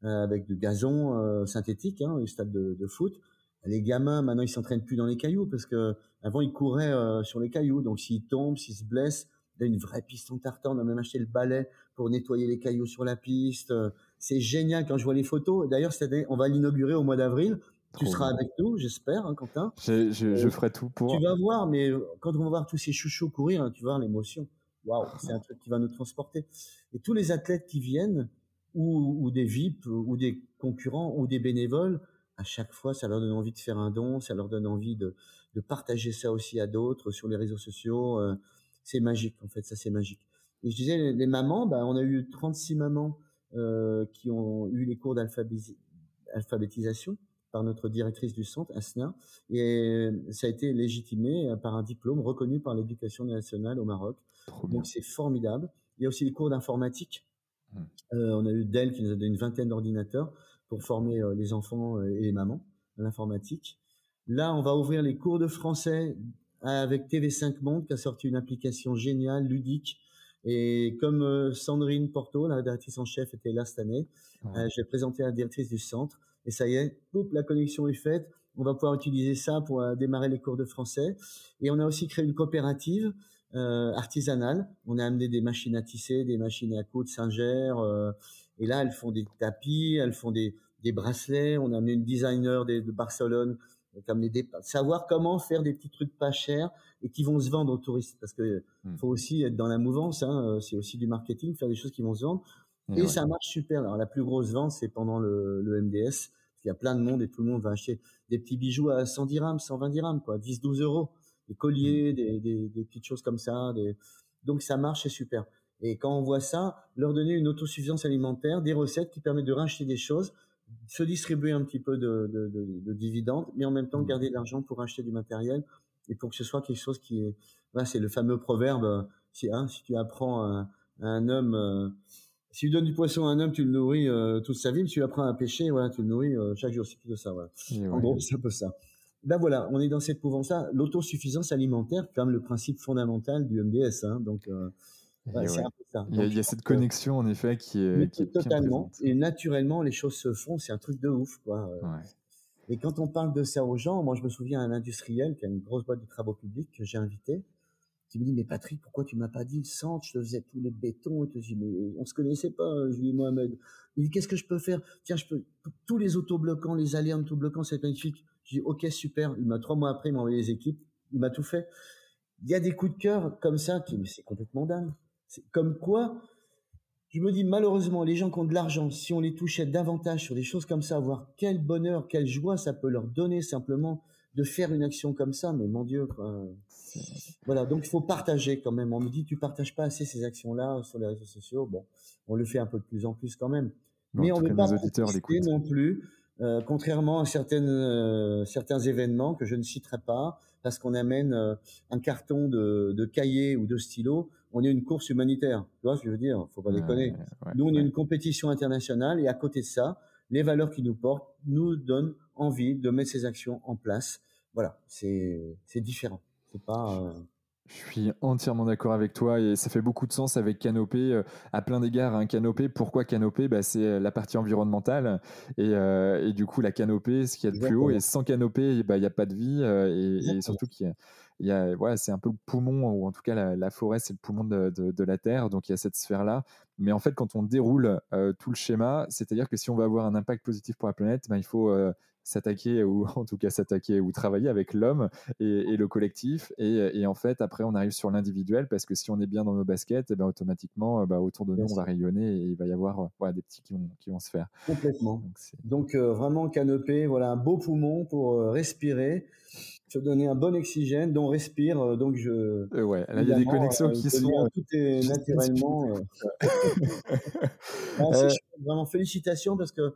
euh, avec du gazon euh, synthétique, hein, un stade de, de, foot. Les gamins, maintenant, ils s'entraînent plus dans les cailloux parce que avant ils couraient sur les cailloux. Donc, s'ils tombent, s'ils se blessent, il y a une vraie piste en tartan. On a même acheté le balai pour nettoyer les cailloux sur la piste. C'est génial quand je vois les photos. D'ailleurs, on va l'inaugurer au mois d'avril. Tu seras avec nous, j'espère, hein, Quentin. Je, je, euh, ferai tout pour. Tu vas voir, mais quand on va voir tous ces chouchous courir, hein, tu vas voir l'émotion. Waouh, c'est un truc qui va nous transporter. Et tous les athlètes qui viennent, ou, ou, des VIP, ou des concurrents, ou des bénévoles, à chaque fois, ça leur donne envie de faire un don, ça leur donne envie de, de partager ça aussi à d'autres sur les réseaux sociaux. Euh, c'est magique, en fait, ça c'est magique. Et je disais, les, mamans, bah, on a eu 36 mamans qui ont eu les cours d'alphabétisation par notre directrice du centre, Asna, et ça a été légitimé par un diplôme reconnu par l'éducation nationale au Maroc. Donc c'est formidable. Il y a aussi les cours d'informatique. Mmh. on a eu Dell qui nous a donné une vingtaine d'ordinateurs pour former les enfants et les mamans à l'informatique. Là, on va ouvrir les cours de français avec TV5 Monde qui a sorti une application géniale, ludique. Et comme Sandrine Porto, la directrice en chef, était là cette année, j'ai présenté à la directrice du centre. Et ça y est, la connexion est faite. On va pouvoir utiliser ça pour démarrer les cours de français. Et on a aussi créé une coopérative euh, artisanale. On a amené des machines à tisser, des machines à coudre, Singer. Euh, et là, elles font des tapis, elles font des, des bracelets. On a amené une designer de, de Barcelone des, savoir comment faire des petits trucs pas chers et qui vont se vendre aux touristes parce que hmm. faut aussi être dans la mouvance hein, euh, c'est aussi du marketing faire des choses qui vont se vendre et, ça marche super alors la plus grosse vente c'est pendant le, le MDS parce qu'il y a plein de monde et tout le monde va acheter des petits bijoux à 110 dirhams 120 dirhams quoi 10 12 euros des colliers, mmh. des, des, des, petites choses comme ça. Des... Donc ça marche, c'est super. Et quand on voit ça, leur donner une autosuffisance alimentaire, des recettes qui permettent de racheter des choses, se distribuer un petit peu de, de, de, de dividendes, mais en même temps mmh. garder de l'argent pour acheter du matériel et pour que ce soit quelque chose qui est... C'est le fameux proverbe, si, hein, si tu apprends à, un homme... Euh, si tu donnes du poisson à un homme, tu le nourris euh, toute sa vie. Si tu apprends à pêcher, voilà, tu le nourris euh, chaque jour. C'est plutôt ça. Voilà. En gros, c'est un peu ça ben voilà, on est dans cette mouvance-là. L'autosuffisance alimentaire, comme le principe fondamental du MDS. Hein, donc, c'est un peu ça. Il y, a, cette connexion, en effet, qui est, qui est totalement. Et naturellement, les choses se font. C'est un truc de ouf, quoi. Euh. Et quand on parle de ça aux gens, moi, je me souviens d'un industriel qui a une grosse boîte de travaux publics que j'ai invité, qui me dit, mais Patrick, pourquoi tu m'as pas dit le centre? Je te faisais tous les bétons. Et. Je dis, mais on se connaissait pas, Julie Mohamed. Il dit, qu'est-ce que je peux faire? Tiens, je peux, tous les autobloquants, les alertes autobloquants, c'est magnifique je dis, OK, super. Il m'a trois mois après, il m'a envoyé les équipes. Il m'a tout fait. Il y a des coups de cœur comme ça qui, mais c'est complètement dingue. C'est comme quoi, je me dis, malheureusement, les gens qui ont de l'argent, si on les touchait davantage sur des choses comme ça, voir quel bonheur, quelle joie ça peut leur donner simplement de faire une action comme ça, mais mon Dieu, quoi. Voilà, donc il faut partager quand même. On me dit, tu partages pas assez ces actions-là sur les réseaux sociaux. Bon, on le fait un peu de plus en plus quand même. mais on ne veut pas non plus euh, contrairement à certaines, euh, certains événements que je ne citerai pas, parce qu'on amène euh, un carton de, de cahier ou de stylo, on est une course humanitaire. Tu vois ce que je veux dire? Faut pas déconner. nous, on est une compétition internationale et à côté de ça, les valeurs qui nous portent nous donnent envie de mettre ces actions en place. Voilà, c'est différent. C'est pas je suis entièrement d'accord avec toi et ça fait beaucoup de sens avec Canopé euh, à plein d'égards. Un hein. Canopé, pourquoi Canopé bah, C'est euh, la partie environnementale et, euh, et, du coup la canopée, ce qu'il y a de plus haut. Et sans canopée, bah, il n'y a pas de vie et, surtout qu'il y a, voilà, c'est un peu le poumon, ou en tout cas la, forêt, c'est le poumon de, de, la Terre, donc il y a cette sphère-là. Mais en fait, quand on déroule tout le schéma, c'est-à-dire que si on veut avoir un impact positif pour la planète, bah, il faut s'attaquer ou *laughs* en tout cas s'attaquer ou travailler avec l'homme et, le collectif. Et, en fait après on arrive sur l'individuel parce que si on est bien dans nos baskets et eh ben automatiquement euh, bah, autour de nous on va rayonner et il va y avoir euh, voilà, des petits qui vont, qui vont se faire. Complètement. Donc, euh, vraiment canopé voilà un beau poumon pour respirer se donner un bon oxygène, dont respire. Donc je. ouais, là il y a des connexions qui sont. Tout est naturellement. *laughs* vraiment félicitations parce que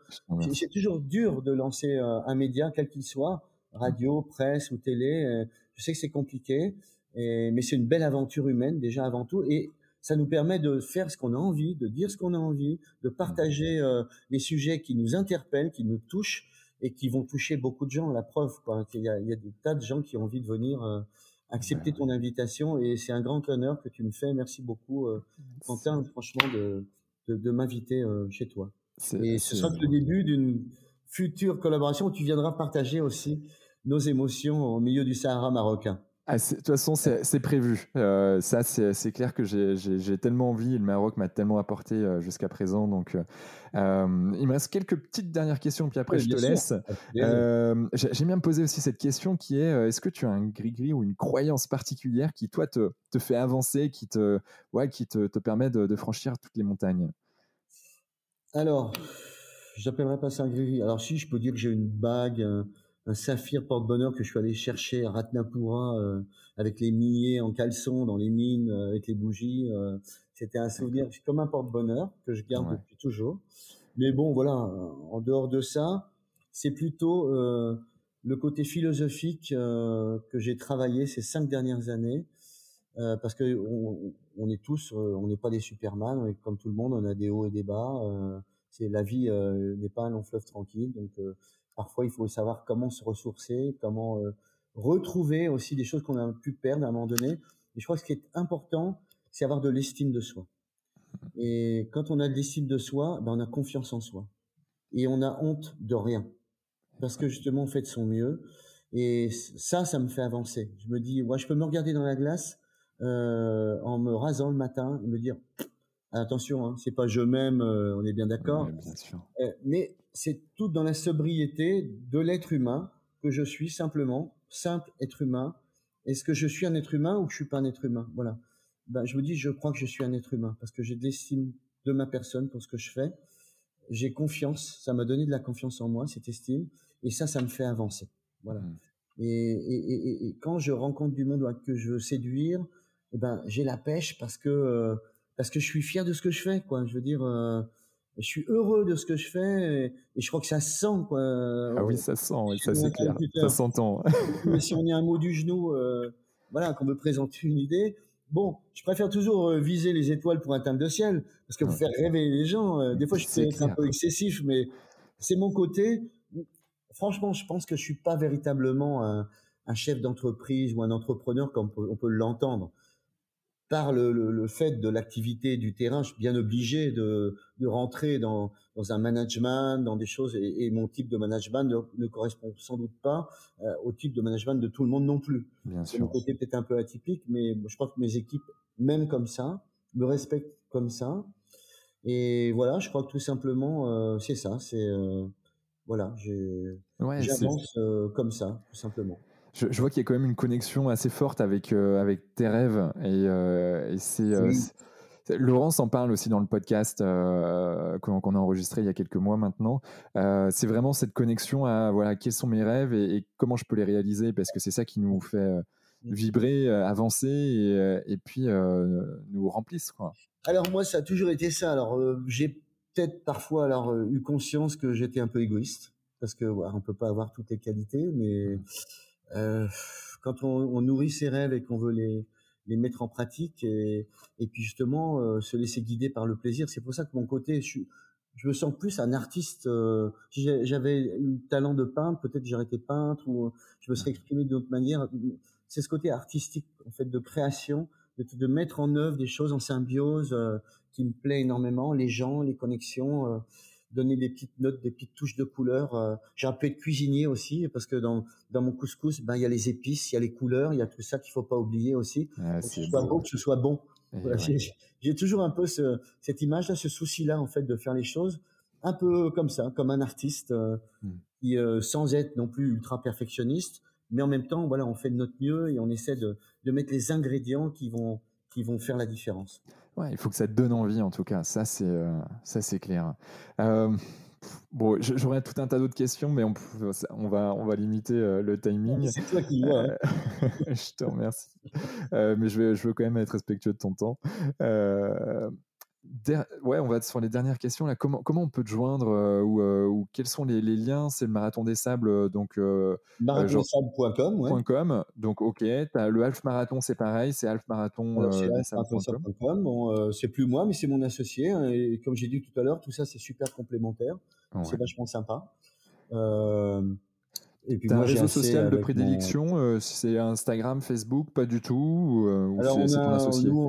c'est toujours dur de lancer euh, un média, quel qu'il soit, radio, presse ou télé. Euh, je sais que c'est compliqué, mais c'est une belle aventure humaine déjà avant tout. Et ça nous permet de faire ce qu'on a envie, de dire ce qu'on a envie, de partager euh, les sujets qui nous interpellent, qui nous touchent et qui vont toucher beaucoup de gens. La preuve, quoi, il, y a, il y a des tas de gens qui ont envie de venir accepter ton invitation et c'est un grand honneur que tu me fais. Merci beaucoup, Quentin, franchement, de, de, m'inviter euh, chez toi. Et ce sera le début d'une future collaboration où tu viendras partager aussi nos émotions au milieu du Sahara marocain. Ah, de toute façon, c'est prévu. Euh, ça, c'est clair que j'ai tellement envie. Le Maroc m'a tellement apporté euh, jusqu'à présent. Donc, il me reste quelques petites dernières questions, puis après, je te laisse. J'aime bien me poser aussi cette question qui est est-ce que tu as un gris-gris ou une croyance particulière qui, toi, te, te fait avancer, qui te, ouais, qui te, te permet de, de franchir toutes les montagnes? Alors, j'appellerais pas ça un gris. Alors si, je peux dire que j'ai une bague, un, saphir porte-bonheur que je suis allé chercher à Ratnapura euh, avec les milliers en caleçon dans les mines, euh, avec les bougies. Euh, C'était un souvenir comme un porte-bonheur que je garde depuis toujours. Mais bon, voilà, en dehors de ça, c'est plutôt le côté philosophique que j'ai travaillé ces cinq dernières années. Parce que on, est tous, on n'est pas des Superman, comme tout le monde, on a des hauts et des bas. c'est la vie n'est pas un long fleuve tranquille, donc parfois il faut savoir comment se ressourcer, comment retrouver aussi des choses qu'on a pu perdre à un moment donné. Et je crois que ce qui est important, c'est avoir de l'estime de soi. Et quand on a de l'estime de soi, ben on a confiance en soi. Et on a honte de rien. Parce que justement, on fait de son mieux. Et ça, ça me fait avancer. Je me dis, moi, je peux me regarder dans la glace euh, en me rasant le matin et me dire, attention, hein, c'est pas je m'aime, euh, on est bien d'accord. Euh, mais c'est tout dans la sobriété de l'être humain que je suis simplement, simple être humain. Est-ce que je suis un être humain ou que je suis pas un être humain? Voilà. Ben, je me dis, je crois que je suis un être humain parce que j'ai de l'estime de ma personne pour ce que je fais. J'ai confiance, ça m'a donné de la confiance en moi, cette estime, et ça, ça me fait avancer. Voilà. Mmh. Et, et, et, quand je rencontre du monde que je veux séduire, eh ben, j'ai la pêche parce que euh, parce que je suis fier de ce que je fais, quoi. Je veux dire, euh, je suis heureux de ce que je fais, et, je crois que ça se sent, quoi. Ah oui, ça sent, ça c'est clair, ça s'entend. Mais si on *laughs* est un mot du genou, euh, voilà, qu'on me présente une idée, Bon, je préfère toujours euh, viser les étoiles pour atteindre le ciel, parce que pour faire rêver les gens, euh, des fois je peux être un peu excessif, mais c'est mon côté. Franchement, je pense que je suis pas véritablement un, un chef d'entreprise ou un entrepreneur comme on peut l'entendre par le, le, fait de l'activité du terrain, je suis bien obligé de, de rentrer dans, dans, un management, dans des choses, et, et mon type de management ne, ne, correspond sans doute pas euh, au type de management de tout le monde non plus. C'est mon côté peut-être un peu atypique, mais je pense que mes équipes, même comme ça, me respectent comme ça. Et voilà, je crois que tout simplement, euh, c'est ça. C'est euh, voilà, j'avance comme ça, tout simplement je, vois qu'il y a quand même une connexion assez forte avec, euh, avec tes rêves. Et, euh, c'est. Euh, Laurence en parle aussi dans le podcast qu'on a enregistré il y a quelques mois maintenant. c'est vraiment cette connexion à voilà, quels sont mes rêves et, comment je peux les réaliser parce que c'est ça qui nous fait mmh. vibrer, avancer et, et puis nous remplissent. Quoi. Alors moi, ça a toujours été ça. Alors j'ai peut-être parfois alors eu conscience que j'étais un peu égoïste parce que voilà, on peut pas avoir toutes les qualités, mais mmh. Euh, quand on, on, nourrit ses rêves et qu'on veut les, les mettre en pratique et, et puis justement euh, se laisser guider par le plaisir. C'est pour ça que mon côté, je, je me sens plus un artiste. Euh, si j'avais eu le talent de peintre, peut-être j'aurais été peintre ou je me serais exprimé d'une autre manière. C'est ce côté artistique, en fait, de création, de, de mettre en œuvre des choses en symbiose euh, qui me plaît énormément. Les gens, les connexions donner des petites notes, des petites touches de couleur. Euh, j'ai un peu de cuisinier aussi parce que dans dans mon couscous, ben il y a les épices, il y a les couleurs, il y a tout ça qu'il faut pas oublier aussi. Ah, que ce soit beau, que ce soit bon. Eh j'ai toujours un peu ce, cette image-là, ce souci-là en fait de faire les choses un peu comme ça, comme un artiste euh, hmm. qui, euh, sans être non plus ultra perfectionniste, mais en même temps, voilà, on fait de notre mieux et on essaie de, de mettre les ingrédients qui vont qui vont faire la différence. Ouais, il faut que ça te donne envie en tout cas, ça c'est euh, ça c'est clair. Euh, bon, j'aurais tout un tas d'autres questions, mais on, on, va, on va limiter euh, le timing. C'est toi qui vois. Hein. *laughs* je te remercie. mais je, vais, je veux quand même être respectueux de ton temps ouais, on va sur les dernières questions. Là. Comment, comment on peut te joindre euh, ou, euh, ou, quels sont les, les liens? C'est le Marathon des Sables, euh, donc marathondesables.com. Donc ok, as le Half Marathon, c'est pareil, c'est Half Marathon. C'est plus moi, mais c'est mon associé. Hein, et comme j'ai dit tout à l'heure, tout ça c'est super complémentaire. C'est vachement sympa. et puis moi, un réseau social de prédilection, c'est Instagram, Facebook, pas du tout. Ou, Alors ton associé? euh,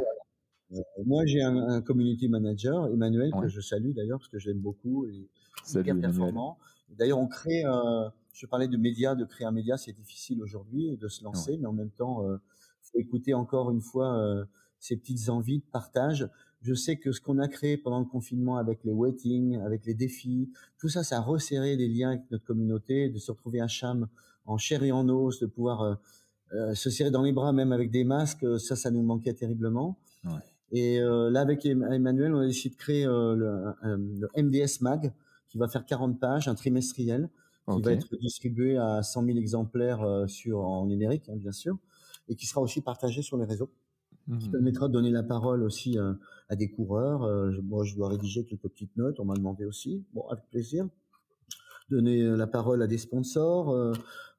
moi, j'ai un, un, community manager, Emmanuel, que je salue d'ailleurs parce que j'aime beaucoup et hyper performant. D'ailleurs, on crée. Euh, je parlais de médias, de créer un média, c'est difficile aujourd'hui de se lancer, mais en même temps, euh, faut écouter encore une fois euh, ces petites envies de partage. Je sais que ce qu'on a créé pendant le confinement avec les waiting, avec les défis, tout ça, ça a resserré les liens avec notre communauté, de se retrouver à Cham en chair et en os, de pouvoir euh, euh se serrer dans les bras, même avec des masques, ça, ça nous manquait terriblement. Ouais. Et euh, là, avec Emmanuel, on a décidé de créer euh, le, MDS Mag, qui va faire 40 pages, un trimestriel, qui va être distribué à 100 000 exemplaires euh, sur en numérique, hein, bien sûr, et qui sera aussi partagé sur les réseaux. qui mmh permettra de donner la parole aussi à des coureurs. moi, je dois rédiger quelques petites notes, on m'a demandé aussi, bon, avec plaisir. Donner la parole à des sponsors,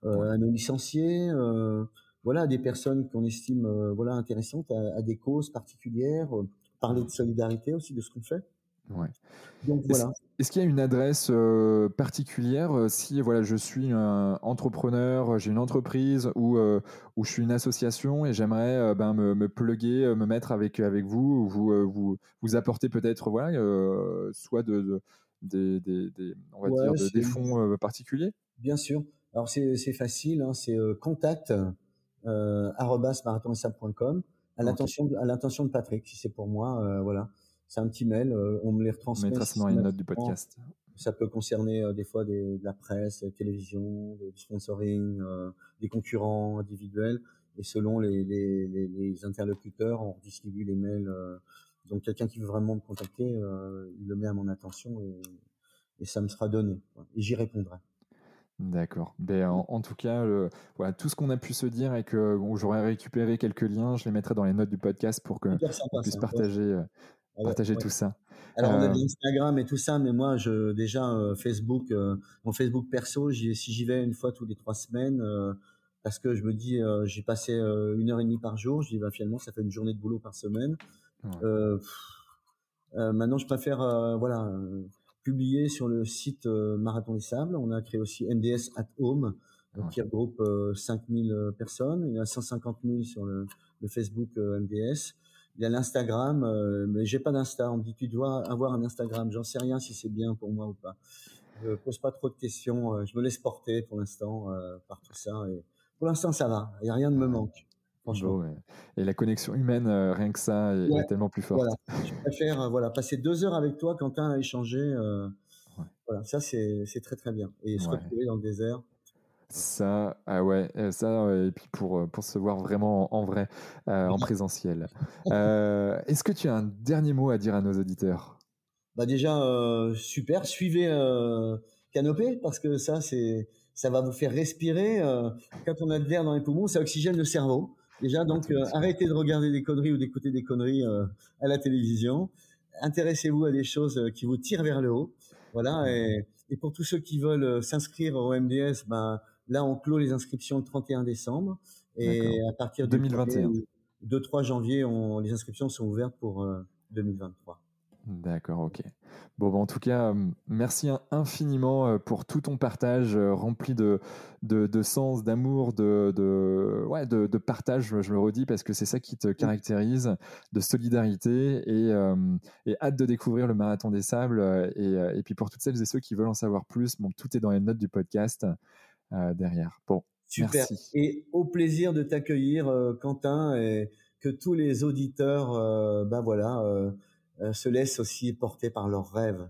à nos licenciés, voilà, des personnes qu'on estime voilà intéressantes, à, à, des causes particulières, parler de solidarité aussi de ce qu'on fait. Ouais. Est-ce qu'il y a une adresse euh, particulière euh, si voilà, je suis un entrepreneur, j'ai une entreprise ou, euh, ou je suis une association et j'aimerais ben, me, me pluguer, me mettre avec, avec vous, ou vous, vous, vous apporter peut-être voilà, soit de, des, des, on va dire des fonds particuliers? Bien sûr. Alors c'est facile, hein, c'est contact euh, à l'intention à l'intention de Patrick, si c'est pour moi, voilà c'est un petit mail, euh, on me les retransmet. On mettra dans les notes du podcast. Ça peut concerner euh, des fois des, de la presse, la télévision, du sponsoring, euh, des concurrents individuels. Et selon les, les, les, interlocuteurs, on distribue les mails. donc quelqu'un qui veut vraiment me contacter, il le met à mon attention et, et ça me sera donné. Et j'y répondrai. D'accord. Ben, en, tout cas, voilà, tout ce qu'on a pu se dire et que j'aurais récupéré quelques liens, je les mettrai dans les notes du podcast pour que on puisse partager, ah partager tout ça. Alors, on a euh, Instagram et tout ça, mais moi, je, déjà, euh, Facebook, euh, mon Facebook perso, si j'y vais une fois tous les trois semaines, parce que je me dis, j'ai passé une heure et demie par jour, je dis, bah, finalement, ça fait une journée de boulot par semaine. maintenant, je préfère, voilà, publier sur le site Marathon des Sables. On a créé aussi MDS at Home, qui regroupe 5000 personnes. Il y a 150 000 sur le, le Facebook MDS. Il y a l'Instagram, euh, mais j'ai pas d'Insta. On me dit tu dois avoir un Instagram. J'en sais rien si c'est bien pour moi ou pas. Je pose pas trop de questions. Euh, je me laisse porter pour l'instant euh, par tout ça. Et pour l'instant, ça va. Il y a rien ne me manque. Franchement. Et la connexion humaine, rien que ça, est, tellement plus forte. Voilà. Je préfère voilà, passer deux heures avec toi, Quentin, à échanger. Voilà, ça, c'est très très bien. Et se retrouver dans le désert, ça, ah ouais, euh, ça, et puis pour, euh, pour se voir vraiment en, vrai, euh, en *laughs* présentiel. Est-ce que tu as un dernier mot à dire à nos auditeurs? Bah Déjà, super, suivez Canopé, parce que ça, c'est, ça va vous faire respirer. quand on a de l'air dans les poumons, ça oxygène le cerveau. Déjà, donc, arrêtez de regarder des conneries ou d'écouter des conneries à la télévision. Intéressez-vous à des choses qui vous tirent vers le haut. Voilà, et, et pour tous ceux qui veulent s'inscrire au MDS, ben, Là, on clôt les inscriptions le 31 décembre. Et à partir de 2021. 2-3 janvier, on, les inscriptions sont ouvertes pour 2023. Euh, D'accord, ok. Bon, bah, en tout cas, euh, merci infiniment euh, pour tout ton partage rempli de, de, sens, d'amour, de, de, ouais, de, partage, je le redis, parce que c'est ça qui te caractérise, de solidarité et, et, hâte de découvrir le Marathon des Sables. Et, et, puis pour toutes celles et ceux qui veulent en savoir plus, bon, tout est dans les notes du podcast. Euh, derrière. Bon, Super. Et au plaisir de t'accueillir, euh, Quentin, et que tous les auditeurs, euh, ben voilà, se laissent aussi porter par leurs rêves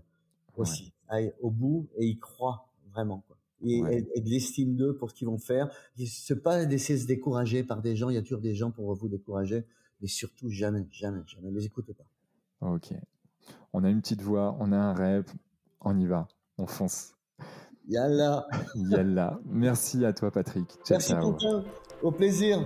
aussi, aillent au bout et y croient vraiment. Quoi. Et, de l'estime d'eux pour ce qu'ils vont faire. Ce pas d'essayer de se décourager par des gens. Il y a toujours des gens pour vous décourager, mais surtout jamais, jamais, jamais. Ne les écoutez pas. Ok. On a une petite voix, on a un rêve, on y va, on fonce. Yalla. *laughs* Yalla. Merci à toi, Patrick. Ciao, Merci, ciao. Au plaisir.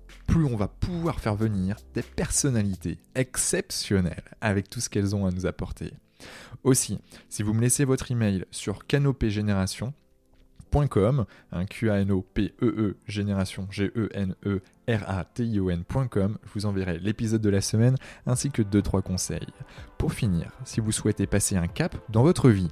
plus on va pouvoir faire venir des personnalités exceptionnelles avec tout ce qu'elles ont à nous apporter. Aussi, si vous me laissez votre email sur canopégénération.com, un Q A N O P E génération G E N E R A T I O N.com, je vous enverrai l'épisode de la semaine ainsi que 2 3 conseils. Pour finir, si vous souhaitez passer un cap dans votre vie